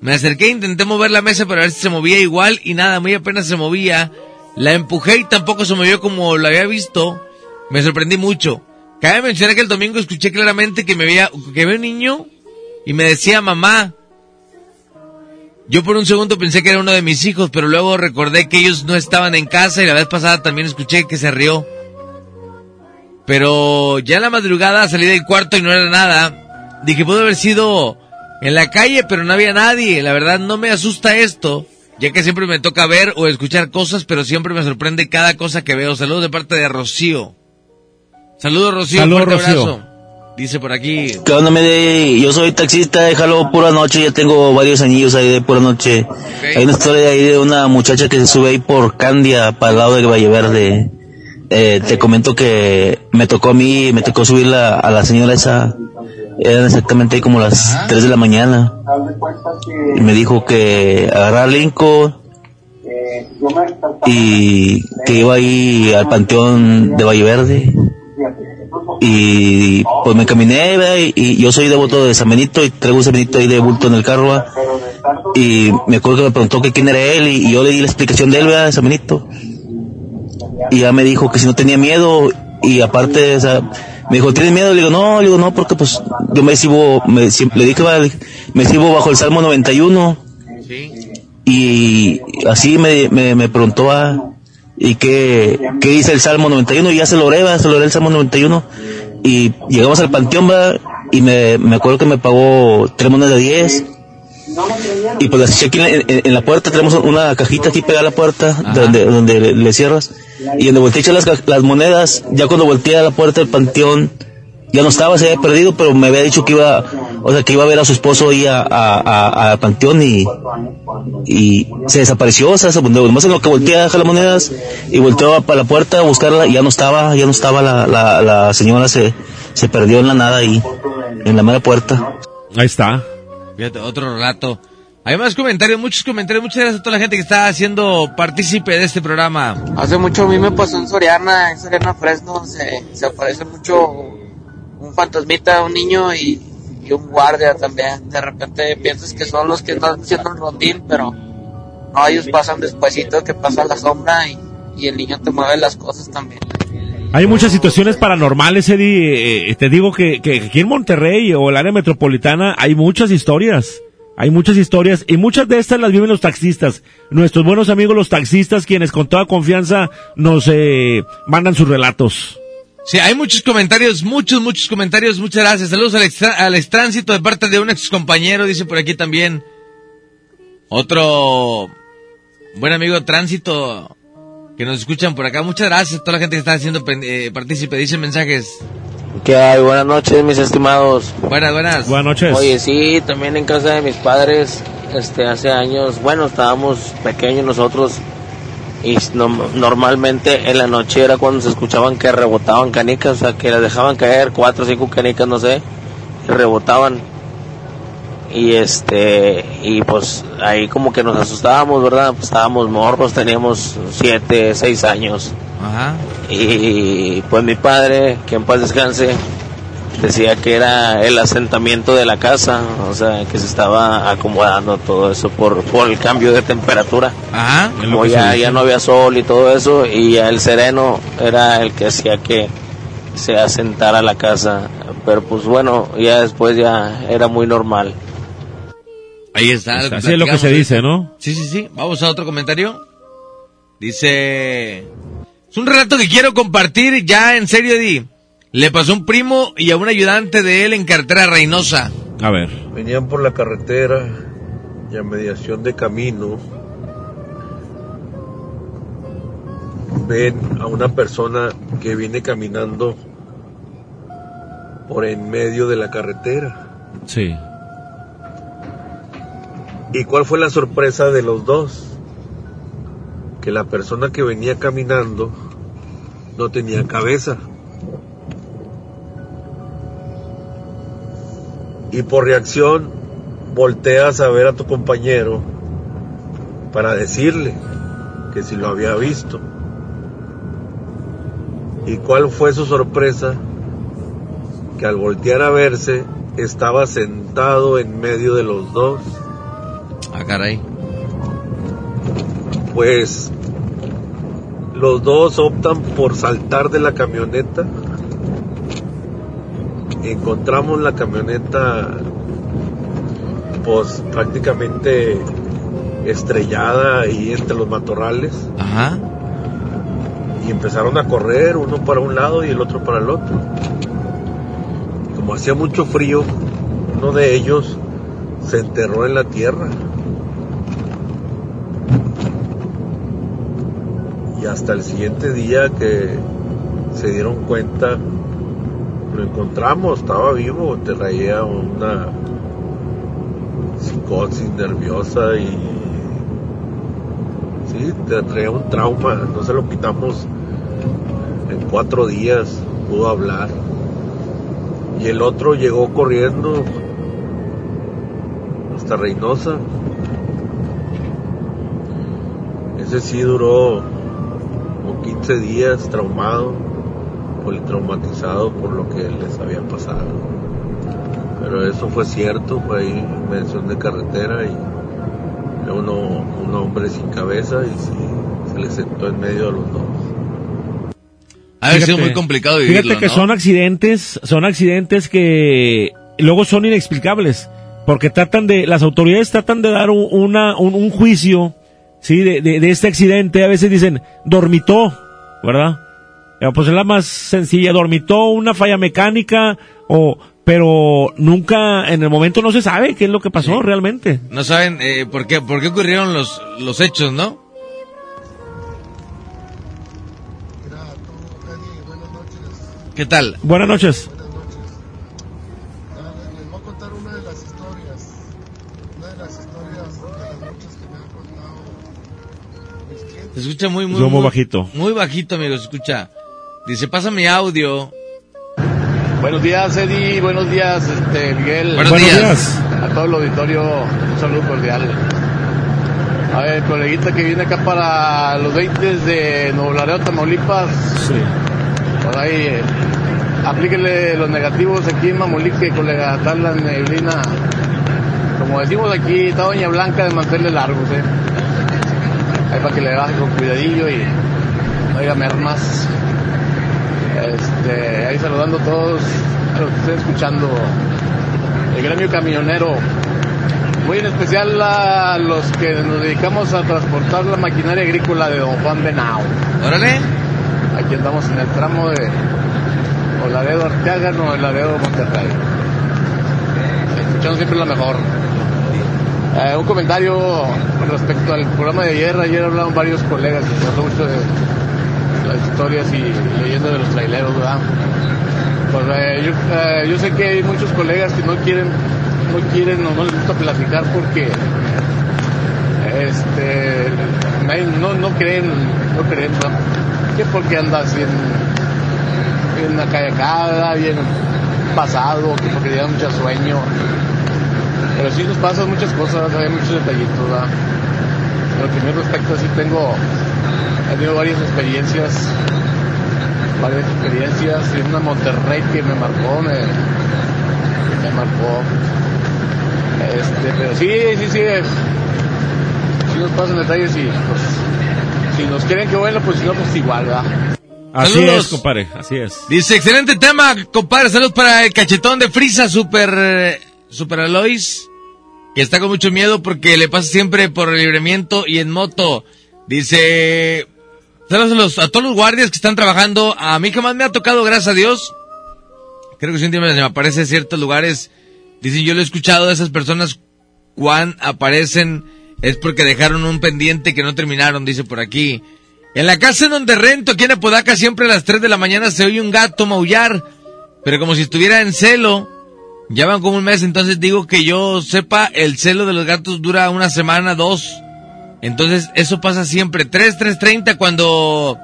Me acerqué, intenté mover la mesa para ver si se movía igual y nada, muy apenas se movía. La empujé y tampoco se movió como lo había visto. Me sorprendí mucho. Cabe mencionar que el domingo escuché claramente que me veía, que había un niño y me decía mamá. Yo por un segundo pensé que era uno de mis hijos, pero luego recordé que ellos no estaban en casa y la vez pasada también escuché que se rió. Pero ya en la madrugada salí del cuarto y no era nada. Dije, pudo haber sido en la calle, pero no había nadie. La verdad no me asusta esto, ya que siempre me toca ver o escuchar cosas, pero siempre me sorprende cada cosa que veo. Saludos de parte de Rocío. Saludos Rocío, Saludos, Rocío. abrazo. Dice por aquí. ¿Qué onda, Mede? Yo soy taxista, déjalo pura noche, ya tengo varios añillos ahí de pura noche. Hay una historia ahí de una muchacha que se sube ahí por Candia, para el lado de Valle Verde. Eh, te comento que me tocó a mí, me tocó subirla a la señora esa, eran exactamente ahí como las 3 de la mañana. Y me dijo que agarrara Lincoln y que iba ahí al panteón de Valle Verde y pues me caminé y, y yo soy devoto de San Benito y traigo un San Benito ahí de bulto en el carro y me acuerdo que me preguntó que quién era él y, y yo le di la explicación de él ¿verdad? de San Benito y ya me dijo que si no tenía miedo y aparte o sea, me dijo ¿tienes miedo? le digo no, le digo no porque pues yo me sirvo me, siempre- le dije me sirvo bajo el Salmo 91 y así me, me, me preguntó ah, y qué, qué dice el Salmo 91 y ya se lo oré, se lo oré el Salmo 91 y llegamos al panteón y me, me acuerdo que me pagó tres monedas de 10 y pues las aquí en, en- en la puerta tenemos una cajita aquí pegada a la puerta donde, donde le, le cierras y donde volteé a echar las, las monedas ya cuando volteé a la puerta del panteón ya no estaba, se había perdido, pero me había dicho que iba, o sea, que iba a ver a su esposo ahí a, a, a- al panteón y, y se desapareció, o sea, se, nomás en lo que volteé a dejar las monedas y volteó para la puerta a buscarla y ya no estaba, ya no estaba la, la, la señora, se, se perdió en la nada ahí, en la mera puerta. Ahí está. Fíjate, otro relato. Hay más comentarios, muchos comentarios. Muchas gracias a toda la gente que está haciendo partícipe de este programa. Hace mucho a mí me pasó en Soriana, en Soriana Fresno, se, aparece mucho un fantasmita, un niño y, un guardia también. De repente piensas que son los que están haciendo el rondín, pero no, ellos pasan despuesito que pasa la sombra y el niño te mueve las cosas también. Hay muchas situaciones paranormales, Eddie. Eh, te digo que, que aquí en Monterrey o el área metropolitana hay muchas historias. Hay muchas historias y muchas de estas las viven los taxistas. Nuestros buenos amigos los taxistas quienes con toda confianza nos eh, mandan sus relatos. Sí, hay muchos comentarios, muchos, muchos comentarios. Muchas gracias. Saludos al, al extránsito de parte de un ex compañero, dice por aquí también. Otro buen amigo de tránsito que nos escuchan por acá. Muchas gracias a toda la gente que está haciendo eh, partícipe. Dicen mensajes. ¿Qué hay? Buenas noches, mis estimados. Buenas, buenas. Buenas noches. Oye, sí, también en casa de mis padres, este, hace años, bueno, estábamos pequeños nosotros y no- normalmente en la noche era cuando se escuchaban que rebotaban canicas, o sea, que las dejaban caer, cuatro o cinco canicas, no sé. rebotaban y este y pues ahí como que nos asustábamos verdad pues estábamos morros teníamos siete seis años. Ajá. y pues mi padre que en paz descanse decía que era el asentamiento de la casa o sea que se estaba acomodando todo eso por por el cambio de temperatura. Ajá. como ya, ya no había sol y todo eso y ya el sereno era el que hacía que se asentara la casa. Pero pues bueno ya después ya era muy normal Ahí está. Así lo es lo que se dice, ¿no? Sí, sí, sí. Vamos a otro comentario. Dice... Es un relato que quiero compartir ya en serio, Eddie. Le pasó a un primo y a un ayudante de él en carretera Reynosa. A ver. Venían por la carretera y a mediación de camino ven a una persona que viene caminando por en medio de la carretera. Sí. ¿Y cuál fue la sorpresa de los dos? Que la persona que venía caminando no tenía cabeza. Y por reacción volteas a ver a tu compañero para decirle que si lo había visto. ¿Y cuál fue su sorpresa? Que al voltear a verse estaba sentado en medio de los dos. Ah, caray. Pues los dos optan por saltar de la camioneta. Encontramos la camioneta pues prácticamente estrellada ahí entre los matorrales. Ajá. Y empezaron a correr uno para un lado y el otro para el otro. Como hacía mucho frío, uno de ellos se enterró en la tierra. Y hasta el siguiente día que se dieron cuenta, lo encontramos, estaba vivo, te traía una psicosis nerviosa y sí, te traía un trauma, no se lo quitamos en cuatro días, pudo hablar. Y el otro llegó corriendo hasta Reynosa. Ese sí duró 15 días traumado, politraumatizado por lo que les había pasado. Pero eso fue cierto, fue ahí mención de carretera y era uno, un hombre sin cabeza y sí, se le sentó en medio de los dos. Ha sido muy complicado vivirlo, Fíjate que ¿no? son accidentes, son accidentes que luego son inexplicables, porque tratan de, las autoridades tratan de dar un, una, un, un juicio, sí, de, de, de este accidente, a veces dicen, dormitó, ¿verdad? Pues es la más sencilla, dormitó una falla mecánica, o, pero nunca, en el momento no se sabe qué es lo que pasó realmente. No saben eh, por qué por qué ocurrieron los, los hechos, ¿no? ¿Qué tal? Buenas noches. Se escucha muy, muy, muy bajito. Muy bajito, amigo, se escucha. Dice, pasa mi audio. Buenos días, Eddie. Buenos días, este, Miguel. Buenos Buenos días. días. A todo el auditorio, un saludo cordial. A ver, coleguita que viene acá para los 20 de Nuevo Laredo, Tamaulipas. Sí. Por ahí, eh, aplíquele los negativos aquí en Mamulique, colega. Está la neblina. Como decimos aquí, está Doña Blanca de mantenerle largos, eh. Ahí para que le baje con cuidadillo y no haya mermas. Este, ahí saludando a todos a los que estén escuchando el gremio camionero. Muy en especial a los que nos dedicamos a transportar la maquinaria agrícola de Don Juan Benao. Órale. Aquí andamos en el tramo de Olaredo Arteaga, no Olaredo Monterrey. Escuchando siempre la mejor. Eh, un comentario respecto al programa de ayer. Ayer hablaron varios colegas se habló mucho de las historias y leyendas de los traileros, ¿verdad? Pues, eh, yo, eh, yo sé que hay muchos colegas que no quieren, no quieren o no les gusta platicar porque este no, no creen, no creen, ¿verdad? que porque andas bien, bien ¿verdad? bien pasado, que porque tenía mucho sueño. Pero sí nos pasan muchas cosas, hay muchos detallitos, ¿verdad? En lo que me respecta, sí tengo, he tenido varias experiencias, varias experiencias, y una Monterrey que me marcó, me, me marcó. Este, pero sí, sí, sí, sí nos pasan detalles y pues, si nos quieren que bueno, pues si no, pues igual, ¿verdad? Así Saludos. es, compadre, así es. Dice, excelente tema, compadre. Saludos para el cachetón de Frisa, Super, eh, Super Alois, que está con mucho miedo porque le pasa siempre por el libramiento y en moto. Dice, saludos a, los- a todos los guardias que están trabajando. A mí jamás me ha tocado, gracias a Dios. Creo que sí, un me aparece en ciertos lugares. Dicen, yo lo he escuchado de esas personas, cuando aparecen es porque dejaron un pendiente que no terminaron, dice por aquí. En la casa en donde rento, aquí en Apodaca, siempre a las 3 de la mañana se oye un gato maullar, pero como si estuviera en celo. Ya van como un mes, entonces digo que yo sepa, el celo de los gatos dura una semana, dos. Entonces eso pasa siempre, 3, 3.30 cuando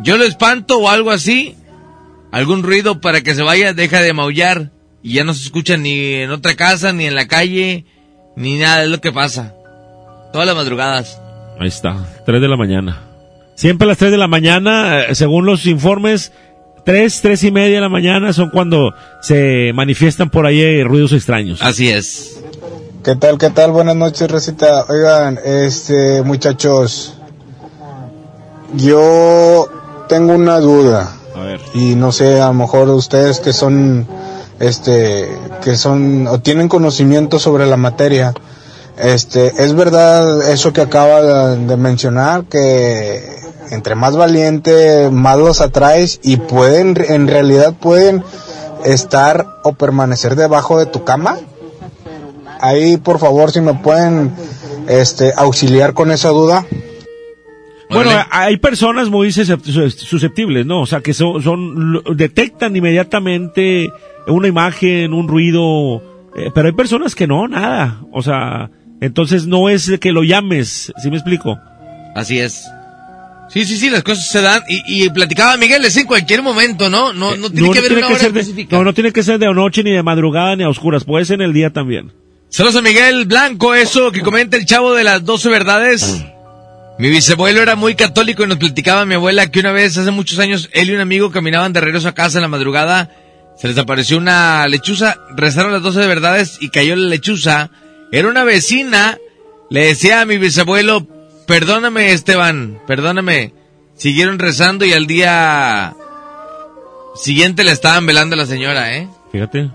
yo lo espanto o algo así, algún ruido para que se vaya, deja de maullar y ya no se escucha ni en otra casa, ni en la calle, ni nada, es lo que pasa. Todas las madrugadas. Ahí está, 3 de la mañana. Siempre a las 3 de la mañana, eh, según los informes, 3, 3 y media de la mañana son cuando se manifiestan por ahí eh, ruidos extraños. Así es. ¿Qué tal, qué tal? Buenas noches, Recita. Oigan, este, muchachos, yo tengo una duda. A ver. Y no sé, a lo mejor ustedes que son, este, que son, o tienen conocimiento sobre la materia, este, ¿es verdad eso que acaba de mencionar? Que entre más valiente, más los atraes y pueden, en realidad pueden estar o permanecer debajo de tu cama? Ahí, por favor, si me pueden, este, auxiliar con esa duda. Bueno, hay personas muy suscept- susceptibles, ¿no? O sea, que son, son lo- detectan inmediatamente una imagen, un ruido, eh, pero hay personas que no, nada. O sea, entonces no es que lo llames, ¿sí me explico? Así es. Sí, sí, sí, las cosas se dan. Y, y platicaba Miguel, es en cualquier momento, ¿no? No, no tiene no, que no haber una hora ser de, específica. no, no tiene que ser de noche, ni de madrugada, ni a oscuras, puede ser en el día también. Saludos a Miguel Blanco, eso que comenta el chavo de las 12 verdades. Mi bisabuelo era muy católico y nos platicaba mi abuela que una vez, hace muchos años, él y un amigo caminaban de regreso a casa en la madrugada, se les apareció una lechuza, rezaron las 12 verdades y cayó la lechuza. Era una vecina, le decía a mi bisabuelo, perdóname Esteban, perdóname. Siguieron rezando y al día siguiente le estaban velando a la señora, ¿eh? Fíjate.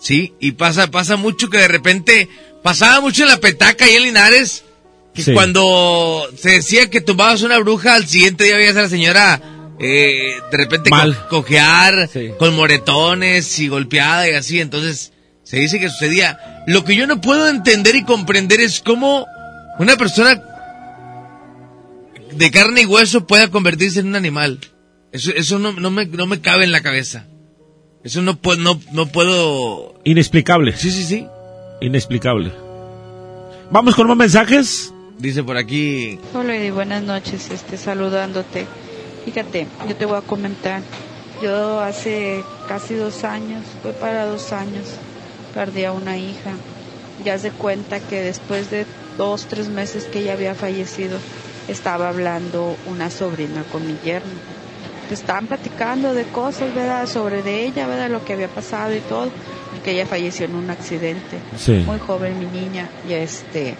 Sí, y pasa, pasa mucho que de repente, pasaba mucho en la petaca y en Linares, que Sí. cuando se decía que tumbabas una bruja, al siguiente día veías a la señora eh, de repente Mal. co- cojear, con moretones y golpeada y así, entonces se dice que sucedía. Lo que yo no puedo entender y comprender es cómo una persona de carne y hueso pueda convertirse en un animal. Eso, eso no, no, me, no me cabe en la cabeza. Eso no, puedo no, no puedo... Inexplicable. Sí, sí, sí. Inexplicable. Vamos con más mensajes. Dice por aquí... Hola Eddie, buenas noches, este, saludándote. Fíjate, yo te voy a comentar. Yo hace casi dos años, fue para dos años, perdí a una hija. Ya se cuenta que después de dos, tres meses que ella había fallecido, estaba hablando una sobrina con mi yerno. Estaban platicando de cosas, ¿verdad? Sobre de ella, ¿verdad? Lo que había pasado y todo. Que ella falleció en un accidente. Sí. Muy joven mi niña. Y este,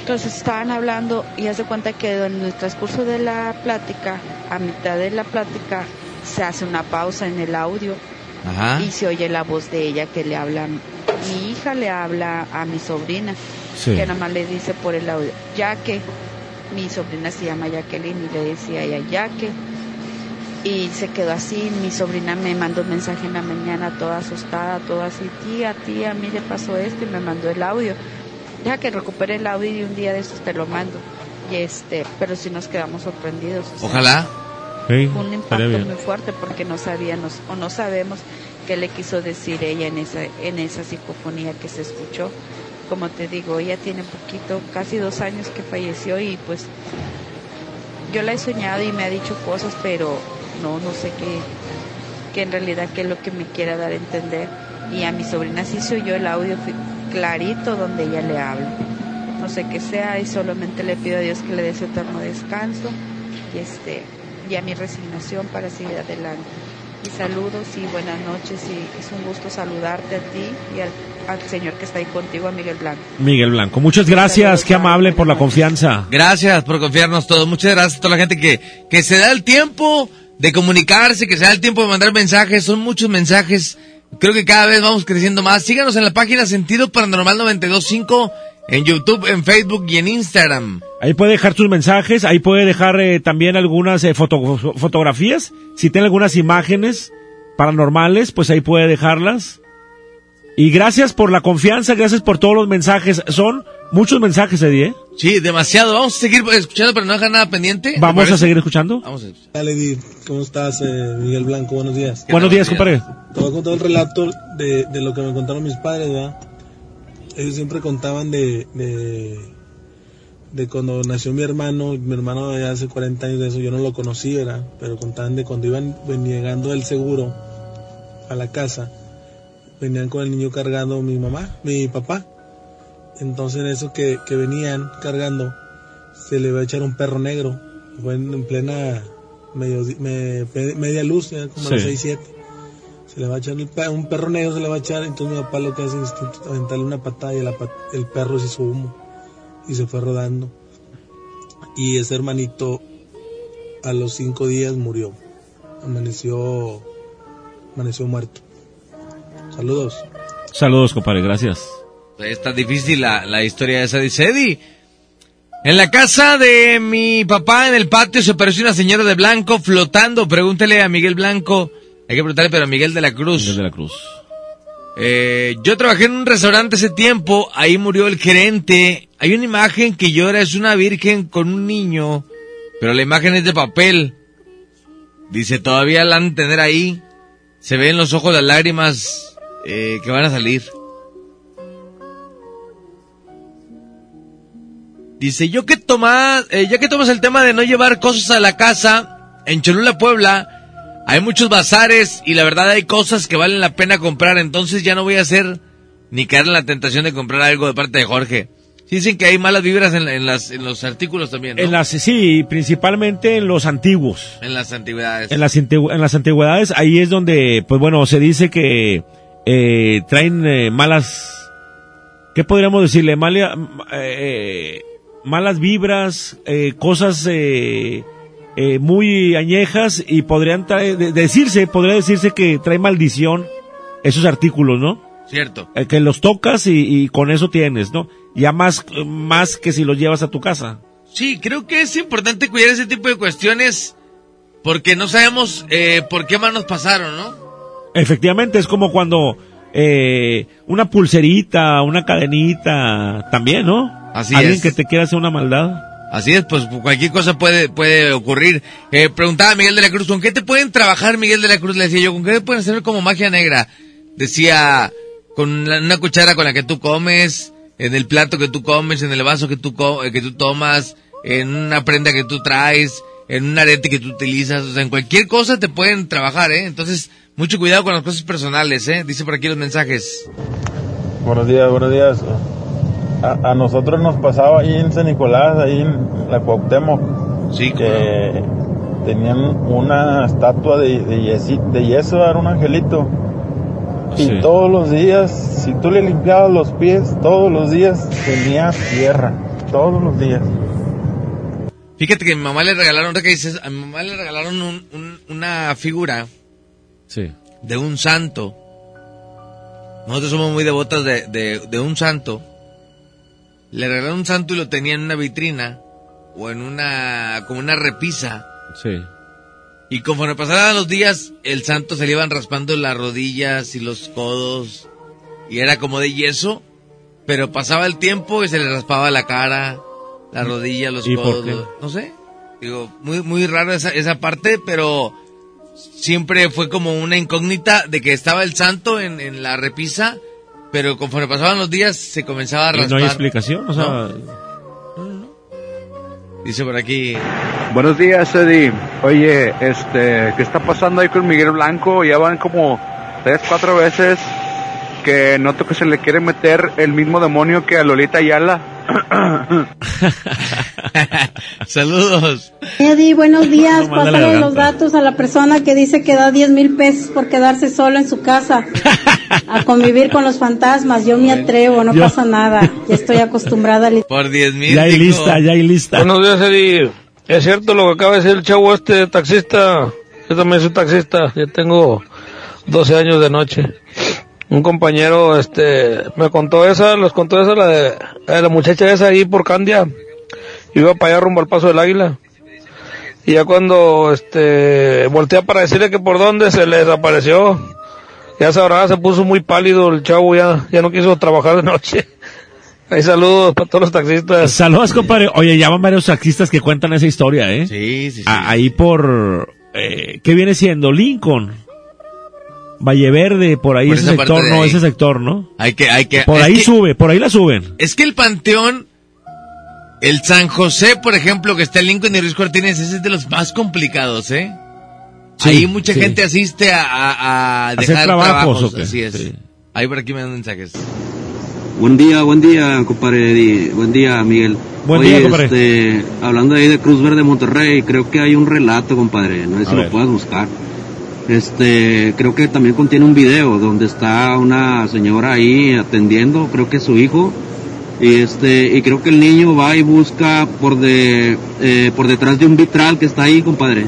entonces estaban hablando y hace cuenta que en el transcurso de la plática, a mitad de la plática, se hace una pausa en el audio Ajá. y se oye la voz de ella que le habla, mi hija le habla a mi sobrina, Sí. que nada más le dice por el audio, ya que mi sobrina se llama Jacqueline y le decía a ella, ya que y se quedó así, mi sobrina me mandó un mensaje en la mañana toda asustada, toda así, tía, tía, a mí le pasó esto y me mandó el audio. Deja que recupere el audio y un día de estos te lo mando. Y este, pero sí nos quedamos sorprendidos. o sea, Ojalá. Sí, fue un impacto muy fuerte porque no sabíamos o no sabemos qué le quiso decir ella en esa en esa psicofonía que se escuchó. Como te digo, ella tiene poquito, casi dos años que falleció y pues yo la he soñado y me ha dicho cosas, pero no, no sé qué, que en realidad qué es lo que me quiera dar a entender. Y a mi sobrina sí se oyó el audio clarito donde ella le habla. No sé qué sea y solamente le pido a Dios que le dé su eterno descanso y este y a mi resignación para seguir adelante. Y saludos y buenas noches y es un gusto saludarte a ti y al, al señor que está ahí contigo, a Miguel Blanco. Miguel Blanco, muchas gracias, qué amable por la confianza. Gracias por confiarnos todos. Muchas gracias a toda la gente que, que se da el tiempo de comunicarse, que se da el tiempo de mandar mensajes. Son muchos mensajes. Creo que cada vez vamos creciendo más. Síganos en la página Sentido Paranormal 925 en YouTube, en Facebook y en Instagram. Ahí puede dejar sus mensajes, ahí puede dejar eh, también algunas eh, foto- fo- fotografías. Si tiene algunas imágenes paranormales, pues ahí puede dejarlas. Y gracias por la confianza, gracias por todos los mensajes. Son muchos mensajes, Eddie. ¿eh? Sí, demasiado. Vamos a seguir escuchando, pero no dejar nada pendiente. ¿te Vamos a seguir escuchando. Vamos a Hola, Eddie. ¿Cómo estás, eh, Miguel Blanco? Buenos días. Buenos días, compadre. Te voy a contar un relato de, de lo que me contaron mis padres, ¿verdad? Ellos siempre contaban de, de, de cuando nació mi hermano. Mi hermano ya hace 40 años de eso, yo no lo conocí, ¿verdad? Pero contaban de cuando iban llegando el seguro a la casa, venían con el niño cargando mi mamá, mi papá. Entonces en eso que, que venían cargando, se le va a echar un perro negro. Fue en, en plena medio, me- pe- media luz, como a las Sí. 6, 7. Se le va a echar el un perro negro, se le va a echar. Entonces mi papá lo que hace es instinto- aventarle una patada y la pat- el perro se hizo humo y se fue rodando. Y ese hermanito a los cinco días murió. Amaneció, amaneció muerto. Saludos. Saludos, compadre, gracias. Está difícil la, la historia esa, dice Eddie. En la casa de mi papá, en el patio, se apareció una señora de blanco flotando. Pregúntele a Miguel Blanco. Hay que preguntarle, pero a Miguel de la Cruz. Miguel de la Cruz. Eh, yo trabajé en un restaurante ese tiempo, ahí murió el gerente. Hay una imagen que llora, es una virgen con un niño, pero la imagen es de papel. Dice, todavía la han de tener ahí. Se ven los ojos las lágrimas eh, que van a salir. Dice, yo que tomas, eh, ya que tomas el tema de no llevar cosas a la casa, en Cholula, Puebla, hay muchos bazares y la verdad hay cosas que valen la pena comprar, entonces ya no voy a hacer ni caer en la tentación de comprar algo de parte de Jorge. Sí dicen que hay malas vibras en, en las, en los artículos también, ¿no? En las, sí, principalmente en los antiguos. En las antigüedades. En las, en las antigüedades, ahí es donde, pues bueno, se dice que eh, traen eh, malas, ¿qué podríamos decirle? Malia- eh, malas vibras, eh, cosas eh, eh, muy añejas y podrían traer- de- decirse, podría decirse que trae maldición esos artículos, ¿no? Cierto. Eh, que los tocas y, y con eso tienes, ¿no? Ya más, más que si los llevas a tu casa. Sí, creo que es importante cuidar ese tipo de cuestiones porque no sabemos eh, por qué más nos pasaron, ¿no? Efectivamente, es como cuando eh, una pulserita, una cadenita, también, ¿no? Así Alguien es. que te quiera hacer una maldad. Así es, pues cualquier cosa puede, puede ocurrir. Eh, preguntaba Miguel de la Cruz, ¿con qué te pueden trabajar Miguel de la Cruz? Le decía yo, ¿con qué te pueden hacer como magia negra? Decía, con una cuchara con la que tú comes, en el plato que tú comes, en el vaso que tú, eh, que tú tomas, en una prenda que tú traes, en un arete que tú utilizas, o sea, en cualquier cosa te pueden trabajar, ¿eh? Entonces, mucho cuidado con las cosas personales, ¿eh? Dice por aquí los mensajes. Buenos días, buenos días. A, a nosotros nos pasaba ahí en San Nicolás, ahí en la Cuauhtémoc, sí, que tenían una estatua de, de, yesi- de yeso, era un angelito. Y Sí. todos los días, si tú le limpiabas los pies, todos los días tenía tierra, todos los días. Fíjate que a mi mamá le regalaron, que dices, a mi mamá le regalaron un- un- una figura Sí. de un santo. Nosotros somos muy devotas de, de, de un santo. Le regalaron un santo y lo tenía en una vitrina o en una, como una repisa. Sí. Y conforme pasaban los días, el santo se le iban raspando las rodillas y los codos. Y era como de yeso. Pero pasaba el tiempo y se le raspaba la cara, la rodilla, los ¿Y por codos. qué? No sé. Digo, muy, muy raro esa, esa parte, pero siempre fue como una incógnita de que estaba el santo en, en la repisa. Pero conforme pasaban los días, se comenzaba a Y raspar. no hay explicación, o sea, Dice por aquí. Buenos días, Eddie. Oye, este, ¿qué está pasando ahí con Miguel Blanco? Ya van como tres, cuatro veces que noto que se le quiere meter el mismo demonio que a Lolita Ayala. Saludos. Eddie, buenos días. No, Pásale los datos a la persona que dice que da 10 mil pesos por quedarse solo en su casa a convivir con los fantasmas. Yo me atrevo, no Yo- pasa nada. Ya estoy acostumbrada al Por 10 mil. Ya hay lista, ya hay lista. Buenos días, Eddie. Es cierto lo que acaba de decir el chavo este taxista. Yo también soy taxista. Yo tengo 12 años de noche. Un compañero, este, me contó esa, les contó esa, la de, la de la muchacha esa ahí por Candia. Iba para allá rumbo al Paso del Águila. Y ya cuando, este, voltea para decirle que por dónde se le desapareció. Ya sabrá, se puso muy pálido el chavo, ya, ya no quiso trabajar de noche. Ahí saludos para todos los taxistas. Saludos, compadre. Oye, ya van varios taxistas que cuentan esa historia, ¿eh? Sí, sí, sí. A- ahí por, eh, ¿qué viene siendo? Lincoln. Valle Verde, por ahí Por ese sector, no, ahí. ese sector, ¿no? Hay que, hay que. Por ahí que- sube, por ahí la suben. Es que el Panteón, el San José, por ejemplo, que está en Lincoln y Ruiz Cortines, ese es de los más complicados, ¿eh? Sí, Ahí mucha sí. gente asiste a, a- a ¿Hacer dejar trabajos trabajos, o qué? así es. Sí. Ahí por aquí me dan mensajes. Buen día, buen día, compadre. Buen día, Miguel. Buen Oye, día, compadre. Este, hablando ahí de Cruz Verde Monterrey, creo que hay un relato, compadre. No sé A si ver. lo puedas buscar. Este, creo que también contiene un video donde está una señora ahí atendiendo, creo que es su hijo. Y este, y creo que el niño va y busca por de, eh, por detrás de un vitral que está ahí, compadre.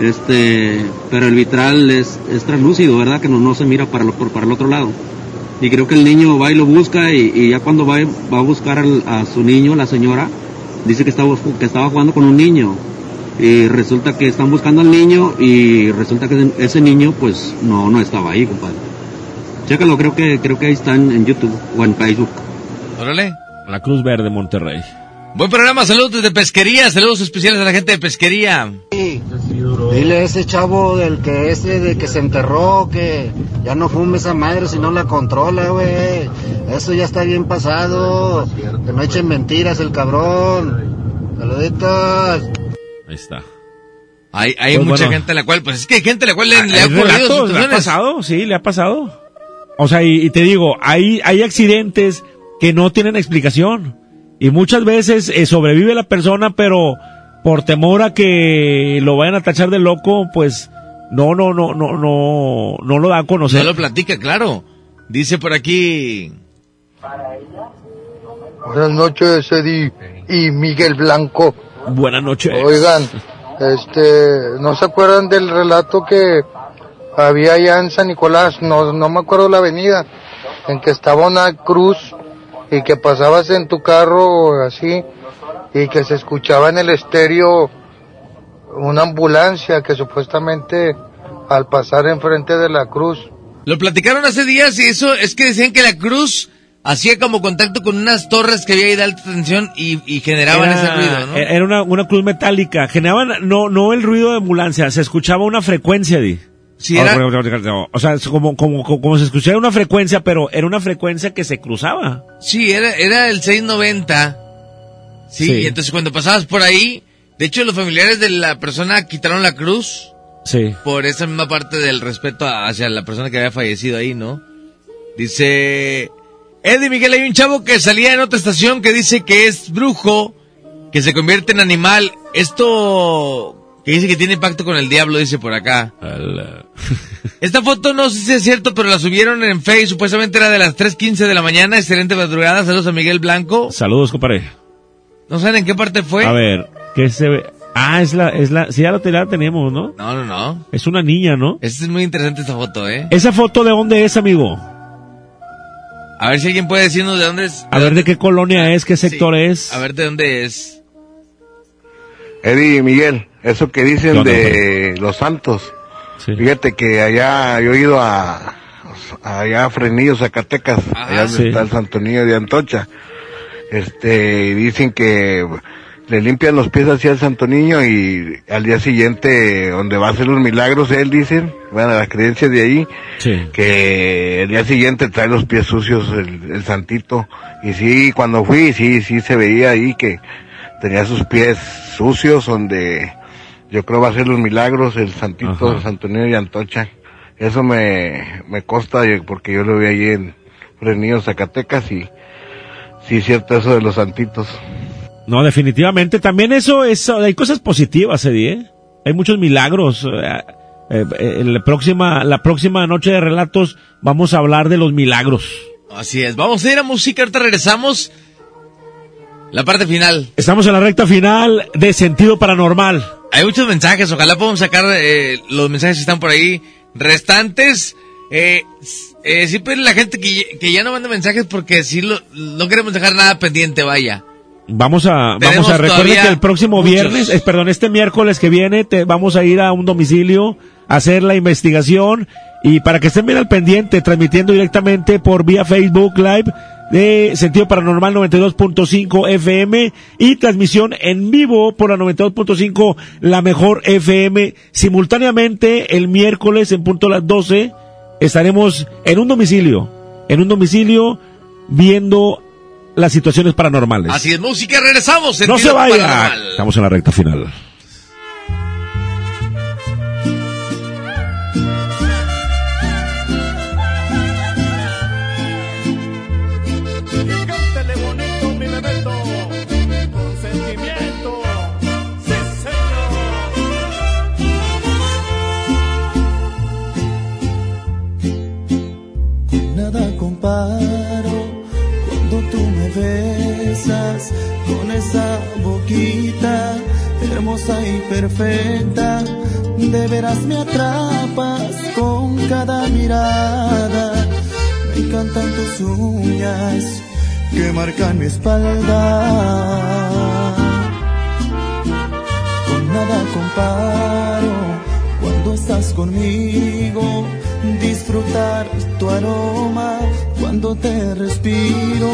Este, pero el vitral es, es translúcido, ¿verdad? Que no, no se mira para, lo- por, para el otro lado. Y creo que el niño va y lo busca y, y ya cuando va, va a buscar al- a su niño, la señora, dice que estaba, que estaba jugando con un niño. Y resulta que están buscando al niño y resulta que ese niño pues no, no estaba ahí, compadre. Chécalo, creo que, creo que ahí está en, en YouTube o en Facebook. Órale. La Cruz Verde, Monterrey. Buen programa, saludos desde pesquería, saludos especiales a la gente de pesquería. Dile a ese chavo del que ese de que se enterró que ya no fume esa madre si no la controla, güey. Eso ya está bien pasado. Que no echen mentiras el cabrón. Saluditos. Ahí está. Hay, hay Pues mucha bueno. gente a la cual, pues es que hay gente a la cual le, le ha ocurrido le ha pasado, sí, le ha pasado. O sea, y, y te digo, hay, hay accidentes que no tienen explicación. Y muchas veces eh, sobrevive la persona, pero por temor a que lo vayan a tachar de loco, pues no, no, no, no, no, no lo da a conocer. No lo platica, claro. Dice por aquí. Buenas noches, Eddie y Miguel Blanco. Buenas noches. Oigan, este, ¿no se acuerdan del relato que había allá en San Nicolás? No, no me acuerdo la avenida, en que estaba una cruz y que pasabas en tu carro así y que se escuchaba en el estéreo una ambulancia que supuestamente al pasar enfrente de la cruz Lo platicaron hace días y eso es que decían que la cruz hacía como contacto con unas torres que había ahí de alta tensión y, y generaban Era- ese ruido, ¿no? Era una, una cruz metálica. Generaban, no, no el ruido de ambulancia, se escuchaba una frecuencia, Di. Sí, era- O sea, es como, como, como, como se escuchaba una frecuencia, pero era una frecuencia que se cruzaba. Sí, era, era el 690. Sí, Sí. y entonces cuando pasabas por ahí, de hecho los familiares de la persona quitaron la cruz Sí. por esa misma parte del respeto hacia la persona que había fallecido ahí, ¿no? Dice, Eddie Miguel, hay un chavo que salía en otra estación que dice que es brujo, que se convierte en animal. Esto que dice que tiene pacto con el diablo, dice por acá. Esta foto no sé si es cierto, pero la subieron en Facebook, supuestamente era de las 3.15 de la mañana, excelente madrugada, saludos a Miguel Blanco. Saludos, compadre. ¿No saben en qué parte fue? A ver, ¿qué se ve? Ah, es la, es la, sí, ya la, la tenemos, ¿no? No, no, no. Es una niña, ¿no? Esta es muy interesante esta foto, ¿eh? ¿Esa foto de dónde es, amigo? A ver si alguien puede decirnos de dónde es. A ver de qué colonia es, qué sector es. A ver de dónde es. Eddie Miguel, eso que ¿Qué dicen de los santos. Fíjate que allá yo he ido a allá a Frenillo, Zacatecas, allá donde sí. está el Santo Niño de Antocha. Este, dicen que le limpian los pies hacia el Santo Niño y al día siguiente, donde va a hacer los milagros, él dicen, bueno, las creencias de ahí, que el día siguiente trae los pies sucios el, el santito. Y sí, cuando fui, sí, sí se veía ahí que tenía sus pies sucios, donde yo creo va a ser los milagros, el Santito, Ajá. Santo Niño y Antocha. Eso me, me consta eh, porque yo lo vi allí en Fresnillo, Zacatecas y sí es cierto eso de los santitos. No, definitivamente. También eso es, hay cosas positivas, Eddie, ¿eh? Hay muchos milagros. Eh, eh, eh, la próxima, la próxima noche de relatos vamos a hablar de los milagros. Así es. Vamos a ir a música, ahorita regresamos. La parte final. Estamos en la recta final de Sentido Paranormal. Hay muchos mensajes, ojalá podamos sacar eh, los mensajes que están por ahí restantes. Eh, eh, siempre la gente que, que ya no manda mensajes porque sí lo, no queremos dejar nada pendiente, vaya. Vamos a, Tenemos vamos a, recuerden que el próximo muchos. viernes, eh, perdón, este miércoles que viene, te, vamos a ir a un domicilio a hacer la investigación y para que estén bien al pendiente, transmitiendo directamente por vía Facebook Live de Sentido Paranormal 92.5 FM y transmisión en vivo por la 92.5 La Mejor FM. Simultáneamente el miércoles en punto a las 12 estaremos en un domicilio, en un domicilio viendo las situaciones paranormales. Así es, música, regresamos. No se vaya. Paranormal. Estamos en la recta final. Comparo cuando tú me besas con esa boquita hermosa y perfecta. De veras me atrapas con cada mirada. Me encantan tus uñas que marcan mi espalda. Con nada comparo cuando estás conmigo, disfrutar tu aroma cuando te respiro.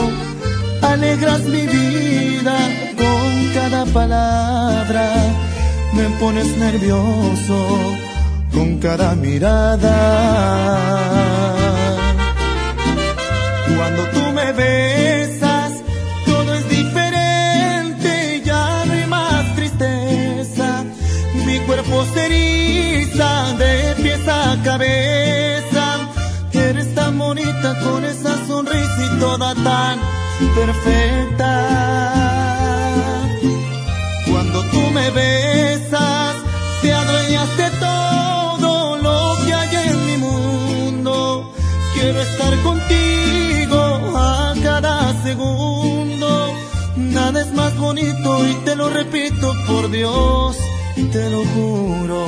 Alegras mi vida con cada palabra, me pones nervioso con cada mirada. Cuando tú me besas, todo es diferente, ya no hay más tristeza. Mi cuerpo se eriza de pies a cabeza. Con esa sonrisa y toda tan perfecta. Cuando tú me besas, te adueñas de todo lo que hay en mi mundo. Quiero estar contigo a cada segundo. Nada es más bonito y te lo repito por Dios, te lo juro.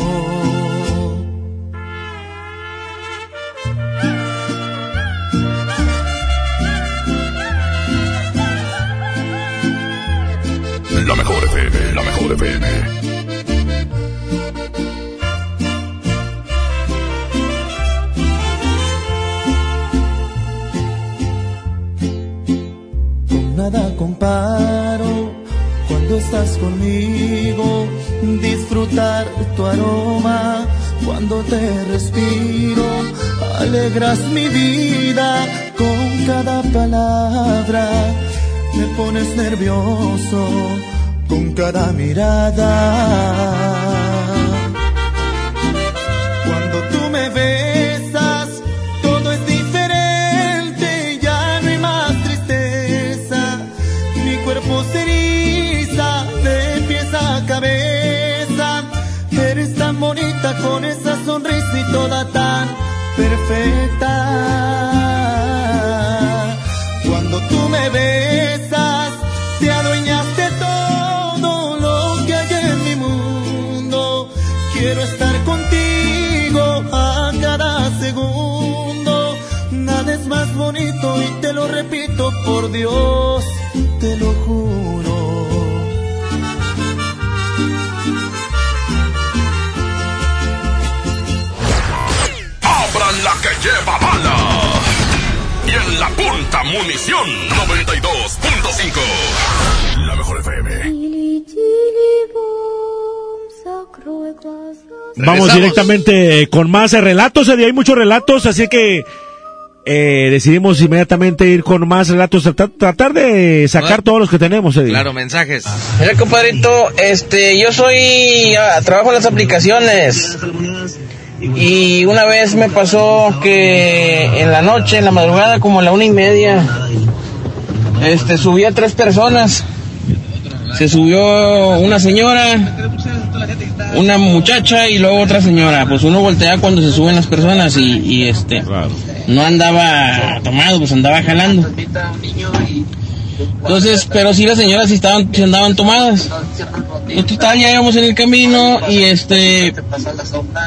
La mejor FM, la mejor FM. Con nada comparo cuando estás conmigo, disfrutar tu aroma cuando te respiro, alegras mi vida con cada palabra, me pones nervioso con cada mirada. Cuando tú me besas, todo es diferente, ya no hay más tristeza. Mi cuerpo se eriza de pies a cabeza. Eres tan bonita con esa sonrisa y toda tan perfecta. Cuando tú me besas, bonito y te lo repito por Dios, te lo juro. Abran la que lleva bala. Y en la punta munición 92.5. La mejor FM. Vamos directamente con más relatos. Hay muchos relatos, así que eh, decidimos inmediatamente ir con más relatos, tratar, tratar de sacar todos los que tenemos, Eddie. Claro, mensajes. Mira, compadrito, este, yo soy, ah, trabajo en las aplicaciones. Y una vez me pasó que en la noche, en la madrugada, como a la una y media, este, subí a tres personas. Se subió una señora, una muchacha y luego otra señora. Pues uno voltea cuando se suben las personas y, y este, no andaba tomado, pues andaba jalando. Entonces, pero sí las señoras sí estaban, sí andaban tomadas. Y total, ya íbamos en el camino y este,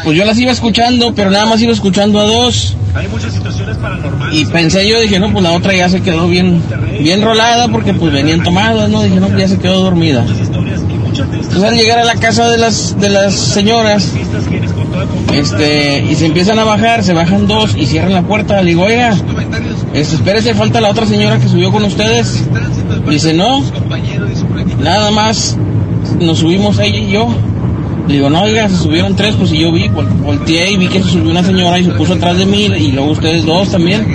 pues yo las iba escuchando, pero nada más iba escuchando a dos. Y pensé yo, dije, no, pues la otra ya se quedó bien, bien rolada porque pues venían tomadas, ¿no? Dije, no, pues ya se quedó dormida. Entonces al llegar a la casa de las, de las señoras, este, y se empiezan a bajar, se bajan dos y cierran la puerta. Le digo, oiga, este, espérese, falta la otra señora que subió con ustedes. Dice, no, nada más nos subimos ella y yo. Le digo, no, oiga, se subieron tres, pues y yo vi, vol- volteé y vi que se subió una señora y se puso atrás de mí y luego ustedes dos también.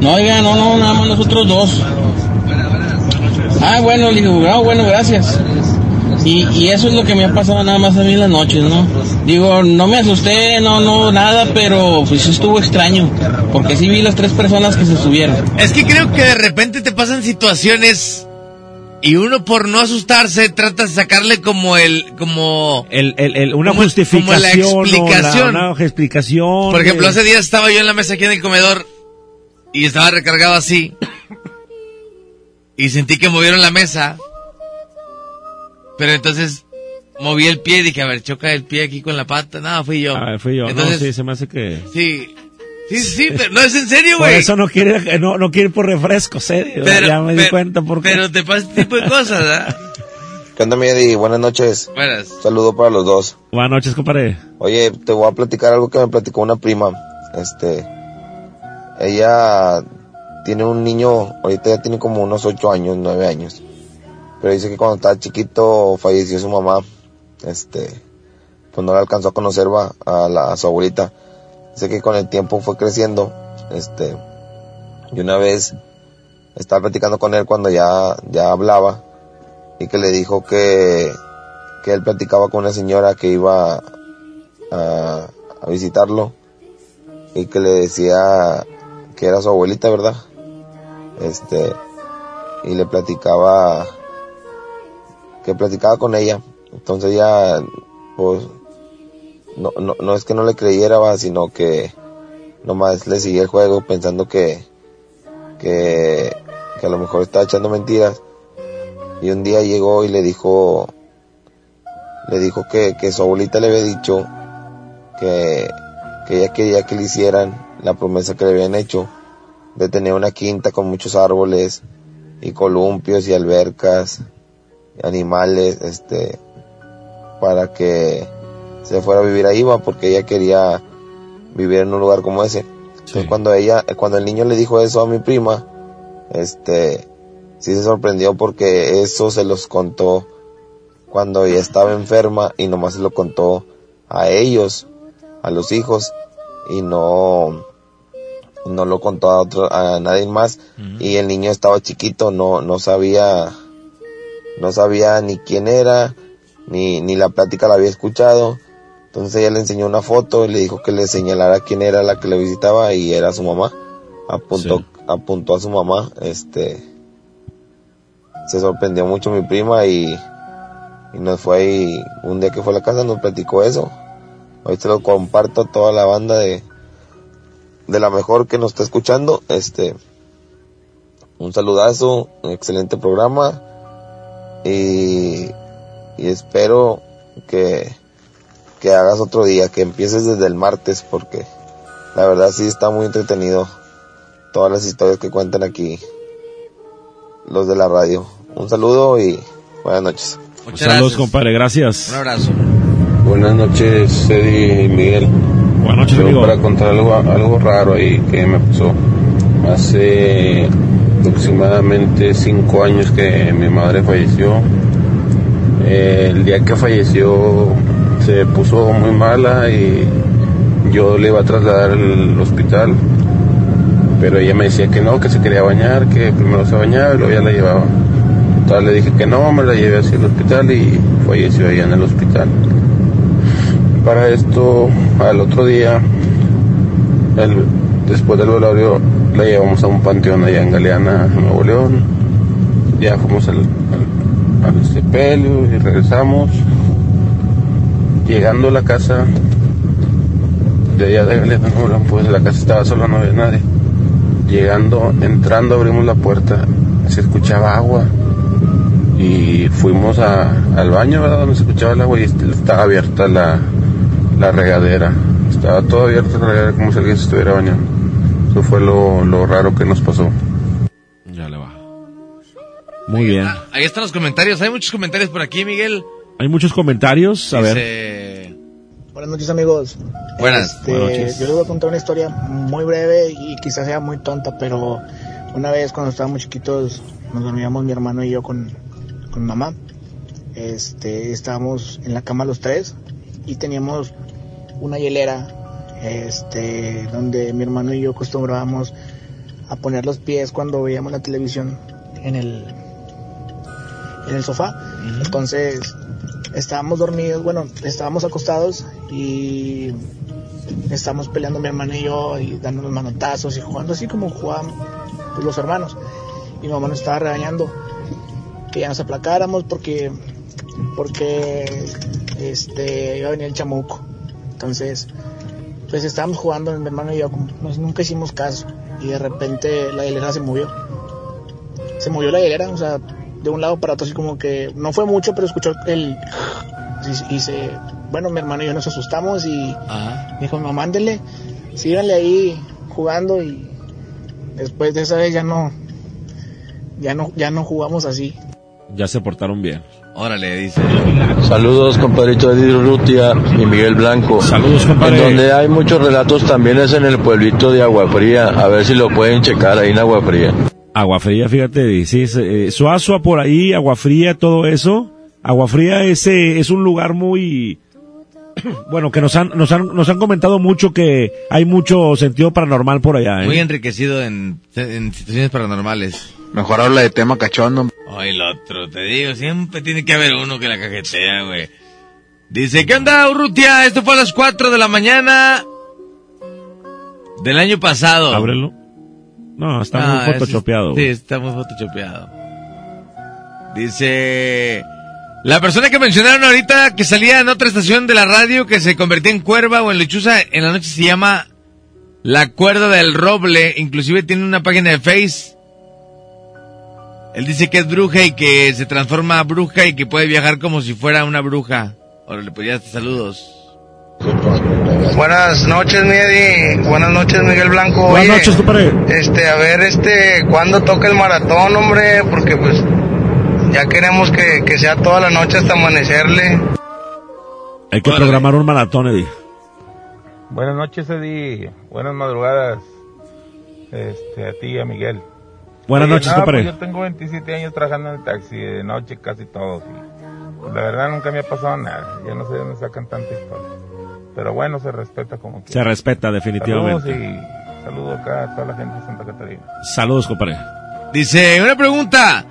No, oiga, no, no, nada más nosotros dos. Ah, bueno, le digo, ah, bueno, gracias. Y, y eso es lo que me ha pasado nada más a mí en las noches, ¿no? Digo, no me asusté, no, no, nada, pero pues sí estuvo extraño, porque sí vi las tres personas que se subieron. Es que creo que de repente te pasan situaciones y uno por no asustarse trata de sacarle como el, como... El, el, el- una Como- justificación. como la explicación. o la- una explicación. Por ejemplo, de- hace días estaba yo en la mesa aquí en el comedor y estaba recargado así y sentí que movieron la mesa, pero entonces moví el pie y dije, a ver, choca el pie aquí con la pata. No, fui yo. Ah, fui yo. Entonces, no, sí, se me hace que... sí, sí, sí, pero no es en serio, Por güey. eso no quiere, no, no quiere ir por refresco, serio. Pero- ya me di cuenta por qué. Pero te pasa este tipo de cosas, ¿verdad? ¿Qué onda, mi Eddie? Buenas noches. Buenas. Saludo para los dos. Buenas noches, compadre. Oye, te voy a platicar algo que me platicó una prima. Este, ella tiene un niño, ahorita ya tiene como unos ocho años, nueve años. Pero dice que cuando estaba chiquito falleció su mamá. Este, pues no la alcanzó a conocer a, la, su abuelita. Dice que con el tiempo fue creciendo. Este, y una vez estaba platicando con él cuando ya, ya hablaba y que le dijo que, que él platicaba con una señora que iba a, a visitarlo y que le decía que era su abuelita, ¿verdad? Este, y le platicaba, que platicaba con ella. Entonces ella, pues, no, no, no es que no le creyera, sino que nomás le seguía el juego pensando que, que, que a lo mejor estaba echando mentiras. Y un día llegó y le dijo, le dijo que, que su abuelita le había dicho que, que ella quería que le hicieran la promesa que le habían hecho de tener una quinta con muchos árboles y columpios y albercas, animales, este, para que se fuera a vivir ahí, va, porque ella quería vivir en un lugar como ese. Entonces cuando ella, cuando el niño le dijo eso a mi prima, este, sí se sorprendió porque eso se los contó cuando ella estaba enferma y nomás se lo contó a ellos, a los hijos, y no, no lo contó a otro, a nadie más, y el niño estaba chiquito, no, no sabía, no sabía ni quién era, ni, ni la plática la había escuchado, entonces ella le enseñó una foto y le dijo que le señalara quién era la que le visitaba y era su mamá, apuntó, apuntó a su mamá, este, se sorprendió mucho mi prima y, y nos fue ahí, un día que fue a la casa nos platicó eso. Hoy te lo comparto a toda la banda de, de la mejor que nos está escuchando. Este, un saludazo, un excelente programa y, y espero que, que hagas otro día, que empieces desde el martes porque la verdad sí está muy entretenido todas las historias que cuentan aquí los de la radio. Un saludo y buenas noches. Saludos, compadre, gracias. Un abrazo. Buenas noches, Eddie y Miguel. Buenas noches, Yo amigo. para contar algo, algo raro ahí que me pasó. Hace aproximadamente cinco años que mi madre falleció. El día que falleció se puso muy mala y yo le iba a trasladar al hospital Pero ella me decía que no, que se quería bañar, que primero se bañaba y luego ya la llevaba. Entonces le dije que no, me la llevé hacia el hospital y falleció allá en el hospital. Para esto, al otro día, el- después del velorio, la llevamos a un panteón allá en Galeana, Nuevo León. Ya fuimos al, al, sepelio y regresamos. Llegando a la casa, de allá de Galeana, Nuevo León, pues la casa estaba sola, no había nadie. Llegando, entrando, abrimos la puerta, se escuchaba agua. Y fuimos a- al baño, ¿verdad? Donde se escuchaba el agua y est- estaba abierta la, la regadera. Estaba todo abierto la regadera como si alguien se estuviera bañando. Eso fue lo, lo raro que nos pasó. Ya le va. Muy bien. Ahí están los comentarios. Hay muchos comentarios por aquí, Miguel. Hay muchos comentarios. A ver. Dice- Buenas noches amigos. Buenas. Este, Buenas noches. Yo les voy a contar una historia muy breve y quizás sea muy tonta, pero una vez cuando estábamos chiquitos nos dormíamos mi hermano y yo con, con mamá. Este, estábamos en la cama los tres y teníamos una hielera este, donde mi hermano y yo acostumbrábamos a poner los pies cuando veíamos la televisión en el, en el sofá. Entonces estábamos dormidos, bueno, estábamos acostados y estábamos peleando mi hermano y yo y dándonos manotazos y jugando así como jugaban pues, los hermanos. Y mi mamá nos estaba regañando que ya nos aplacáramos porque porque este iba a venir el chamuco. Entonces, pues estábamos jugando mi hermano y yo, nos- nunca hicimos caso y de repente la hilera se movió. Se movió la hilera, o sea, de un lado para otro así como que no fue mucho, pero escuchó el y, y se bueno, mi hermano y yo nos asustamos y dijo, "Mamá, ándele, síganle ahí jugando" y después de esa vez ya no ya no ya no jugamos así. Ya se portaron bien. Órale, dice. Saludos, compadrito Eddie Rutia y Miguel Blanco. Saludos, compadre. En donde hay muchos relatos también es en el pueblito de Agua Fría. A ver si lo pueden checar ahí en Agua Fría. Agua fría, fíjate, sí, es, eh, Suazua por ahí, agua fría, todo eso. Agua fría es, eh, es un lugar muy, bueno, que nos han, nos han, nos han comentado mucho que hay mucho sentido paranormal por allá, ¿eh? Muy enriquecido en, en situaciones paranormales. Mejor habla de tema cachondo. Ay, el otro, te digo, siempre tiene que haber uno que la cajetea, güey. Dice, ¿qué onda, Urrutia? Esto fue a las 4 de la mañana del año pasado. Ábrelo. No, está Ah, muy photoshopeado. Sí, güey. está muy photoshopeado. Dice, la persona que mencionaron ahorita que salía en otra estación de la radio que se convertía en cuerva o en lechuza en la noche se llama La Cuerda del Roble. Inclusive tiene una página de Face. Él dice que es bruja y que se transforma a bruja y que puede viajar como si fuera una bruja. Órale, pues ya, saludos. Buenas noches, Miedi. Buenas noches, Miguel Blanco. Buenas Oye, noches, compadre. Este, a ver, este, ¿cuándo toca el maratón, hombre? Porque pues ya queremos que, que sea toda la noche hasta amanecerle. Hay que programar un maratón, Eddie. Buenas noches, Eddie. Buenas madrugadas. Este, a ti y a Miguel. Buenas noches, no, compadre. pues yo tengo 27 años trabajando en el taxi, de noche casi pues, la verdad nunca me ha pasado nada. Yo no sé de dónde sacan tanta historia. Pero bueno, se respeta como que. Se respeta Saludos definitivamente. y saludos acá a toda la gente de Santa Catarina. Saludos, compadre. Dice, una pregunta.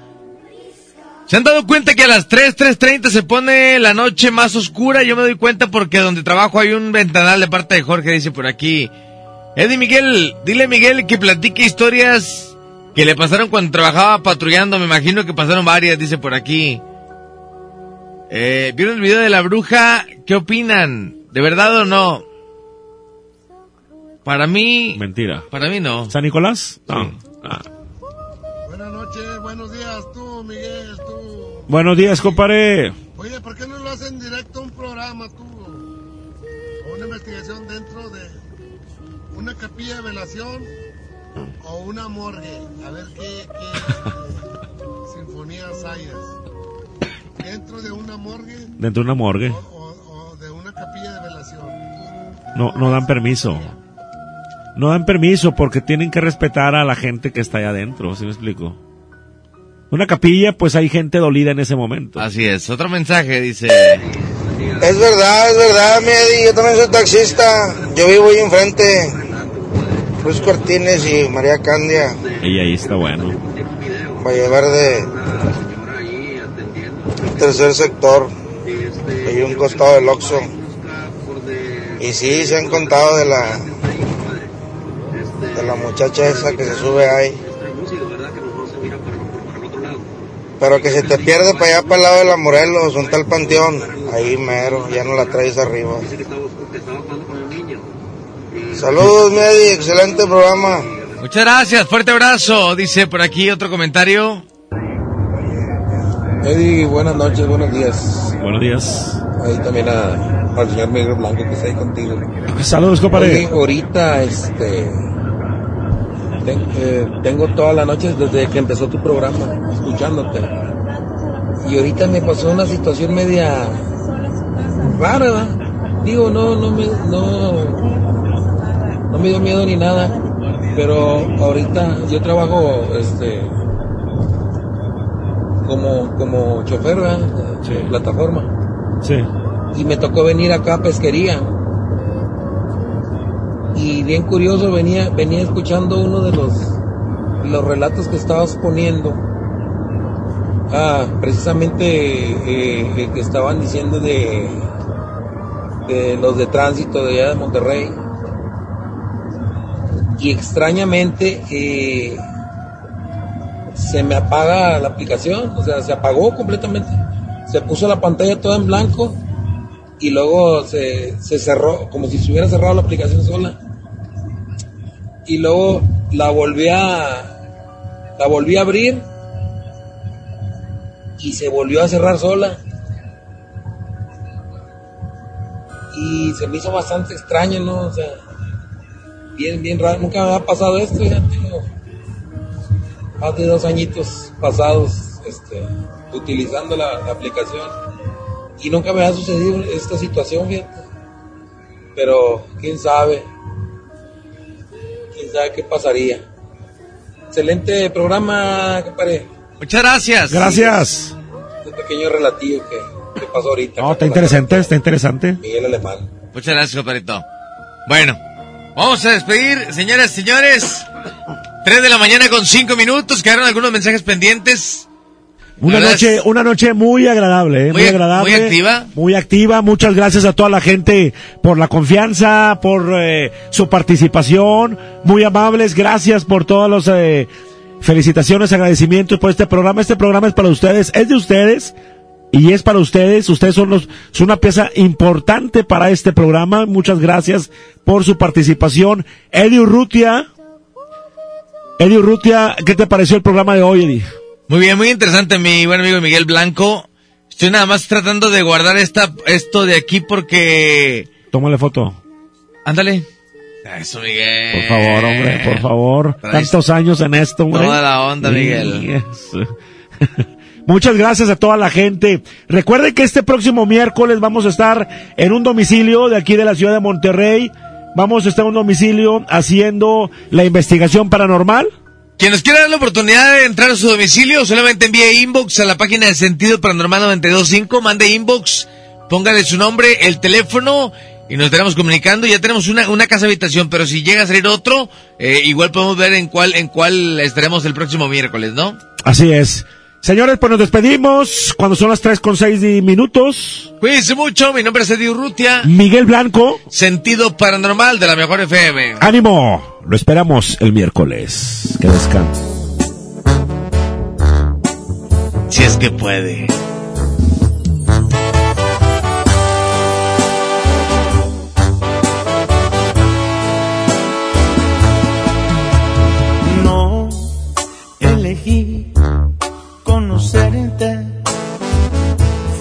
¿Se han dado cuenta que a las 3, 3.30 se pone la noche más oscura? Yo me doy cuenta porque donde trabajo hay un ventanal de parte de Jorge, dice por aquí. Eddie Miguel, dile a Miguel que platique historias que le pasaron cuando trabajaba patrullando. Me imagino que pasaron varias, dice por aquí. Eh, ¿Vieron el video de la bruja? ¿Qué opinan? ¿De verdad o no? Para mí... Mentira. Para mí no. ¿San Nicolás? No. Ah. Buenas noches, buenos días, tú, Miguel, tú. Buenos días, compadre. Oye, ¿por qué no lo hacen directo un programa, tú? O una investigación dentro de una capilla de velación o una morgue. A ver qué, qué sinfonías hayas. Dentro de una morgue Dentro de una morgue. o de una capilla de velación. No, no dan permiso. No dan permiso porque tienen que respetar a la gente que está allá adentro, ¿sí me explico? Una capilla, pues hay gente dolida en ese momento. Así es. Otro mensaje dice... Es verdad, es verdad, Miedi. Yo también soy taxista. Yo vivo ahí enfrente. Cruz Cortines y María Candia, Y ahí está bueno. Valle Verde, tercer sector, hay un costado del Oxxo. Y sí, se han contado de la de la muchacha esa que se sube ahí. Pero que se te pierde para allá para el lado de la Morelos, un tal panteón, ahí mero, ya no la traes arriba. Saludos, Medi, excelente programa. Muchas gracias, fuerte abrazo. Dice por aquí otro comentario. Eddie, buenas noches, buenos días. Buenos días. Ahí también a, al señor Miguel Blanco que está ahí contigo. Saludos, compadre. Oye, ahorita, este. ten- eh, tengo toda la noche desde que empezó tu programa, escuchándote. Y ahorita me pasó una situación media rara, ¿verdad? Digo, no, no me, no, no me dio miedo ni nada. Pero ahorita yo trabajo, este, como, como chofer, ¿verdad? De plataforma. Sí. Y me tocó venir acá a pesquería. Y bien curioso, venía, venía escuchando uno de los, los relatos que estabas poniendo. Ah, precisamente eh, el que estaban diciendo de, de los de tránsito de allá de Monterrey. Y extrañamente eh, se me apaga la aplicación, o sea, se apagó completamente. Se puso la pantalla toda en blanco y luego se, se cerró, como si se hubiera cerrado la aplicación sola. Y luego la volví a, la volví a abrir y se volvió a cerrar sola. Y se me hizo bastante extraño, ¿no? O sea, bien, bien raro. Nunca me había pasado esto, ya tengo más de dos añitos pasados este, utilizando la, la aplicación y nunca me ha sucedido esta situación, fíjate. Pero quién sabe, quién sabe qué pasaría. Excelente programa, compadre. Muchas gracias. Gracias. Este pequeño relativo que, que pasó ahorita. No, está interesante, está interesante. Miguel Alemán. Muchas gracias, compadrito. Bueno, vamos a despedir, señoras y señores. 3 de la mañana con 5 minutos. Quedaron algunos mensajes pendientes. Una noche, una noche muy agradable, ¿eh? muy, Muy- agradable. muy activa. Muy activa. Muchas gracias a toda la gente por la confianza, por eh, su participación. Muy amables. Gracias por todos los eh, felicitaciones, agradecimientos por este programa. Este programa es para ustedes, es de ustedes. Y es para ustedes, ustedes son los, son una pieza importante para este programa. Muchas gracias por su participación. Eddie Urrutia, Eddie Urrutia, ¿qué te pareció el programa de hoy, Eddie? Muy bien, muy interesante, mi buen amigo Miguel Blanco. Estoy nada más tratando de guardar esta, esto de aquí porque... Tómale foto. Ándale. Eso, Miguel. Por favor, hombre, por favor. Tantos años en esto, hombre. Toda la onda, Miguel. Yes. Muchas gracias a toda la gente. Recuerden que este próximo miércoles vamos a estar en un domicilio de aquí de la ciudad de Monterrey. Vamos a estar en un domicilio haciendo la investigación paranormal. Quien nos quiera dar la oportunidad de entrar a su domicilio, solamente envíe inbox a la página de Sentido Paranormal 925, mande inbox, póngale su nombre, el teléfono y nos estaremos comunicando. Ya tenemos una, una casa habitación, pero si llega a salir otro, eh, igual podemos ver en cuál, en cuál estaremos el próximo miércoles, ¿no? Así es. Señores, pues nos despedimos cuando son las tres con seis di- minutos. Cuídense mucho, mi nombre es Eddie Urrutia, Miguel Blanco, Sentido Paranormal de la Mejor FM. ánimo. Lo esperamos el miércoles. Que descanse. Si es que puede.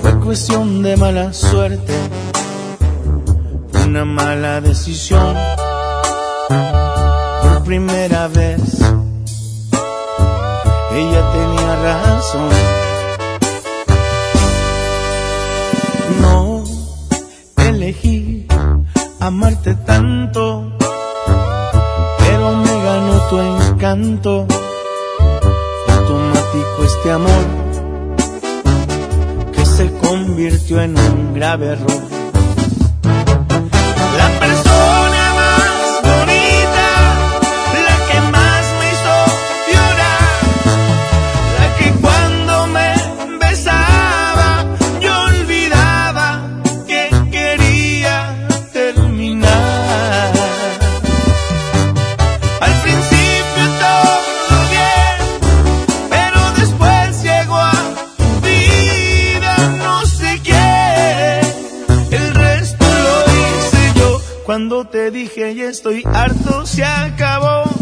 Fue cuestión de mala suerte, una mala decisión. Por primera vez, ella tenía razón. No elegí amarte tanto pero me ganó tu encanto. Automático este amor que se convirtió en un grave error. Cuando te dije ya estoy harto, se acabó.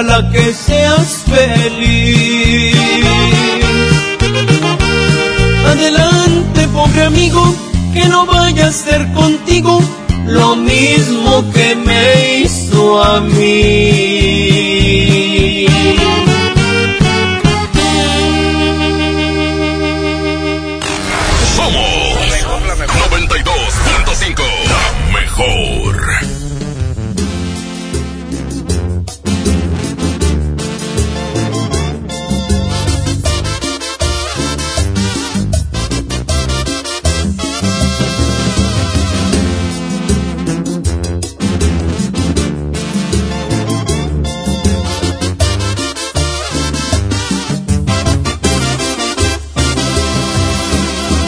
ojalá que seas feliz. Adelante, pobre amigo, que no vaya a ser contigo lo mismo que me hizo a mí.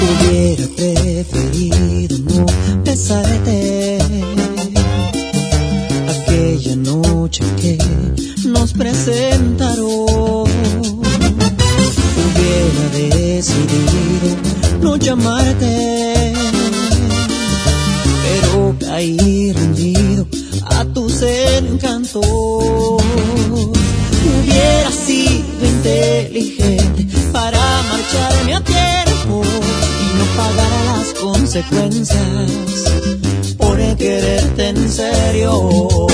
Hubiera preferido no besarte aquella noche que nos presentaron. Hubiera decidido no llamarte, pero caí rendido a tus encantos. Hubiera sido inteligente para marcharme a ti consecuencias por quererte en serio.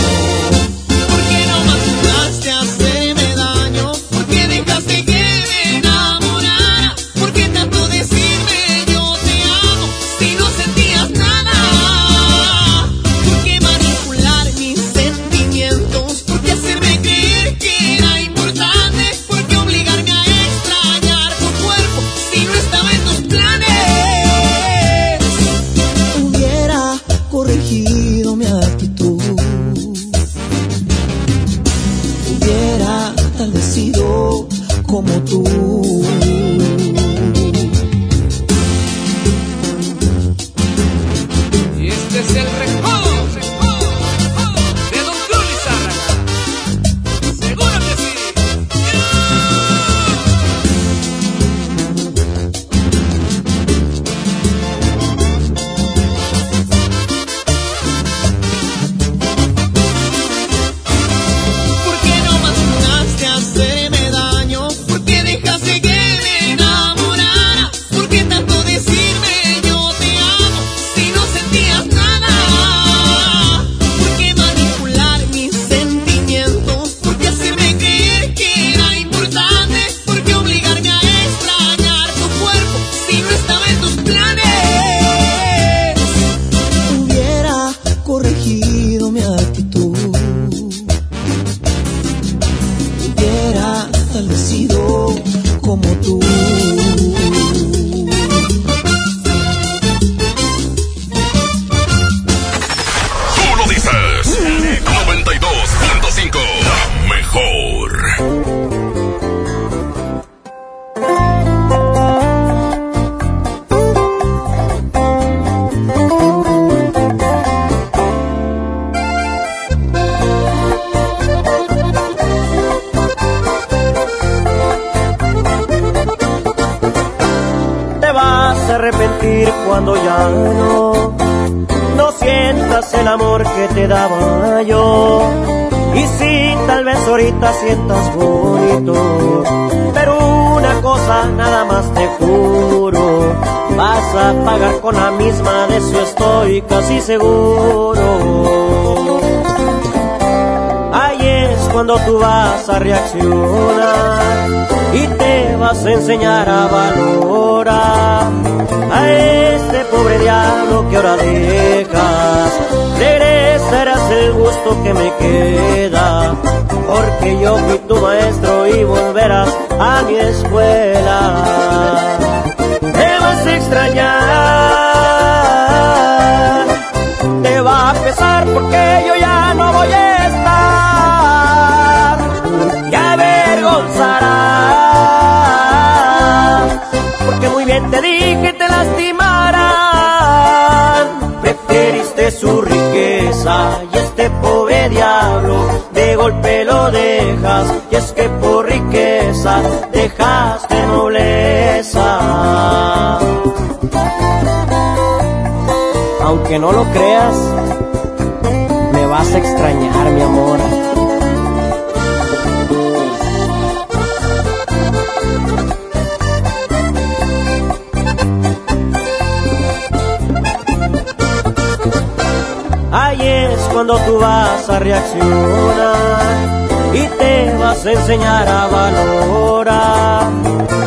no lo creas, me vas a extrañar, mi amor. Ahí es cuando tú vas a reaccionar y te vas a enseñar a valorar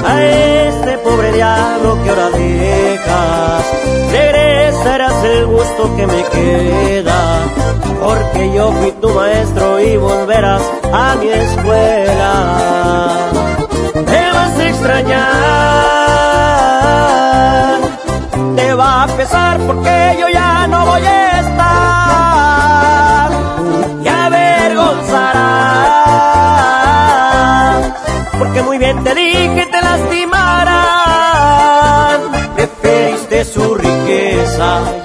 a este pobre diablo que ahora dejas. Regresarás el gusto que me queda, porque yo fui tu maestro y volverás a mi escuela. Te vas a extrañar, te va a pesar porque yo ya no voy a estar. Y avergonzarás, porque muy bien te dije te lastimarán. Preferiste su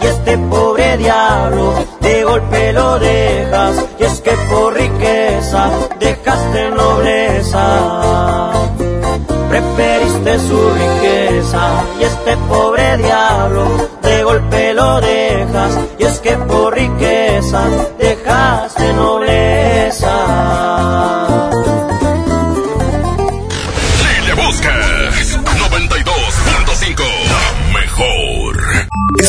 y este pobre diablo de golpe lo dejas. Y es que por riqueza dejaste nobleza. Preferiste su riqueza y este pobre diablo de golpe lo dejas. Y es que por riqueza